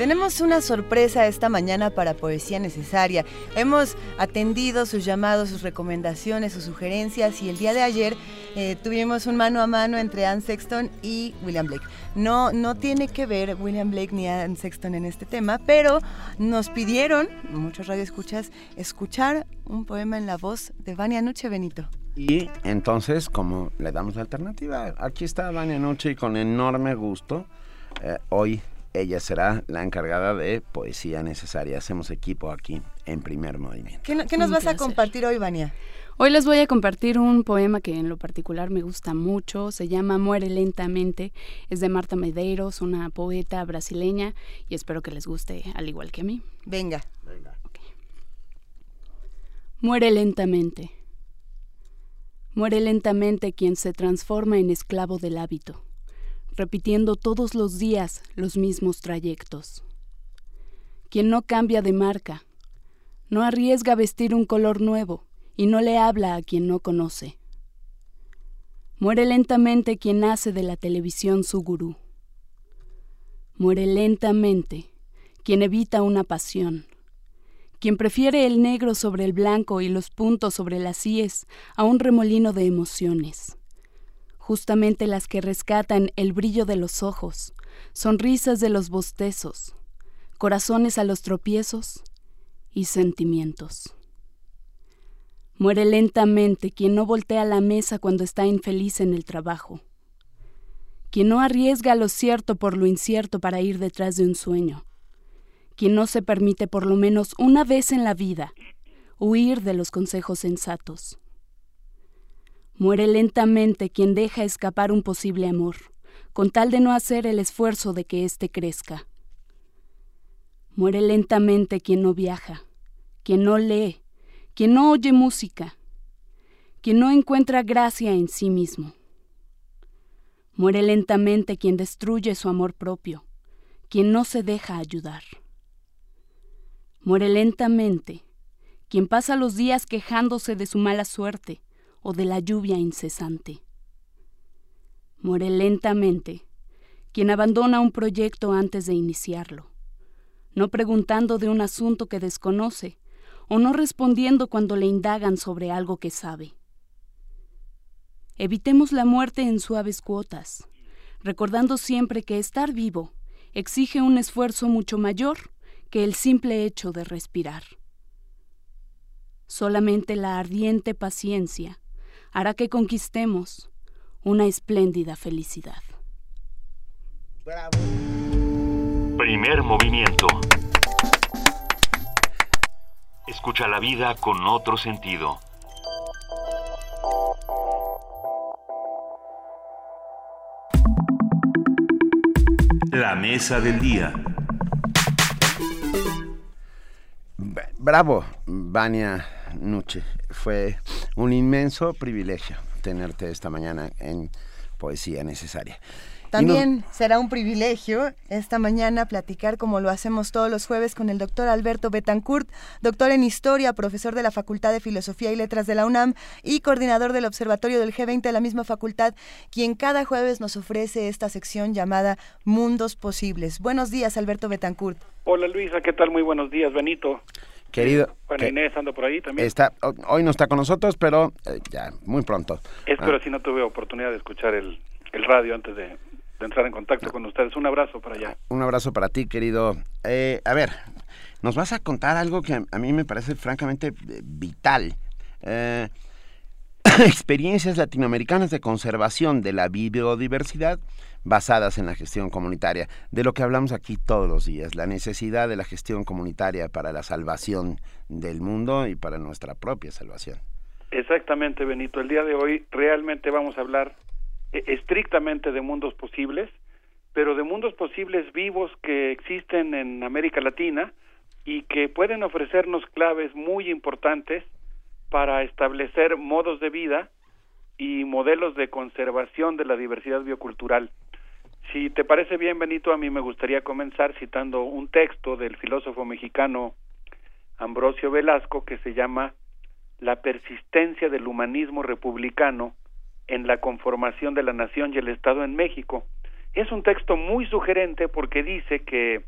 Tenemos una sorpresa esta mañana para Poesía Necesaria. Hemos atendido sus llamados, sus recomendaciones, sus sugerencias y el día de ayer eh, tuvimos un mano a mano entre Anne Sexton y William Blake. No, no tiene que ver William Blake ni Anne Sexton en este tema, pero nos pidieron, muchos radioescuchas, escuchar un poema en la voz de Vania Nuche Benito. Y entonces, como le damos la alternativa, aquí está Vania Nuche y con enorme gusto, eh, hoy ella será la encargada de poesía necesaria. Hacemos equipo aquí en primer movimiento. ¿Qué, nos vas a compartir hoy, Vania? Hoy les voy a compartir un poema que en lo particular me gusta mucho, se llama Muere lentamente, es de Marta Medeiros, una poeta brasileña y espero que les guste al igual que a mí. Venga. Muere lentamente. Muere lentamente quien se transforma en esclavo del hábito repitiendo todos los días los mismos trayectos. Quien no cambia de marca, no arriesga vestir un color nuevo y no le habla a quien no conoce. Muere lentamente quien hace de la televisión su gurú. Muere lentamente quien evita una pasión, quien prefiere el negro sobre el blanco y los puntos sobre las íes a un remolino de emociones justamente las que rescatan el brillo de los ojos, sonrisas de los bostezos, corazones a los tropiezos y sentimientos. Muere lentamente quien no voltea la mesa cuando está infeliz en el trabajo, quien no arriesga lo cierto por lo incierto para ir detrás de un sueño, quien no se permite por lo menos una vez en la vida huir de los consejos sensatos Muere lentamente quien deja escapar un posible amor, con tal de no hacer el esfuerzo de que éste crezca. Muere lentamente quien no viaja, quien no lee, quien no oye música, quien no encuentra gracia en sí mismo. Muere lentamente quien destruye su amor propio, quien no se deja ayudar. Muere lentamente quien pasa los días quejándose de su mala suerte, o de la lluvia incesante. Muere lentamente quien abandona un proyecto antes de iniciarlo, no preguntando de un asunto que desconoce o no respondiendo cuando le indagan sobre algo que sabe. Evitemos la muerte en suaves cuotas, recordando siempre que estar vivo exige un esfuerzo mucho mayor que el simple hecho de respirar. Solamente la ardiente paciencia hará que conquistemos una espléndida felicidad. Primer movimiento. Escucha la vida con otro sentido. La mesa del día. Bravo, Vania Nuche. Fue un inmenso privilegio tenerte esta mañana en Poesía Necesaria. También será un privilegio esta mañana platicar como lo hacemos todos los jueves con el doctor Alberto Betancourt, doctor en Historia, profesor de la Facultad de Filosofía y Letras de la UNAM y coordinador del Observatorio del G20 de la misma facultad, quien cada jueves nos ofrece esta sección llamada Mundos Posibles. Buenos días, Alberto Betancourt. Hola Luisa, ¿qué tal? Muy buenos días, Benito. Querido. Juan Inés anda por ahí también. Está, hoy no está con nosotros, pero eh, ya, muy pronto. Espero ah. si no tuve oportunidad de escuchar el, el radio antes de, entrar en contacto con ustedes. Un abrazo para allá. Un abrazo para ti, querido. Eh, a ver, nos vas a contar algo que a, mí me parece francamente eh, vital. experiencias latinoamericanas de conservación de la biodiversidad basadas en la gestión comunitaria, de lo que hablamos aquí todos los días, la necesidad de la gestión comunitaria para la salvación del mundo y para nuestra propia salvación. Exactamente, Benito. El día de hoy realmente vamos a hablar eh, estrictamente de mundos posibles, pero de mundos posibles vivos que existen en América Latina y que pueden ofrecernos claves muy importantes para establecer modos de vida y modelos de conservación de la diversidad biocultural. Si te parece bien, Benito, a mí me gustaría comenzar citando un texto del filósofo mexicano Ambrosio Velasco que se llama la persistencia del humanismo republicano en la conformación de la nación y el Estado en México. Es un texto muy sugerente porque dice que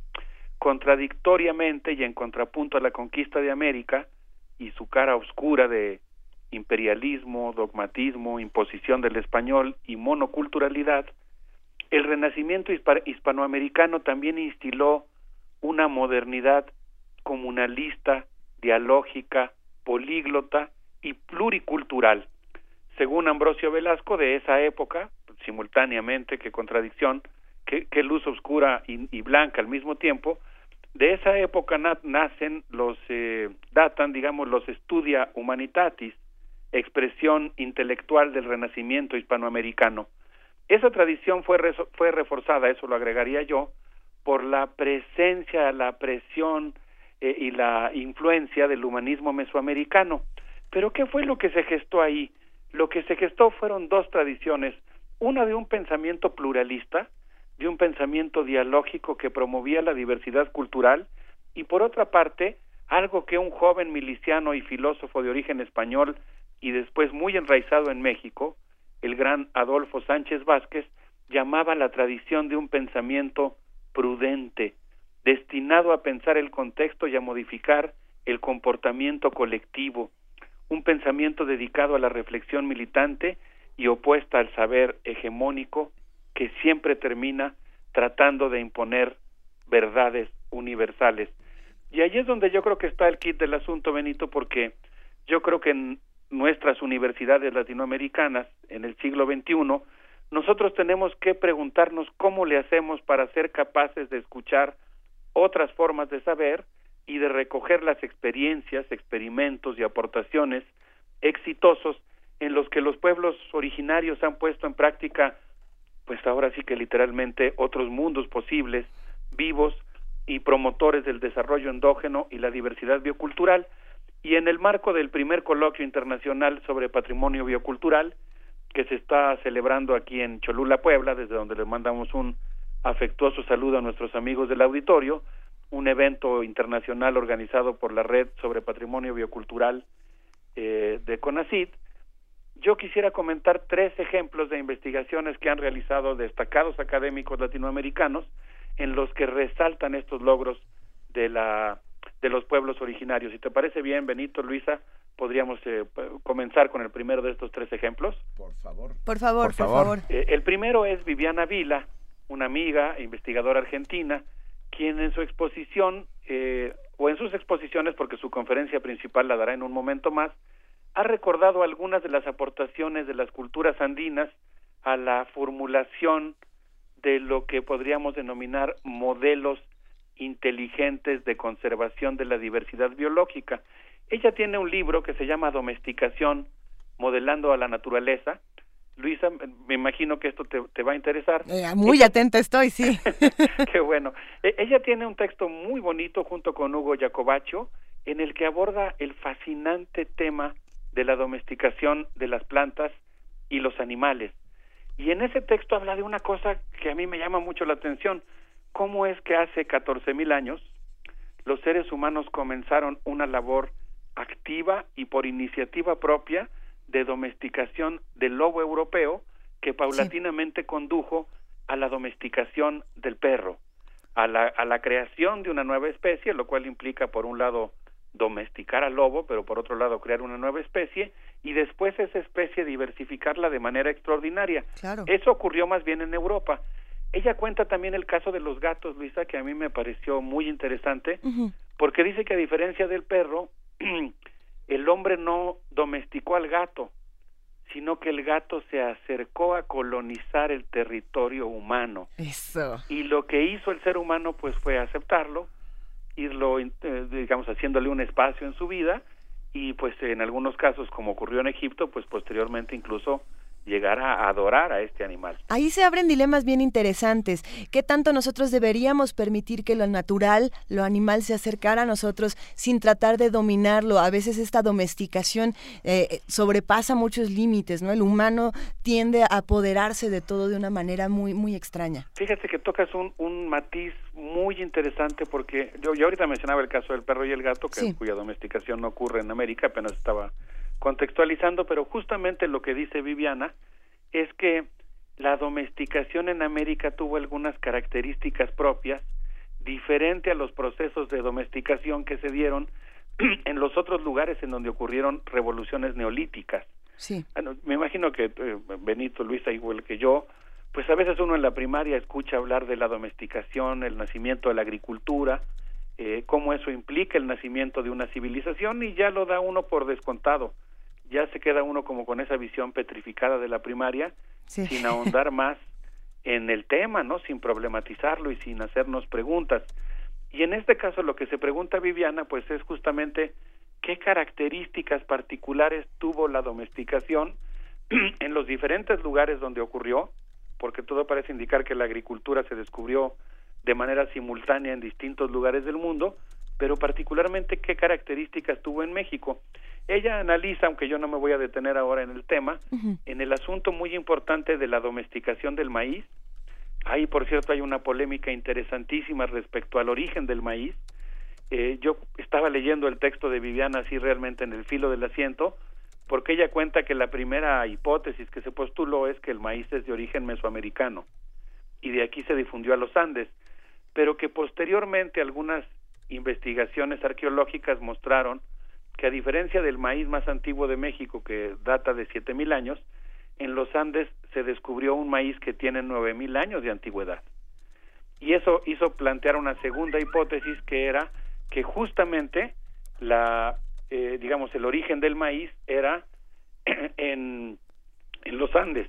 contradictoriamente y en contrapunto a la conquista de América y su cara oscura de imperialismo, dogmatismo, imposición del español y monoculturalidad, el renacimiento hispanoamericano también instiló una modernidad comunalista, dialógica, políglota y pluricultural. Según Ambrosio Velasco, de esa época, simultáneamente, qué contradicción, qué, luz oscura y, blanca al mismo tiempo, de esa época nacen los, eh, datan, digamos, los Studia Humanitatis, expresión intelectual del renacimiento hispanoamericano. Esa tradición fue, fue reforzada, eso lo agregaría yo, por la presencia, la presión eh, y la influencia del humanismo mesoamericano. Pero ¿qué fue lo que se gestó ahí? Lo que se gestó fueron dos tradiciones, una de un pensamiento pluralista, de un pensamiento dialógico que promovía la diversidad cultural, y por otra parte, algo que un joven miliciano y filósofo de origen español y después muy enraizado en México, el gran Adolfo Sánchez Vázquez, llamaba la tradición de un pensamiento prudente, destinado a pensar el contexto y a modificar el comportamiento colectivo, un pensamiento dedicado a la reflexión militante y opuesta al saber hegemónico que siempre termina tratando de imponer verdades universales. Y ahí es donde yo creo que está el kit del asunto, Benito, porque yo creo que nuestras universidades latinoamericanas en el siglo XXI, nosotros tenemos que preguntarnos cómo le hacemos para ser capaces de escuchar otras formas de saber y de recoger las experiencias, experimentos y aportaciones exitosos en los que los pueblos originarios han puesto en práctica, pues ahora sí que literalmente otros mundos posibles, vivos y promotores del desarrollo endógeno y la diversidad biocultural, y en el marco del primer coloquio internacional sobre patrimonio biocultural, que se está celebrando aquí en Cholula, Puebla, desde donde les mandamos un afectuoso saludo a nuestros amigos del auditorio, un evento internacional organizado por la Red sobre Patrimonio Biocultural eh, de CONACID, yo quisiera comentar tres ejemplos de investigaciones que han realizado destacados académicos latinoamericanos en los que resaltan estos logros de la de los pueblos originarios. Si te parece bien, Benito, Luisa, podríamos eh, comenzar con el primero de estos tres ejemplos. Por favor. Por favor, por favor. Eh, el primero es Viviana Vila, una amiga, investigadora argentina, quien en su exposición, eh, o en sus exposiciones, porque su conferencia principal la dará en un momento más, ha recordado algunas de las aportaciones de las culturas andinas a la formulación de lo que podríamos denominar modelos inteligentes de conservación de la diversidad biológica. Ella tiene un libro que se llama Domesticación, modelando a la naturaleza, Luisa, me imagino que esto te, va a interesar. Eh, muy atenta estoy, sí. Qué bueno. E, ella tiene un texto muy bonito junto con Hugo Jacobaccio en el que aborda el fascinante tema de la domesticación de las plantas y los animales. Y en ese texto habla de una cosa que a mí me llama mucho la atención. ¿Cómo es que hace catorce mil años los seres humanos comenzaron una labor activa y por iniciativa propia de domesticación del lobo europeo que paulatinamente condujo a la domesticación del perro, a la, a la creación de una nueva especie, lo cual implica, por un lado, domesticar al lobo, pero por otro lado, crear una nueva especie, y después esa especie diversificarla de manera extraordinaria. Eso ocurrió más bien en Europa. Ella cuenta también el caso de los gatos, Luisa, que a mí me pareció muy interesante, porque dice que a diferencia del perro, el hombre no domesticó al gato, sino que el gato se acercó a colonizar el territorio humano. Eso. Y lo que hizo el ser humano pues fue aceptarlo, irlo eh, digamos haciéndole un espacio en su vida y pues en algunos casos como ocurrió en Egipto pues posteriormente incluso llegar a adorar a este animal. Ahí se abren dilemas bien interesantes. ¿Qué tanto nosotros deberíamos permitir que lo natural, lo animal se acercara a nosotros sin tratar de dominarlo? A veces esta domesticación eh, sobrepasa muchos límites, ¿no? El humano tiende a apoderarse de todo de una manera muy, muy extraña. Fíjate que tocas un, un matiz muy interesante porque yo, yo ahorita mencionaba el caso del perro y el gato, que cuya domesticación no ocurre en América, apenas estaba contextualizando, pero justamente lo que dice Viviana es que la domesticación en América tuvo algunas características propias diferente a los procesos de domesticación que se dieron en los otros lugares en donde ocurrieron revoluciones neolíticas. Sí. me imagino que eh, Benito, Luisa, igual que yo, pues a veces uno en la primaria escucha hablar de la domesticación, el nacimiento de la agricultura, eh, cómo eso implica el nacimiento de una civilización y ya lo da uno por descontado. Ya se queda uno como con esa visión petrificada de la primaria, sin ahondar más en el tema, ¿no? Sin problematizarlo y sin hacernos preguntas. Y en este caso lo que se pregunta Viviana, pues es justamente qué características particulares tuvo la domesticación en los diferentes lugares donde ocurrió, porque todo parece indicar que la agricultura se descubrió de manera simultánea en distintos lugares del mundo, pero particularmente qué características tuvo en México. Ella analiza, aunque yo no me voy a detener ahora en el tema, en el asunto muy importante de la domesticación del maíz. Ahí, por cierto, hay una polémica interesantísima respecto al origen del maíz. Eh, yo estaba leyendo el texto de Viviana así realmente en el filo del asiento, porque ella cuenta que la primera hipótesis que se postuló es que el maíz es de origen mesoamericano y de aquí se difundió a los Andes, pero que posteriormente algunas investigaciones arqueológicas mostraron que a diferencia del maíz más antiguo de México que data de siete mil años, en los Andes se descubrió un maíz que tiene nueve mil años de antigüedad. Y eso hizo plantear una segunda hipótesis que era que justamente la eh, digamos el origen del maíz era en, en los Andes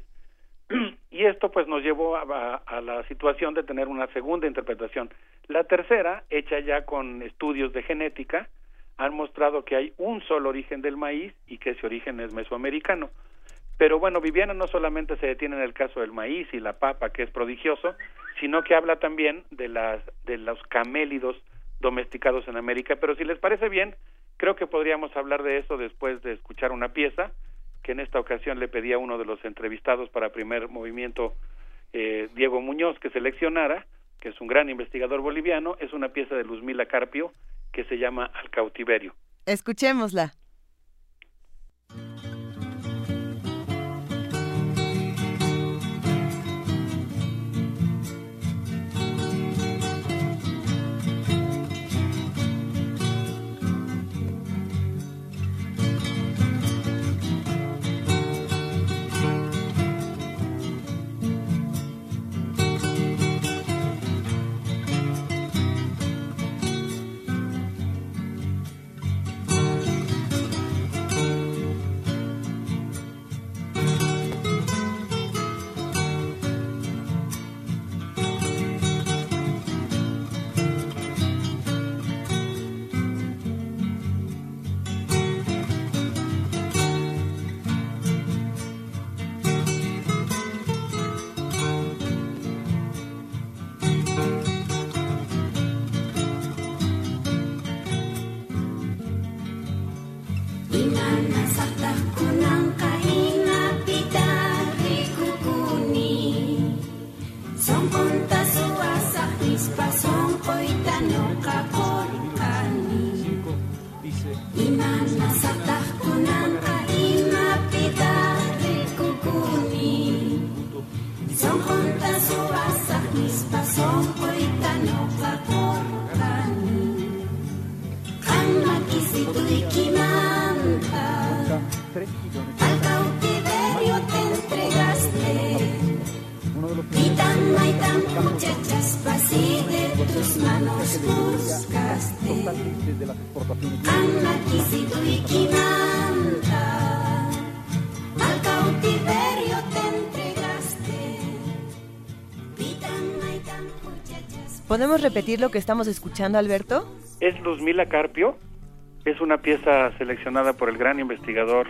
y esto pues nos llevó a, a, la situación de tener una segunda interpretación. La tercera hecha ya con estudios de genética han mostrado que hay un solo origen del maíz y que ese origen es mesoamericano. Pero bueno Viviana no solamente se detiene en el caso del maíz y la papa que es prodigioso sino que habla también de las de los camélidos domesticados en América. Pero si les parece bien, creo que podríamos hablar de eso después de escuchar una pieza que en esta ocasión le pedí a uno de los entrevistados para primer movimiento, eh, Diego Muñoz, que seleccionara, que es un gran investigador boliviano, es una pieza de Luzmila Carpio que se llama Al cautiverio. Escuchémosla. ¿Podemos repetir lo que estamos escuchando, Alberto? Es Luzmila Carpio, es una pieza seleccionada por el gran investigador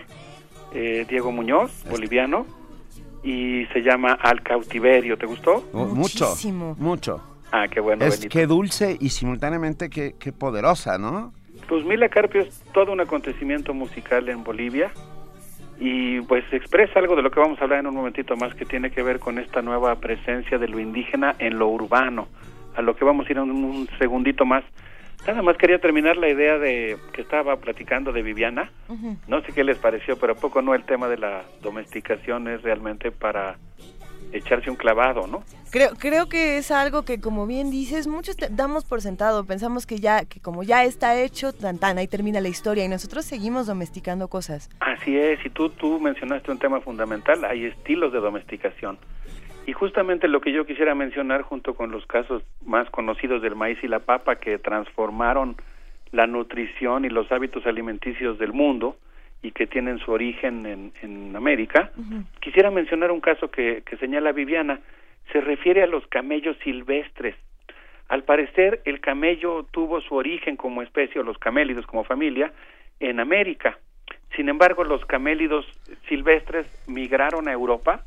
eh, Diego Muñoz, boliviano, y se llama Al cautiverio. ¿Te gustó? Oh, mucho, mucho. Ah, qué bueno. Es que dulce y simultáneamente qué, qué poderosa, ¿no? Luzmila Carpio es todo un acontecimiento musical en Bolivia y pues expresa algo de lo que vamos a hablar en un momentito más que tiene que ver con esta nueva presencia de lo indígena en lo urbano a lo que vamos a ir en un segundito más. Nada más quería terminar la idea de que estaba platicando de Viviana. No sé qué les pareció, pero a poco no el tema de la domesticación es realmente para echarse un clavado, ¿no? Creo, creo que es algo que, como bien dices, muchos damos por sentado. Pensamos que ya, que como ya está hecho, tan tan, ahí termina la historia y nosotros seguimos domesticando cosas. Así es, y tú, tú mencionaste un tema fundamental, hay estilos de domesticación. Y justamente lo que yo quisiera mencionar junto con los casos más conocidos del maíz y la papa que transformaron la nutrición y los hábitos alimenticios del mundo y que tienen su origen en, en América, quisiera mencionar un caso que, que señala Viviana, se refiere a los camellos silvestres. Al parecer, el camello tuvo su origen como especie, o los camélidos como familia, en América. Sin embargo, los camélidos silvestres migraron a Europa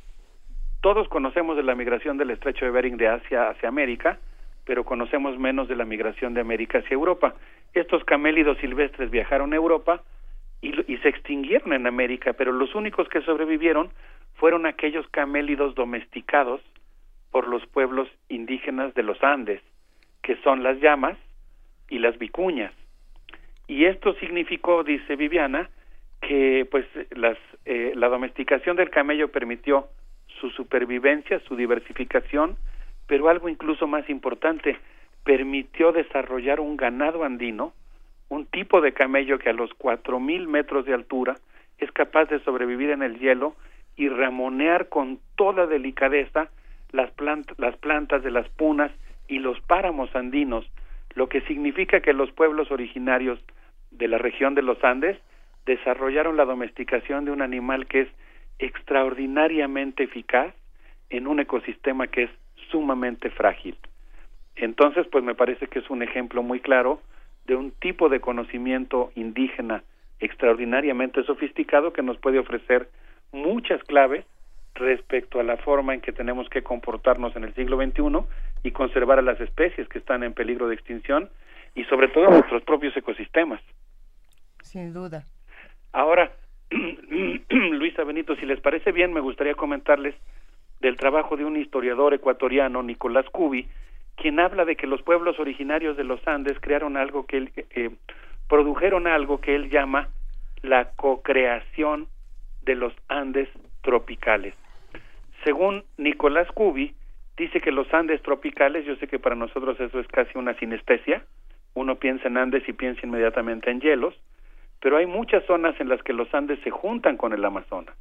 todos conocemos de la migración del estrecho de Bering de Asia hacia América, pero conocemos menos de la migración de América hacia Europa. Estos camélidos silvestres viajaron a Europa y, y se extinguieron en América, pero los únicos que sobrevivieron fueron aquellos camélidos domesticados por los pueblos indígenas de los Andes, que son las llamas y las vicuñas. Y esto significó, dice Viviana, que pues las, eh, la domesticación del camello permitió su supervivencia, su diversificación, pero algo incluso más importante, permitió desarrollar un ganado andino, un tipo de camello que a los cuatro mil metros de altura es capaz de sobrevivir en el hielo y ramonear con toda delicadeza las, las plantas de las punas y los páramos andinos, lo que significa que los pueblos originarios de la región de los Andes desarrollaron la domesticación de un animal que es extraordinariamente eficaz en un ecosistema que es sumamente frágil. Entonces, pues me parece que es un ejemplo muy claro de un tipo de conocimiento indígena extraordinariamente sofisticado que nos puede ofrecer muchas claves respecto a la forma en que tenemos que comportarnos en el siglo XXI y conservar a las especies que están en peligro de extinción y sobre todo nuestros propios ecosistemas. Sin duda. Ahora, Luisa Benito, si les parece bien, me gustaría comentarles del trabajo de un historiador ecuatoriano, Nicolás Cubi, quien habla de que los pueblos originarios de los Andes crearon algo que él, eh, produjeron algo que él llama la cocreación de los Andes tropicales. Según Nicolás Cubi, dice que los Andes tropicales, yo sé que para nosotros eso es casi una sinestesia, uno piensa en Andes y piensa inmediatamente en hielos, pero hay muchas zonas en las que los Andes se juntan con el Amazonas.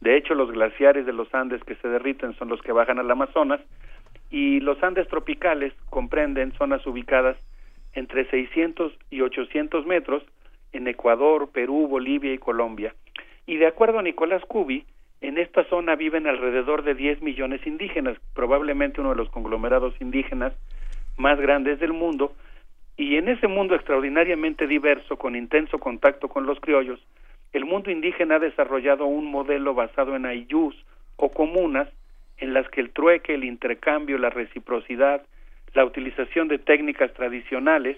De hecho, los glaciares de los Andes que se derriten son los que bajan al Amazonas y los Andes tropicales comprenden zonas ubicadas entre 600 y 800 metros en Ecuador, Perú, Bolivia y Colombia. Y de acuerdo a Nicolás Cubi, en esta zona viven alrededor de 10 millones indígenas, probablemente uno de los conglomerados indígenas más grandes del mundo, y en ese mundo extraordinariamente diverso, con intenso contacto con los criollos, el mundo indígena ha desarrollado un modelo basado en ayús o comunas en las que el trueque, el intercambio, la reciprocidad, la utilización de técnicas tradicionales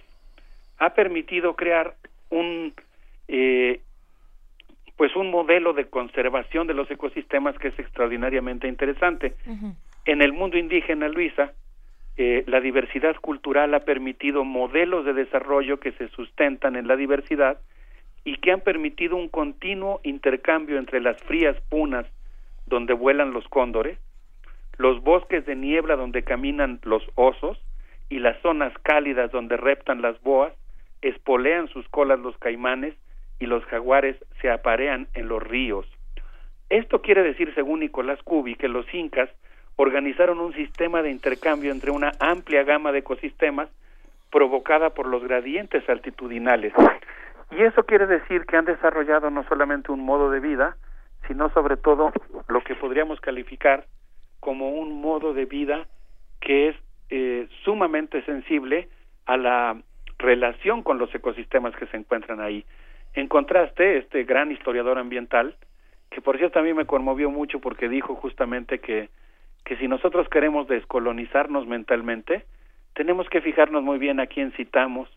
ha permitido crear un eh, pues un modelo de conservación de los ecosistemas que es extraordinariamente interesante. En el mundo indígena, Luisa, la diversidad cultural ha permitido modelos de desarrollo que se sustentan en la diversidad y que han permitido un continuo intercambio entre las frías punas donde vuelan los cóndores, los bosques de niebla donde caminan los osos y las zonas cálidas donde reptan las boas, espolean sus colas los caimanes y los jaguares se aparean en los ríos. Esto quiere decir, según Nicolás Cubi, que los incas organizaron un sistema de intercambio entre una amplia gama de ecosistemas provocada por los gradientes altitudinales. Y eso quiere decir que han desarrollado no solamente un modo de vida, sino sobre todo lo que podríamos calificar como un modo de vida que es eh, sumamente sensible a la relación con los ecosistemas que se encuentran ahí. En contraste, este gran historiador ambiental, que por cierto a mí me conmovió mucho porque dijo justamente que que si nosotros queremos descolonizarnos mentalmente, tenemos que fijarnos muy bien a quién citamos,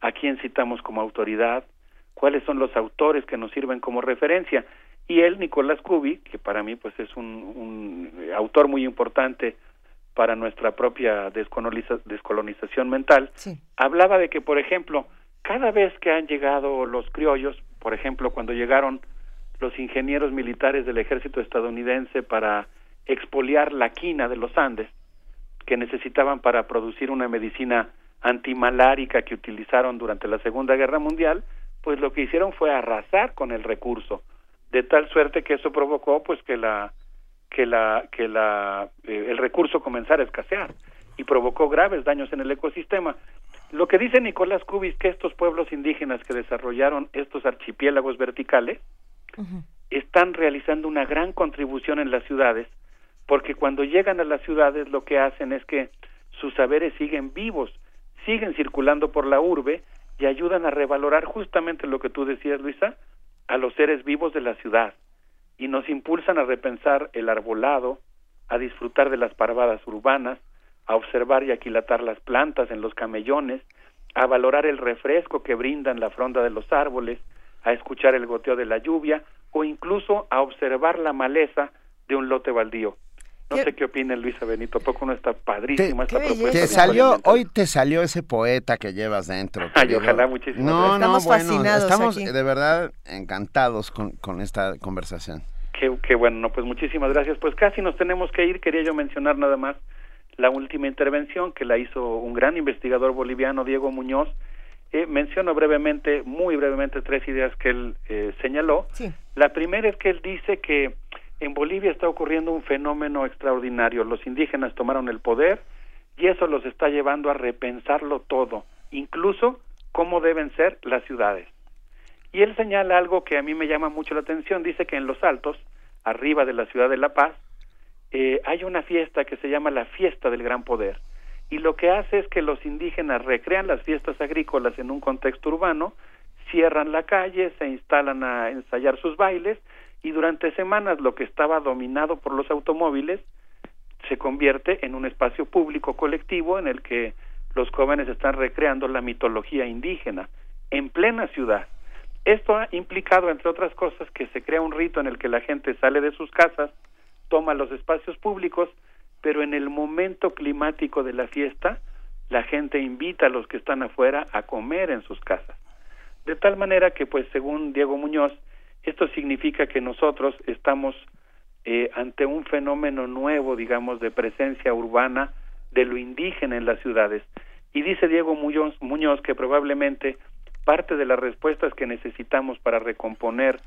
a quién citamos como autoridad, cuáles son los autores que nos sirven como referencia. Y él, Nicolás Cubi, que para mí pues es un, un autor muy importante para nuestra propia descolonización mental, hablaba de que, por ejemplo, cada vez que han llegado los criollos, por ejemplo, cuando llegaron los ingenieros militares del ejército estadounidense para expoliar la quina de los Andes, que necesitaban para producir una medicina antimalárica que utilizaron durante la Segunda Guerra Mundial, pues lo que hicieron fue arrasar con el recurso, de tal suerte que eso provocó pues que la que la que la eh, el recurso comenzara a escasear y provocó graves daños en el ecosistema. Lo que dice Nicolás Cubis que estos pueblos indígenas que desarrollaron estos archipiélagos verticales están realizando una gran contribución en las ciudades porque cuando llegan a las ciudades lo que hacen es que sus saberes siguen vivos, siguen circulando por la urbe y ayudan a revalorar justamente lo que tú decías, Luisa, a los seres vivos de la ciudad y nos impulsan a repensar el arbolado, a disfrutar de las parvadas urbanas, a observar y aquilatar las plantas en los camellones, a valorar el refresco que brindan la fronda de los árboles, a escuchar el goteo de la lluvia o incluso a observar la maleza de un lote baldío. No sé qué opina Luisa Benito, poco no está padrísima esta propuesta. Te salió, hoy te salió ese poeta que llevas dentro. Ay, ojalá muchísimo. No, estamos no, bueno, fascinados estamos aquí. de verdad encantados con, con esta conversación. Qué, qué bueno, no, pues muchísimas gracias. Pues casi nos tenemos que ir, quería yo mencionar nada más la última intervención que la hizo un gran investigador boliviano, Diego Muñoz. Eh, menciono brevemente, muy brevemente, tres ideas que él eh, señaló. La primera es que él dice que en Bolivia está ocurriendo un fenómeno extraordinario. Los indígenas tomaron el poder y eso los está llevando a repensarlo todo, incluso cómo deben ser las ciudades. Y él señala algo que a mí me llama mucho la atención. Dice que en los altos, arriba de la ciudad de La Paz, eh, hay una fiesta que se llama la Fiesta del Gran Poder. Y lo que hace es que los indígenas recrean las fiestas agrícolas en un contexto urbano, cierran la calle, se instalan a ensayar sus bailes y durante semanas lo que estaba dominado por los automóviles se convierte en un espacio público colectivo en el que los jóvenes están recreando la mitología indígena en plena ciudad. Esto ha implicado, entre otras cosas, que se crea un rito en el que la gente sale de sus casas, toma los espacios públicos, pero en el momento climático de la fiesta, la gente invita a los que están afuera a comer en sus casas. De tal manera que, pues, según Diego Muñoz, esto significa que nosotros estamos eh, ante un fenómeno nuevo, digamos, de presencia urbana de lo indígena en las ciudades. Y dice Diego Muñoz, Muñoz que probablemente parte de las respuestas que necesitamos para recomponer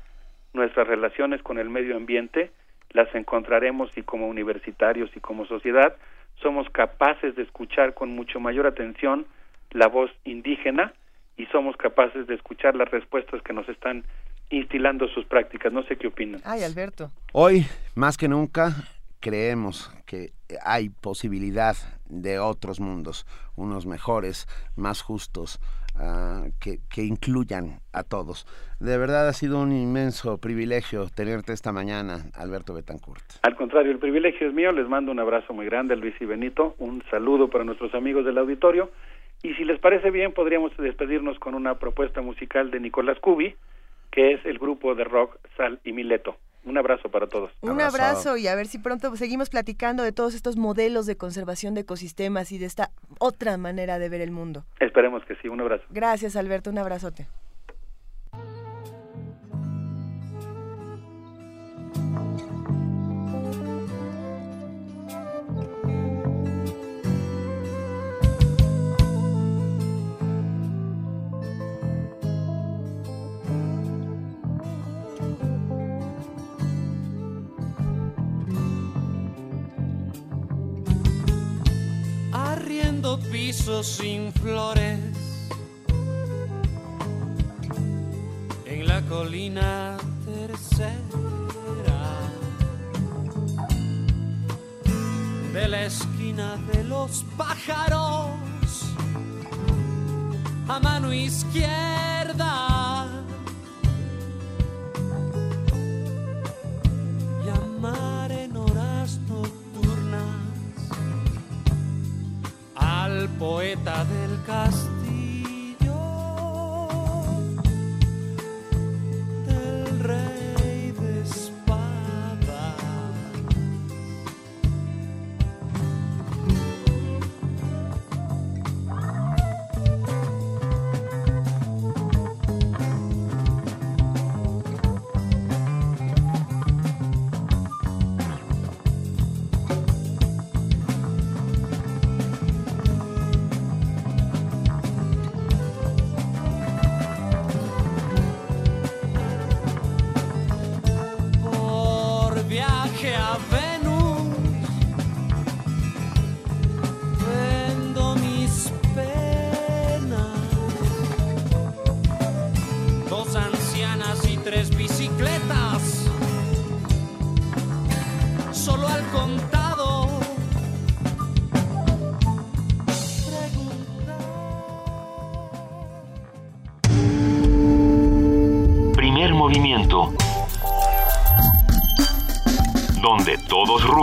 nuestras relaciones con el medio ambiente las encontraremos si como universitarios y como sociedad somos capaces de escuchar con mucho mayor atención la voz indígena y somos capaces de escuchar las respuestas que nos están instilando sus prácticas. No sé qué opinan. Ay, Alberto. Hoy, más que nunca, creemos que hay posibilidad de otros mundos, unos mejores, más justos, ah, que, que incluyan a todos. De verdad ha sido un inmenso privilegio tenerte esta mañana, Alberto Betancourt. Al contrario, el privilegio es mío. Les mando un abrazo muy grande, Luis y Benito. Un saludo para nuestros amigos del auditorio. Y si les parece bien, podríamos despedirnos con una propuesta musical de Nicolás Cubi, que es el grupo de rock Sal y Mileto. Un abrazo para todos. Un abrazo y a ver si pronto seguimos platicando de todos estos modelos de conservación de ecosistemas y de esta otra manera de ver el mundo. Esperemos que sí. Un abrazo. Gracias, Alberto. Un abrazote. Arriendo pisos sin flores en la colina tercera de la esquina de los pájaros a mano izquierda. Poeta del castillo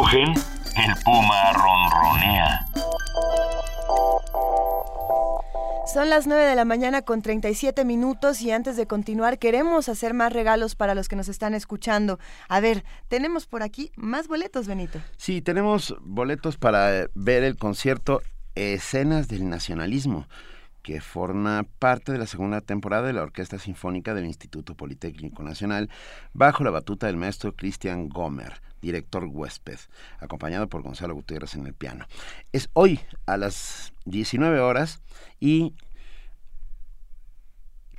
rugen, el puma ronronea. Son las 9 de la mañana con 37 minutos y antes de continuar queremos hacer más regalos para los que nos están escuchando. A ver, tenemos por aquí más boletos, Benito. Sí, tenemos boletos para eh, ver el concierto Escenas del Nacionalismo que forma parte de la segunda temporada de la Orquesta Sinfónica del Instituto Politécnico Nacional, bajo la batuta del maestro Cristian Gomer, director huésped, acompañado por Gonzalo Gutiérrez en el piano. Es hoy a las 19 horas y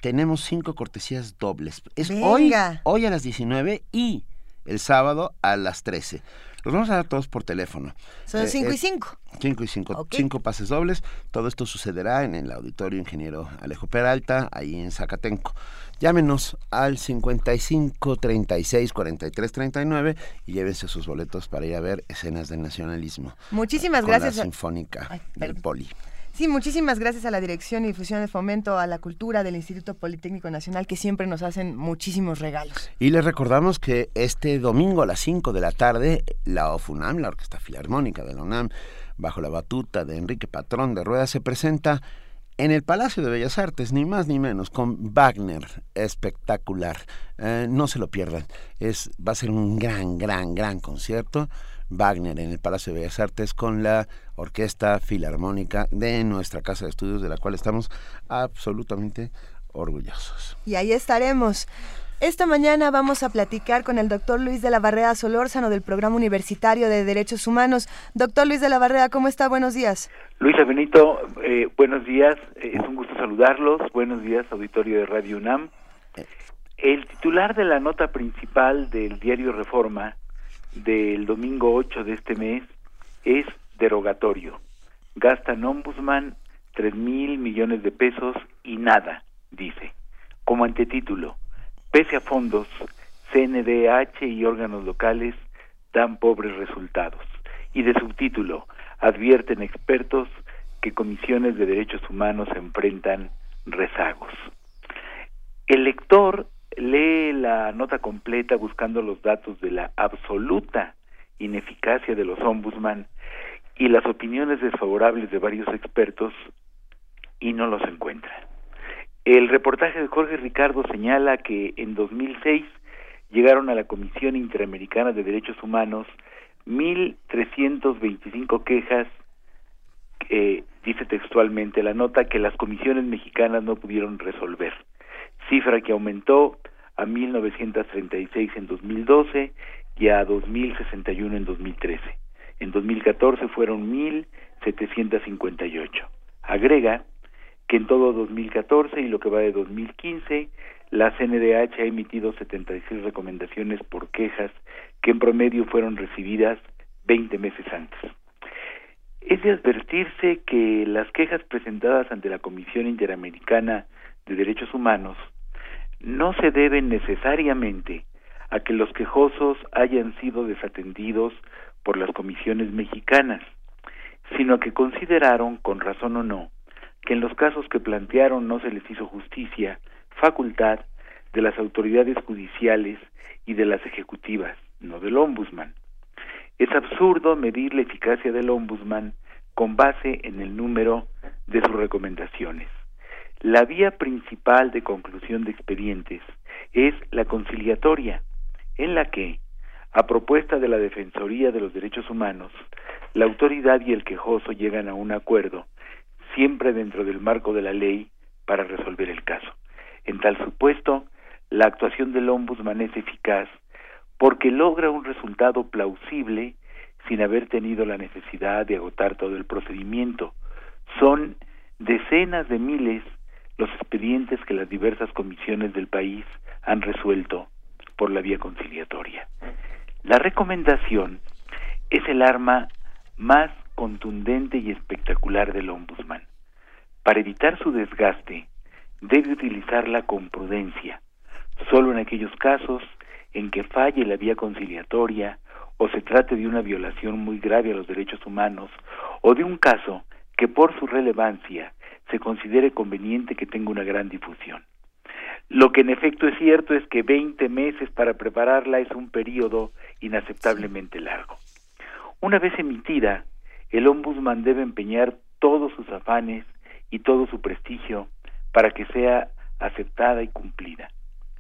tenemos cinco cortesías dobles. Es hoy, hoy a las 19 y el sábado a las 13. Los vamos a dar todos por teléfono. Son 5 y 5. 5 y 5. Cinco pases dobles. Todo esto sucederá en el auditorio ingeniero Alejo Peralta, ahí en Zacatenco. Llámenos al 55 36 43 39 y llévense sus boletos para ir a ver escenas del nacionalismo. Muchísimas con gracias. La Sinfónica del Poli. Sí, muchísimas gracias a la Dirección y Difusión de Fomento a la Cultura del Instituto Politécnico Nacional que siempre nos hacen muchísimos regalos. Y les recordamos que este domingo a las 5 de la tarde, la OFUNAM, la Orquesta Filarmónica de la UNAM, bajo la batuta de Enrique Patrón de Rueda, se presenta en el Palacio de Bellas Artes, ni más ni menos, con Wagner, espectacular. Eh, no se lo pierdan. Es, va a ser un gran, gran, gran concierto. Wagner en el Palacio de Bellas Artes con la Orquesta Filarmónica de nuestra Casa de Estudios, de la cual estamos absolutamente orgullosos. Y ahí estaremos. Esta mañana vamos a platicar con el doctor Luis de la Barrera Solórzano del Programa Universitario de Derechos Humanos. Doctor Luis de la Barrera, ¿cómo está? Buenos días. Luisa Benito, eh, buenos días. Eh, es un gusto saludarlos. Buenos días, auditorio de Radio UNAM. El titular de la nota principal del diario Reforma del domingo 8 de este mes es derogatorio. Gastan ombudsman tres mil millones de pesos y nada, dice. Como antetítulo, pese a fondos, CNDH y órganos locales dan pobres resultados. Y de subtítulo, advierten expertos que comisiones de derechos humanos enfrentan rezagos. El lector lee la nota completa buscando los datos de la absoluta ineficacia de los ombudsman y las opiniones desfavorables de varios expertos y no los encuentra. El reportaje de Jorge Ricardo señala que en 2006 llegaron a la Comisión Interamericana de Derechos Humanos 1.325 quejas, eh, dice textualmente la nota, que las comisiones mexicanas no pudieron resolver, cifra que aumentó a 1936 en 2012 y a 2061 en 2013. En 2014 fueron 1758. Agrega que en todo 2014 y lo que va de 2015, la CNDH ha emitido 76 recomendaciones por quejas que en promedio fueron recibidas 20 meses antes. Es de advertirse que las quejas presentadas ante la Comisión Interamericana de Derechos Humanos no se deben necesariamente a que los quejosos hayan sido desatendidos por las comisiones mexicanas, sino a que consideraron, con razón o no, que en los casos que plantearon no se les hizo justicia, facultad de las autoridades judiciales y de las ejecutivas, no del ombudsman. Es absurdo medir la eficacia del ombudsman con base en el número de sus recomendaciones. La vía principal de conclusión de expedientes es la conciliatoria, en la que, a propuesta de la Defensoría de los Derechos Humanos, la autoridad y el quejoso llegan a un acuerdo, siempre dentro del marco de la ley, para resolver el caso. En tal supuesto, la actuación del ombudsman es eficaz porque logra un resultado plausible sin haber tenido la necesidad de agotar todo el procedimiento. Son decenas de miles los expedientes que las diversas comisiones del país han resuelto por la vía conciliatoria. La recomendación es el arma más contundente y espectacular del ombudsman. Para evitar su desgaste, debe utilizarla con prudencia, solo en aquellos casos en que falle la vía conciliatoria o se trate de una violación muy grave a los derechos humanos o de un caso que por su relevancia se considere conveniente que tenga una gran difusión. Lo que en efecto es cierto es que 20 meses para prepararla es un periodo inaceptablemente largo. Una vez emitida, el ombudsman debe empeñar todos sus afanes y todo su prestigio para que sea aceptada y cumplida.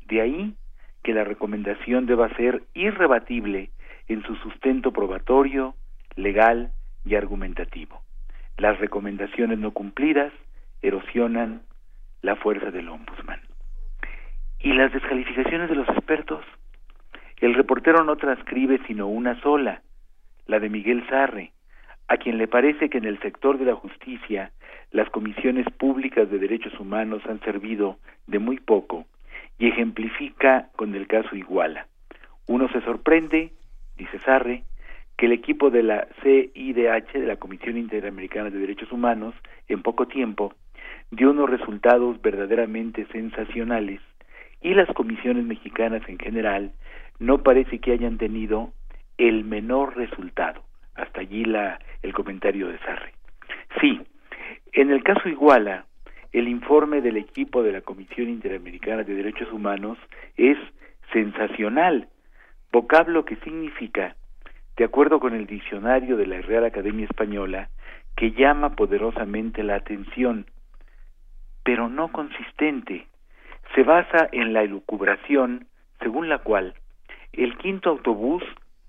De ahí que la recomendación deba ser irrebatible en su sustento probatorio, legal y argumentativo. Las recomendaciones no cumplidas erosionan la fuerza del ombudsman. ¿Y las descalificaciones de los expertos? El reportero no transcribe sino una sola, la de Miguel Sarre, a quien le parece que en el sector de la justicia las comisiones públicas de derechos humanos han servido de muy poco y ejemplifica con el caso Iguala. Uno se sorprende, dice Sarre, que el equipo de la CIDH, de la Comisión Interamericana de Derechos Humanos, en poco tiempo, dio unos resultados verdaderamente sensacionales y las comisiones mexicanas en general no parece que hayan tenido el menor resultado. Hasta allí la, el comentario de Sarre. Sí, en el caso Iguala, el informe del equipo de la Comisión Interamericana de Derechos Humanos es sensacional, vocablo que significa, de acuerdo con el diccionario de la Real Academia Española, que llama poderosamente la atención, pero no consistente. Se basa en la elucubración según la cual el quinto autobús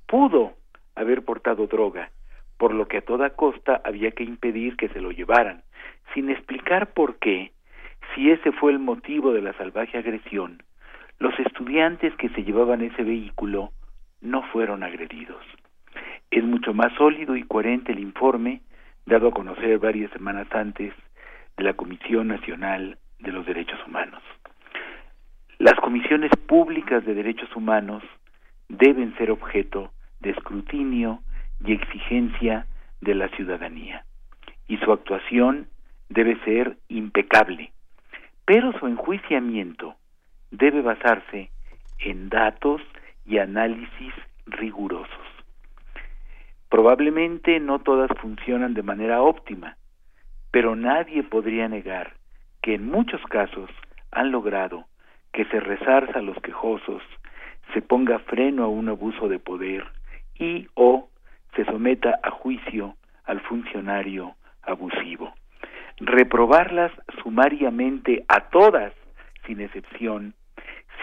pudo haber portado droga, por lo que a toda costa había que impedir que se lo llevaran, sin explicar por qué, si ese fue el motivo de la salvaje agresión, los estudiantes que se llevaban ese vehículo no fueron agredidos. Es mucho más sólido y coherente el informe dado a conocer varias semanas antes de la Comisión Nacional de los Derechos Humanos. Las comisiones públicas de derechos humanos deben ser objeto de escrutinio y exigencia de la ciudadanía, y su actuación debe ser impecable, pero su enjuiciamiento debe basarse en datos y análisis rigurosos. Probablemente no todas funcionan de manera óptima, pero nadie podría negar que en muchos casos han logrado que se resarza a los quejosos, se ponga freno a un abuso de poder y o se someta a juicio al funcionario abusivo reprobarlas sumariamente a todas, sin excepción,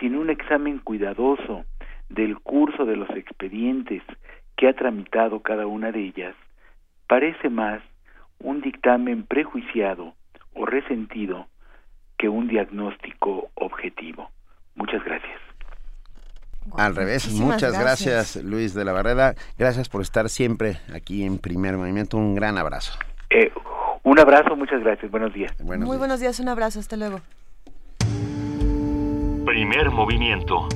sin un examen cuidadoso del curso de los expedientes que ha tramitado cada una de ellas, parece más un dictamen prejuiciado o resentido que un diagnóstico objetivo. Muchas gracias. Al revés, muchas gracias. Luis de la Barrera. Gracias por estar siempre aquí en Primer Movimiento. Un gran abrazo. Eh, un abrazo, muchas gracias. Buenos días. Muy buenos días, un abrazo. Hasta luego. Primer movimiento.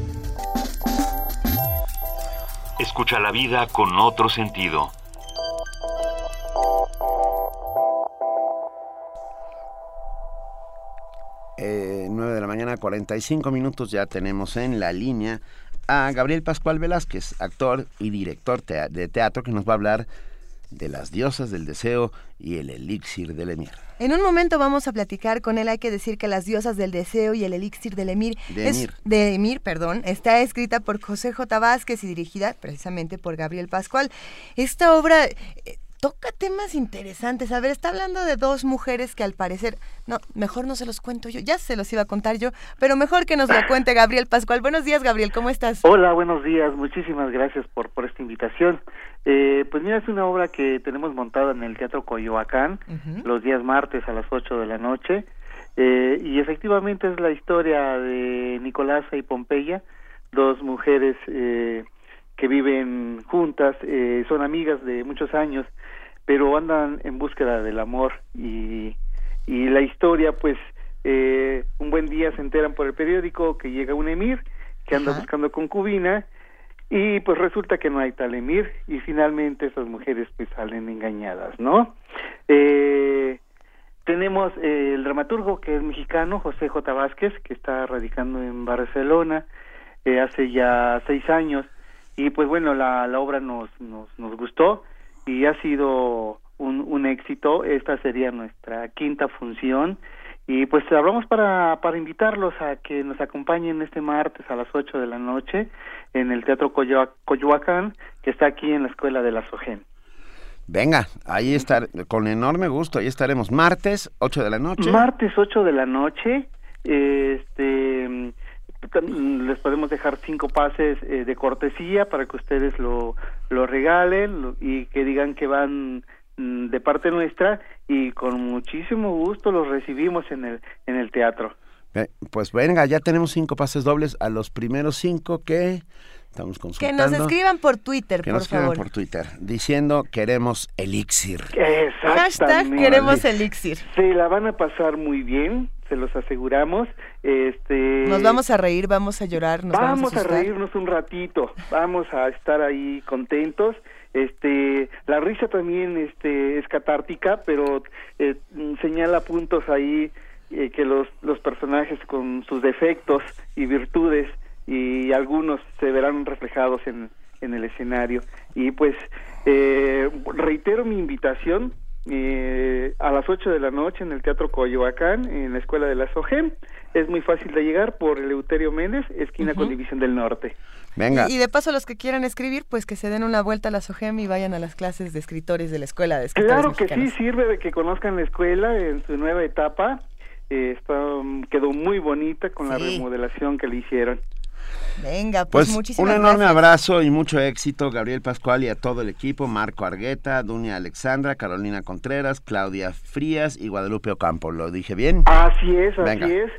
Escucha la vida con otro sentido. Eh, 9 de la mañana, 45 minutos, ya tenemos en la línea a Gabriel Pascual Velázquez, actor y director de teatro, que nos va a hablar de las diosas del deseo y el elixir del emir. En un momento vamos a platicar con él. Hay que decir que las diosas del deseo y el elixir del emir, de es, emir. de emir, perdón, está escrita por José J. Vázquez y dirigida precisamente por Gabriel Pascual. Esta obra eh, toca temas interesantes. A ver, está hablando de dos mujeres que al parecer, no, mejor no se los cuento yo, ya se los iba a contar yo, pero mejor que nos lo cuente Gabriel Pascual. Buenos días, Gabriel, ¿cómo estás? Hola, buenos días, muchísimas gracias por, por esta invitación. Eh, pues mira, es una obra que tenemos montada en el Teatro Coyoacán los días martes a las 8 de la noche. Eh, y efectivamente es la historia de Nicolasa y Pompeya, dos mujeres eh, que viven juntas, eh, son amigas de muchos años, pero andan en búsqueda del amor y, y la historia, pues, eh, un buen día se enteran por el periódico que llega un emir que anda buscando concubina y pues resulta que no hay tal emir y finalmente esas mujeres pues salen engañadas, ¿no? Eh, tenemos eh, el dramaturgo que es mexicano, José J. Vázquez, que está radicando en Barcelona eh, hace ya seis años y pues bueno, la, la obra nos, nos, nos gustó y ha sido un, un éxito. Esta sería nuestra quinta función Y pues hablamos para, para invitarlos a que nos acompañen este martes a las 8 de la noche en el Teatro Coyoacán, que está aquí en la Escuela de la SOGEN. Venga, ahí estar, con enorme gusto, ahí estaremos martes, 8 de la noche. Martes, 8 de la noche, este les podemos dejar cinco pases eh, de cortesía para que ustedes lo, lo regalen y que digan que van mm, de parte nuestra y con muchísimo gusto los recibimos en el en el teatro. Pues venga, ya tenemos cinco pases dobles a los primeros cinco que estamos consultando. Que nos escriban por Twitter, que nos escriban por Twitter, diciendo queremos elixir. Hashtag queremos elixir. Se la van a pasar muy bien, se los aseguramos. Este, nos vamos a reír, vamos a llorar, nos vamos, a, reírnos un ratito, vamos a estar ahí contentos. Este, la risa también este, es catártica, pero eh, señala puntos ahí eh, que los, los personajes con sus defectos y virtudes y algunos se verán reflejados en, en el escenario. Y pues eh, reitero mi invitación eh, a las 8 de la noche en el Teatro Coyoacán, en la Escuela de la SOGEM. Es muy fácil de llegar por Eleuterio Méndez, esquina con División del Norte. Venga. Y, de paso los que quieran escribir, pues que se den una vuelta a la SOGEM y vayan a las clases de escritores de la Escuela de Escritores Claro que sí, sirve de que conozcan la escuela en su nueva etapa eh, está, quedó muy bonita con la remodelación que le hicieron. Venga, pues, pues muchísimas Un enorme gracias. abrazo y mucho éxito, Gabriel Pascual y a todo el equipo, Marco Argueta, Dunia Alexandra, Carolina Contreras, Claudia Frías y Guadalupe Ocampo. ¿Lo dije bien? Así es, así es.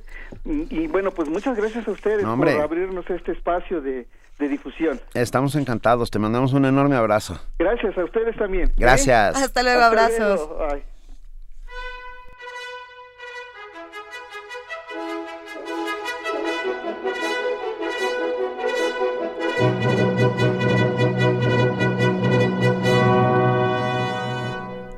Y, bueno, pues muchas gracias a ustedes no, por abrirnos este espacio de, de, difusión. Estamos encantados, te mandamos un enorme abrazo. Gracias a ustedes también. Gracias. Hasta luego, Hasta abrazos. Luego.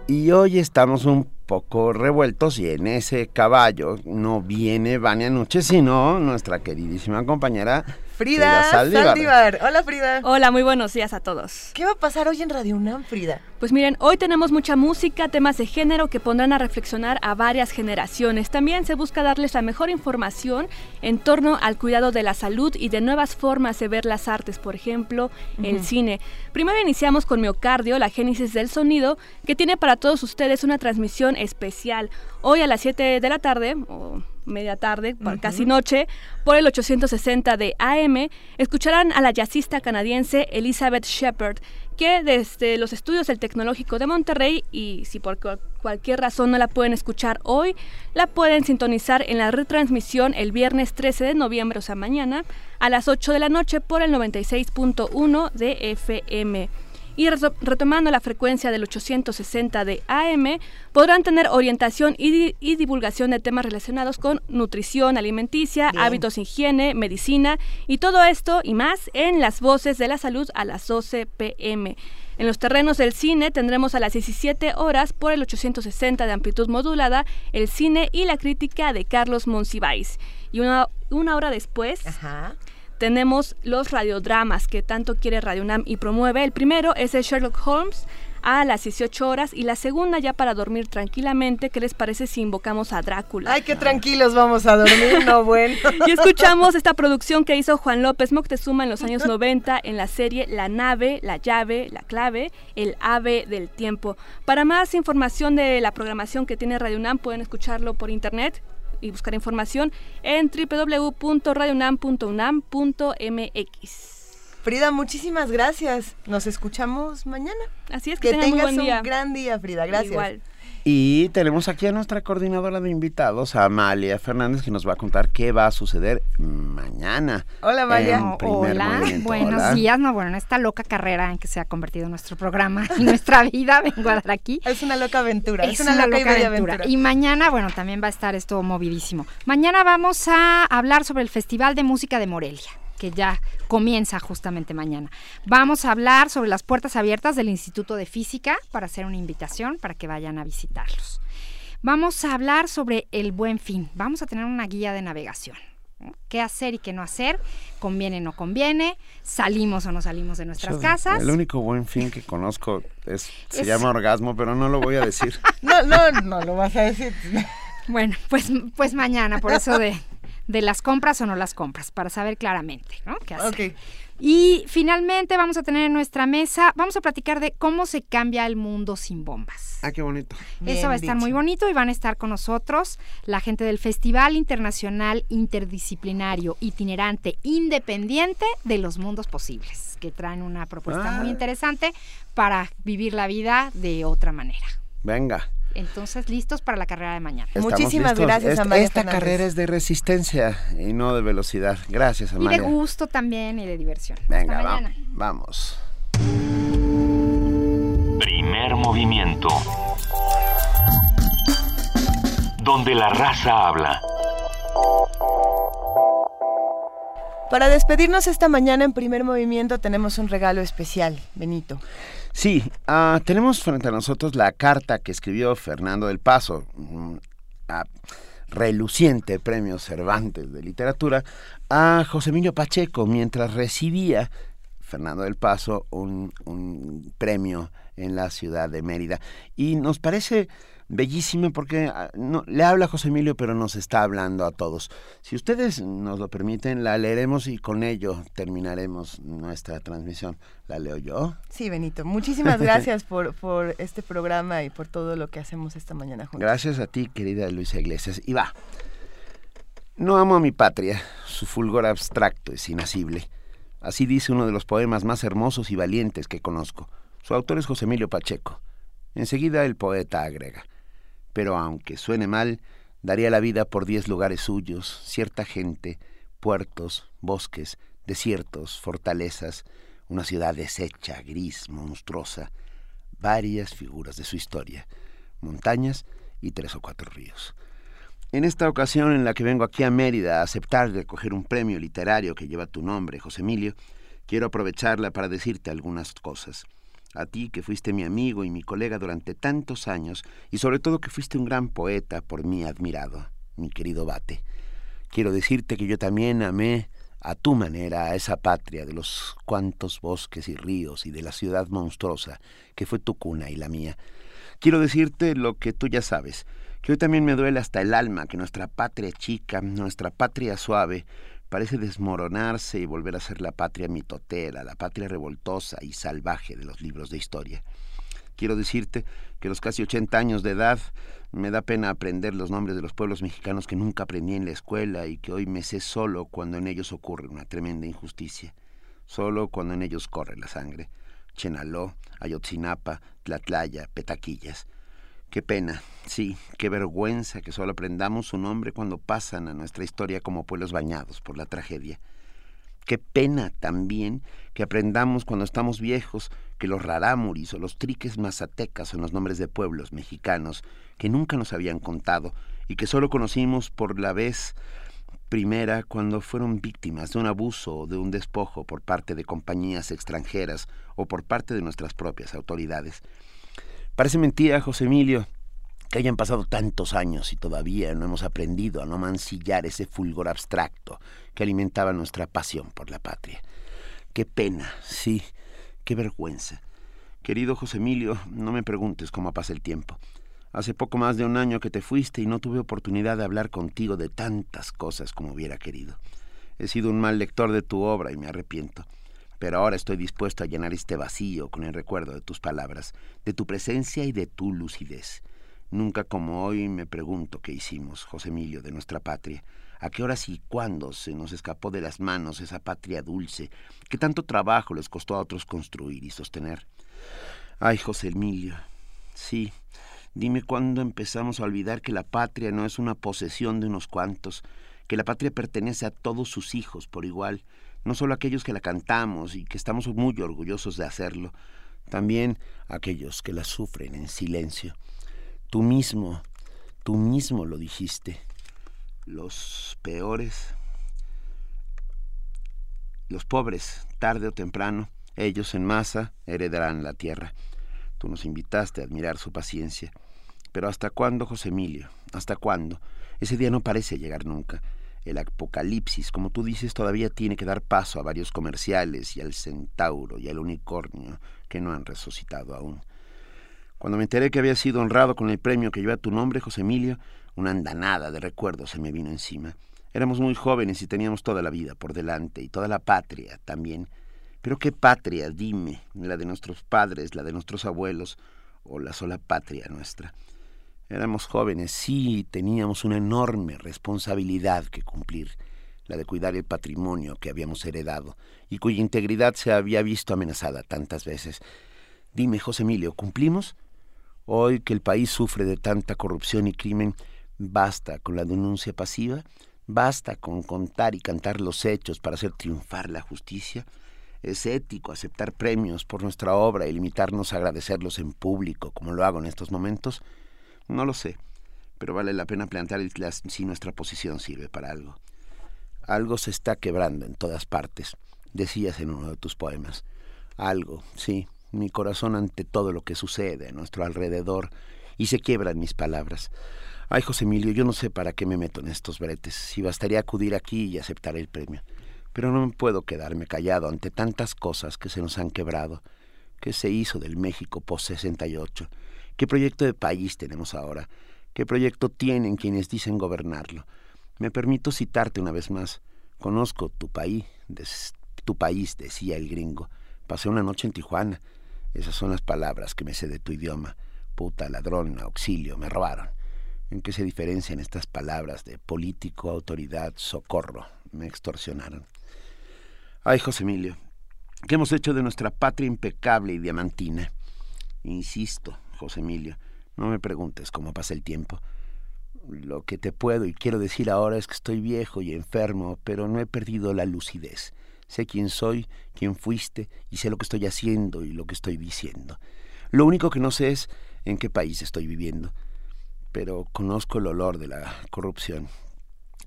Y hoy estamos un poco revueltos y en ese caballo no viene Vania Nuche, sino nuestra queridísima compañera Frida, Saldívar. Hola Frida. Hola, muy buenos días a todos. ¿Qué va a pasar hoy en Radio UNAM, Frida? Pues miren, hoy tenemos mucha música, temas de género que pondrán a reflexionar a varias generaciones. También se busca darles la mejor información en torno al cuidado de la salud y de nuevas formas de ver las artes, por ejemplo, el cine. Primero iniciamos con Miocardio, la génesis del sonido, que tiene para todos ustedes una transmisión especial. Hoy a las 7 de la tarde, o media tarde, casi noche, por el 860 de AM, escucharán a la jazzista canadiense Elizabeth Shepard, que desde los estudios del Tecnológico de Monterrey, y si por cualquier razón no la pueden escuchar hoy, la pueden sintonizar en la retransmisión el viernes 13 de noviembre, o sea, mañana, a las 8 de la noche por el 96.1 de FM y retomando la frecuencia del 860 de AM, podrán tener orientación y, divulgación de temas relacionados con nutrición alimenticia, hábitos, higiene, medicina y todo esto y más en las voces de la salud a las 12 pm. En los terrenos del cine tendremos a las 17 horas por el 860 de amplitud modulada el cine y la crítica de Carlos Monsiváis. Y una, una hora después... Ajá tenemos los radiodramas que tanto quiere Radio UNAM y promueve. El primero es el Sherlock Holmes a las 18 horas y la segunda ya para dormir tranquilamente. ¿Qué les parece si invocamos a Drácula? Ay, qué tranquilos vamos a dormir, no bueno. y escuchamos esta producción que hizo Juan López Moctezuma en los años 90 en la serie La nave, la llave, la clave, el ave del tiempo. Para más información de la programación que tiene Radio UNAM pueden escucharlo por internet y buscar información en www.radionam.unam.mx. Frida, muchísimas gracias. Nos escuchamos mañana. Así es, que, que tengas un, gran día, Frida. Gracias. Igual. Y tenemos aquí a nuestra coordinadora de invitados, Amalia Fernández, que nos va a contar qué va a suceder mañana. Hola, Amalia. Hola, buenos días. No, bueno, en esta loca carrera en que se ha convertido nuestro programa y nuestra vida, vengo a dar aquí. Es una loca aventura. Es, una, loca, aventura. Y mañana, bueno, también va a estar esto movidísimo. Mañana vamos a hablar sobre el Festival de Música de Morelia que ya comienza justamente mañana. Vamos a hablar sobre las puertas abiertas del Instituto de Física para hacer una invitación para que vayan a visitarlos. Vamos a hablar sobre el buen fin. Vamos a tener una guía de navegación. ¿Qué hacer y qué no hacer? ¿Conviene o no conviene? ¿Salimos o no salimos de nuestras casas? El único buen fin que conozco es, se llama orgasmo, pero no lo voy a decir. no, no, no lo vas a decir. Bueno, pues, pues mañana, por eso de, de las compras o no las compras, para saber claramente, ¿no? ¿Qué hacer? Y finalmente vamos a tener en nuestra mesa, vamos a platicar de cómo se cambia el mundo sin bombas. Ah, qué bonito. Eso va a estar muy bonito y van a estar con nosotros la gente del Festival Internacional Interdisciplinario Itinerante Independiente de los Mundos Posibles, que traen una propuesta muy Ah. interesante para vivir la vida de otra manera. Venga. Entonces, listos para la carrera de mañana. estamos Muchísimas listos. gracias, Esta- Amalia Esta Fernández. carrera es de resistencia y no de velocidad. Gracias, Y de Amalia. gusto también y de diversión. Venga, Hasta mañana. vamos. Primer movimiento. Donde la raza habla. Para despedirnos esta mañana en primer movimiento tenemos un regalo especial, Benito. Sí, ah, tenemos frente a nosotros la carta que escribió Fernando del Paso, mm, a reluciente premio Cervantes de literatura, a José Emilio Pacheco mientras recibía Fernando del Paso un, un premio en la ciudad de Mérida. Y nos parece bellísimo porque ah, no, le habla a José Emilio, pero nos está hablando a todos. Si ustedes nos lo permiten, la leeremos y con ello terminaremos nuestra transmisión. ¿La leo yo? Sí, Benito, muchísimas gracias por, por este programa y por todo lo que hacemos esta mañana juntos. Gracias a ti, querida Luisa Iglesias. Y va. No amo a mi patria, su fulgor abstracto es inasible. Así dice uno de los poemas más hermosos y valientes que conozco. Su autor es José Emilio Pacheco. Enseguida el poeta agrega. Pero aunque suene mal, daría la vida por diez lugares suyos, cierta gente, puertos, bosques, desiertos, fortalezas, una ciudad deshecha, gris, monstruosa, varias figuras de su historia, montañas y tres o cuatro ríos. En esta ocasión en la que vengo aquí a Mérida a aceptar recoger un premio literario que lleva tu nombre, José Emilio, quiero aprovecharla para decirte algunas cosas. A ti que fuiste mi amigo y mi colega durante tantos años y sobre todo que fuiste un gran poeta por mí admirado, mi querido Bate. Quiero decirte que yo también amé a tu manera a esa patria de los cuantos bosques y ríos y de la ciudad monstruosa que fue tu cuna y la mía. Quiero decirte lo que tú ya sabes, que hoy también me duele hasta el alma que nuestra patria chica, nuestra patria suave, parece desmoronarse y volver a ser la patria mitotera, la patria revoltosa y salvaje de los libros de historia. Quiero decirte que los casi 80 años de edad me da pena aprender los nombres de los pueblos mexicanos que nunca aprendí en la escuela y que hoy me sé solo cuando en ellos ocurre una tremenda injusticia, solo cuando en ellos corre la sangre. Chenaló, Ayotzinapa, Tlatlaya, Petaquillas. Qué pena, sí, qué vergüenza que solo aprendamos su nombre cuando pasan a nuestra historia como pueblos bañados por la tragedia. Qué pena también que aprendamos cuando estamos viejos que los rarámuris o los triques mazatecas son los nombres de pueblos mexicanos que nunca nos habían contado y que solo conocimos por la vez primera cuando fueron víctimas de un abuso o de un despojo por parte de compañías extranjeras o por parte de nuestras propias autoridades. Parece mentira, José Emilio, que hayan pasado tantos años y todavía no hemos aprendido a no mancillar ese fulgor abstracto que alimentaba nuestra pasión por la patria. Qué pena, sí, qué vergüenza. Querido José Emilio, no me preguntes cómo pasa el tiempo. Hace poco más de un año que te fuiste y no tuve oportunidad de hablar contigo de tantas cosas como hubiera querido. He sido un mal lector de tu obra y me arrepiento pero ahora estoy dispuesto a llenar este vacío con el recuerdo de tus palabras, de tu presencia y de tu lucidez. Nunca como hoy me pregunto qué hicimos, José Emilio, de nuestra patria. ¿A qué horas y cuándo se nos escapó de las manos esa patria dulce que tanto trabajo les costó a otros construir y sostener? Ay, José Emilio, sí, dime cuándo empezamos a olvidar que la patria no es una posesión de unos cuantos, que la patria pertenece a todos sus hijos por igual, no solo aquellos que la cantamos y que estamos muy orgullosos de hacerlo, también aquellos que la sufren en silencio. Tú mismo, tú mismo lo dijiste. Los peores, los pobres, tarde o temprano, ellos en masa heredarán la tierra. Tú nos invitaste a admirar su paciencia. Pero ¿hasta cuándo, José Emilio? ¿Hasta cuándo? Ese día no parece llegar nunca. El apocalipsis, como tú dices, todavía tiene que dar paso a varios comerciales y al centauro y al unicornio que no han resucitado aún. Cuando me enteré que había sido honrado con el premio que lleva tu nombre, José Emilio, Una andanada de recuerdos se me vino encima. Éramos muy jóvenes y teníamos toda la vida por delante y toda la patria también. Pero qué patria, dime, la de nuestros padres, la de nuestros abuelos o la sola patria nuestra. Éramos jóvenes, sí, teníamos una enorme responsabilidad que cumplir, la de cuidar el patrimonio que habíamos heredado y cuya integridad se había visto amenazada tantas veces. Dime, José Emilio, ¿cumplimos? Hoy que el país sufre de tanta corrupción y crimen, ¿basta con la denuncia pasiva? ¿Basta con contar y cantar los hechos para hacer triunfar la justicia? ¿Es ético aceptar premios por nuestra obra y limitarnos a agradecerlos en público, como lo hago en estos momentos? No lo sé, pero vale la pena plantear si nuestra posición sirve para algo. Algo se está quebrando en todas partes, decías en uno de tus poemas. Algo, sí, mi corazón ante todo lo que sucede a nuestro alrededor, y se quiebran mis palabras. Ay, José Emilio, yo no sé para qué me meto en estos bretes, si bastaría acudir aquí y aceptar el premio. Pero no puedo quedarme callado ante tantas cosas que se nos han quebrado. ¿Qué se hizo del México post-68? ¿Qué proyecto de país tenemos ahora? ¿Qué proyecto tienen quienes dicen gobernarlo? Me permito citarte una vez más. Conozco tu país, tu país, decía el gringo. Pasé una noche en Tijuana. Esas son las palabras que me sé de tu idioma. Puta, ladrón, auxilio, me robaron. ¿En qué se diferencian estas palabras de político, autoridad, socorro? Me extorsionaron. Ay, José Emilio, ¿qué hemos hecho de nuestra patria impecable y diamantina? Insisto, José Emilio, no me preguntes cómo pasa el tiempo. Lo que te puedo y quiero decir ahora es que estoy viejo y enfermo, pero no he perdido la lucidez. Sé quién soy, quién fuiste, y sé lo que estoy haciendo y lo que estoy diciendo. Lo único que no sé es en qué país estoy viviendo, pero conozco el olor de la corrupción.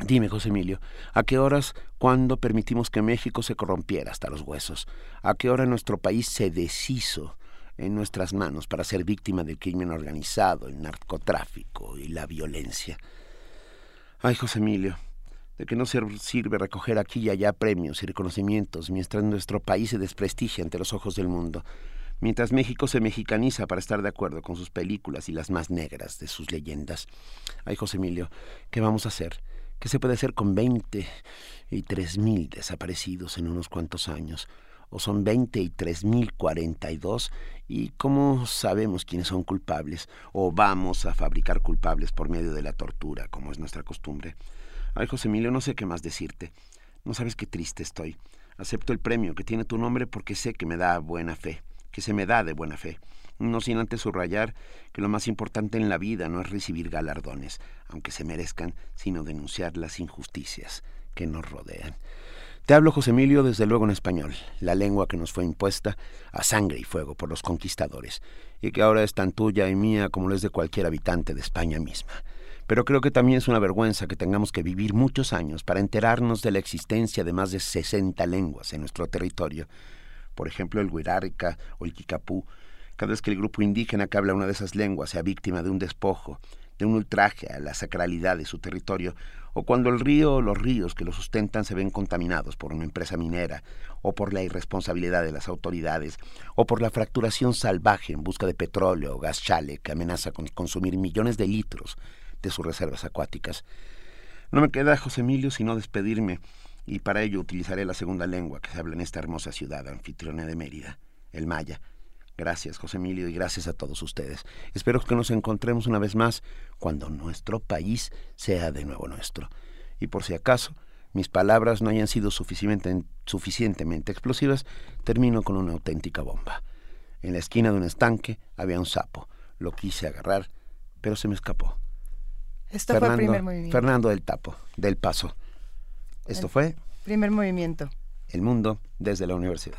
Dime, José Emilio, ¿a qué horas, cuando permitimos que México se corrompiera hasta los huesos? ¿A qué hora nuestro país se deshizo en nuestras manos para ser víctima del crimen organizado, el narcotráfico y la violencia. Ay, José Emilio, de que no sirve recoger aquí y allá premios y reconocimientos mientras nuestro país se desprestigia ante los ojos del mundo, mientras México se mexicaniza para estar de acuerdo con sus películas y las más negras de sus leyendas. Ay, José Emilio, ¿qué vamos a hacer? ¿Qué se puede hacer con veinte y tres mil desaparecidos en unos cuantos años? ¿O son veinte y tres mil cuarenta y dos ¿Y cómo sabemos quiénes son culpables? ¿O vamos a fabricar culpables por medio de la tortura, como es nuestra costumbre? Ay, José Emilio, no sé qué más decirte. No sabes qué triste estoy. Acepto el premio que tiene tu nombre porque sé que me da buena fe, que se me da de buena fe. No sin antes subrayar que lo más importante en la vida no es recibir galardones, aunque se merezcan, sino denunciar las injusticias que nos rodean. Te hablo, José Emilio, desde luego en español, la lengua que nos fue impuesta a sangre y fuego por los conquistadores, y que ahora es tan tuya y mía como lo es de cualquier habitante de España misma. Pero creo que también es una vergüenza que tengamos que vivir muchos años para enterarnos de la existencia de más de 60 lenguas en nuestro territorio. Por ejemplo, el huirárrica o el kikapú. Cada vez que el grupo indígena que habla una de esas lenguas sea víctima de un despojo, de un ultraje a la sacralidad de su territorio, o cuando el río o los ríos que lo sustentan se ven contaminados por una empresa minera, o por la irresponsabilidad de las autoridades, o por la fracturación salvaje en busca de petróleo o gas chale que amenaza con consumir millones de litros de sus reservas acuáticas. No me queda, José Emilio, sino despedirme, y para ello utilizaré la segunda lengua que se habla en esta hermosa ciudad anfitriona de Mérida, el maya. Gracias, José Emilio, y gracias a todos ustedes. Espero que nos encontremos una vez más cuando nuestro país sea de nuevo nuestro. Y por si acaso mis palabras no hayan sido suficientemente, suficientemente explosivas, termino con una auténtica bomba. En la esquina de un estanque había un sapo. Lo quise agarrar, pero se me escapó. Esto Fernando, fue el primer movimiento. Fernando del Tapo, del Paso. Esto fue... Primer movimiento. El mundo desde la universidad.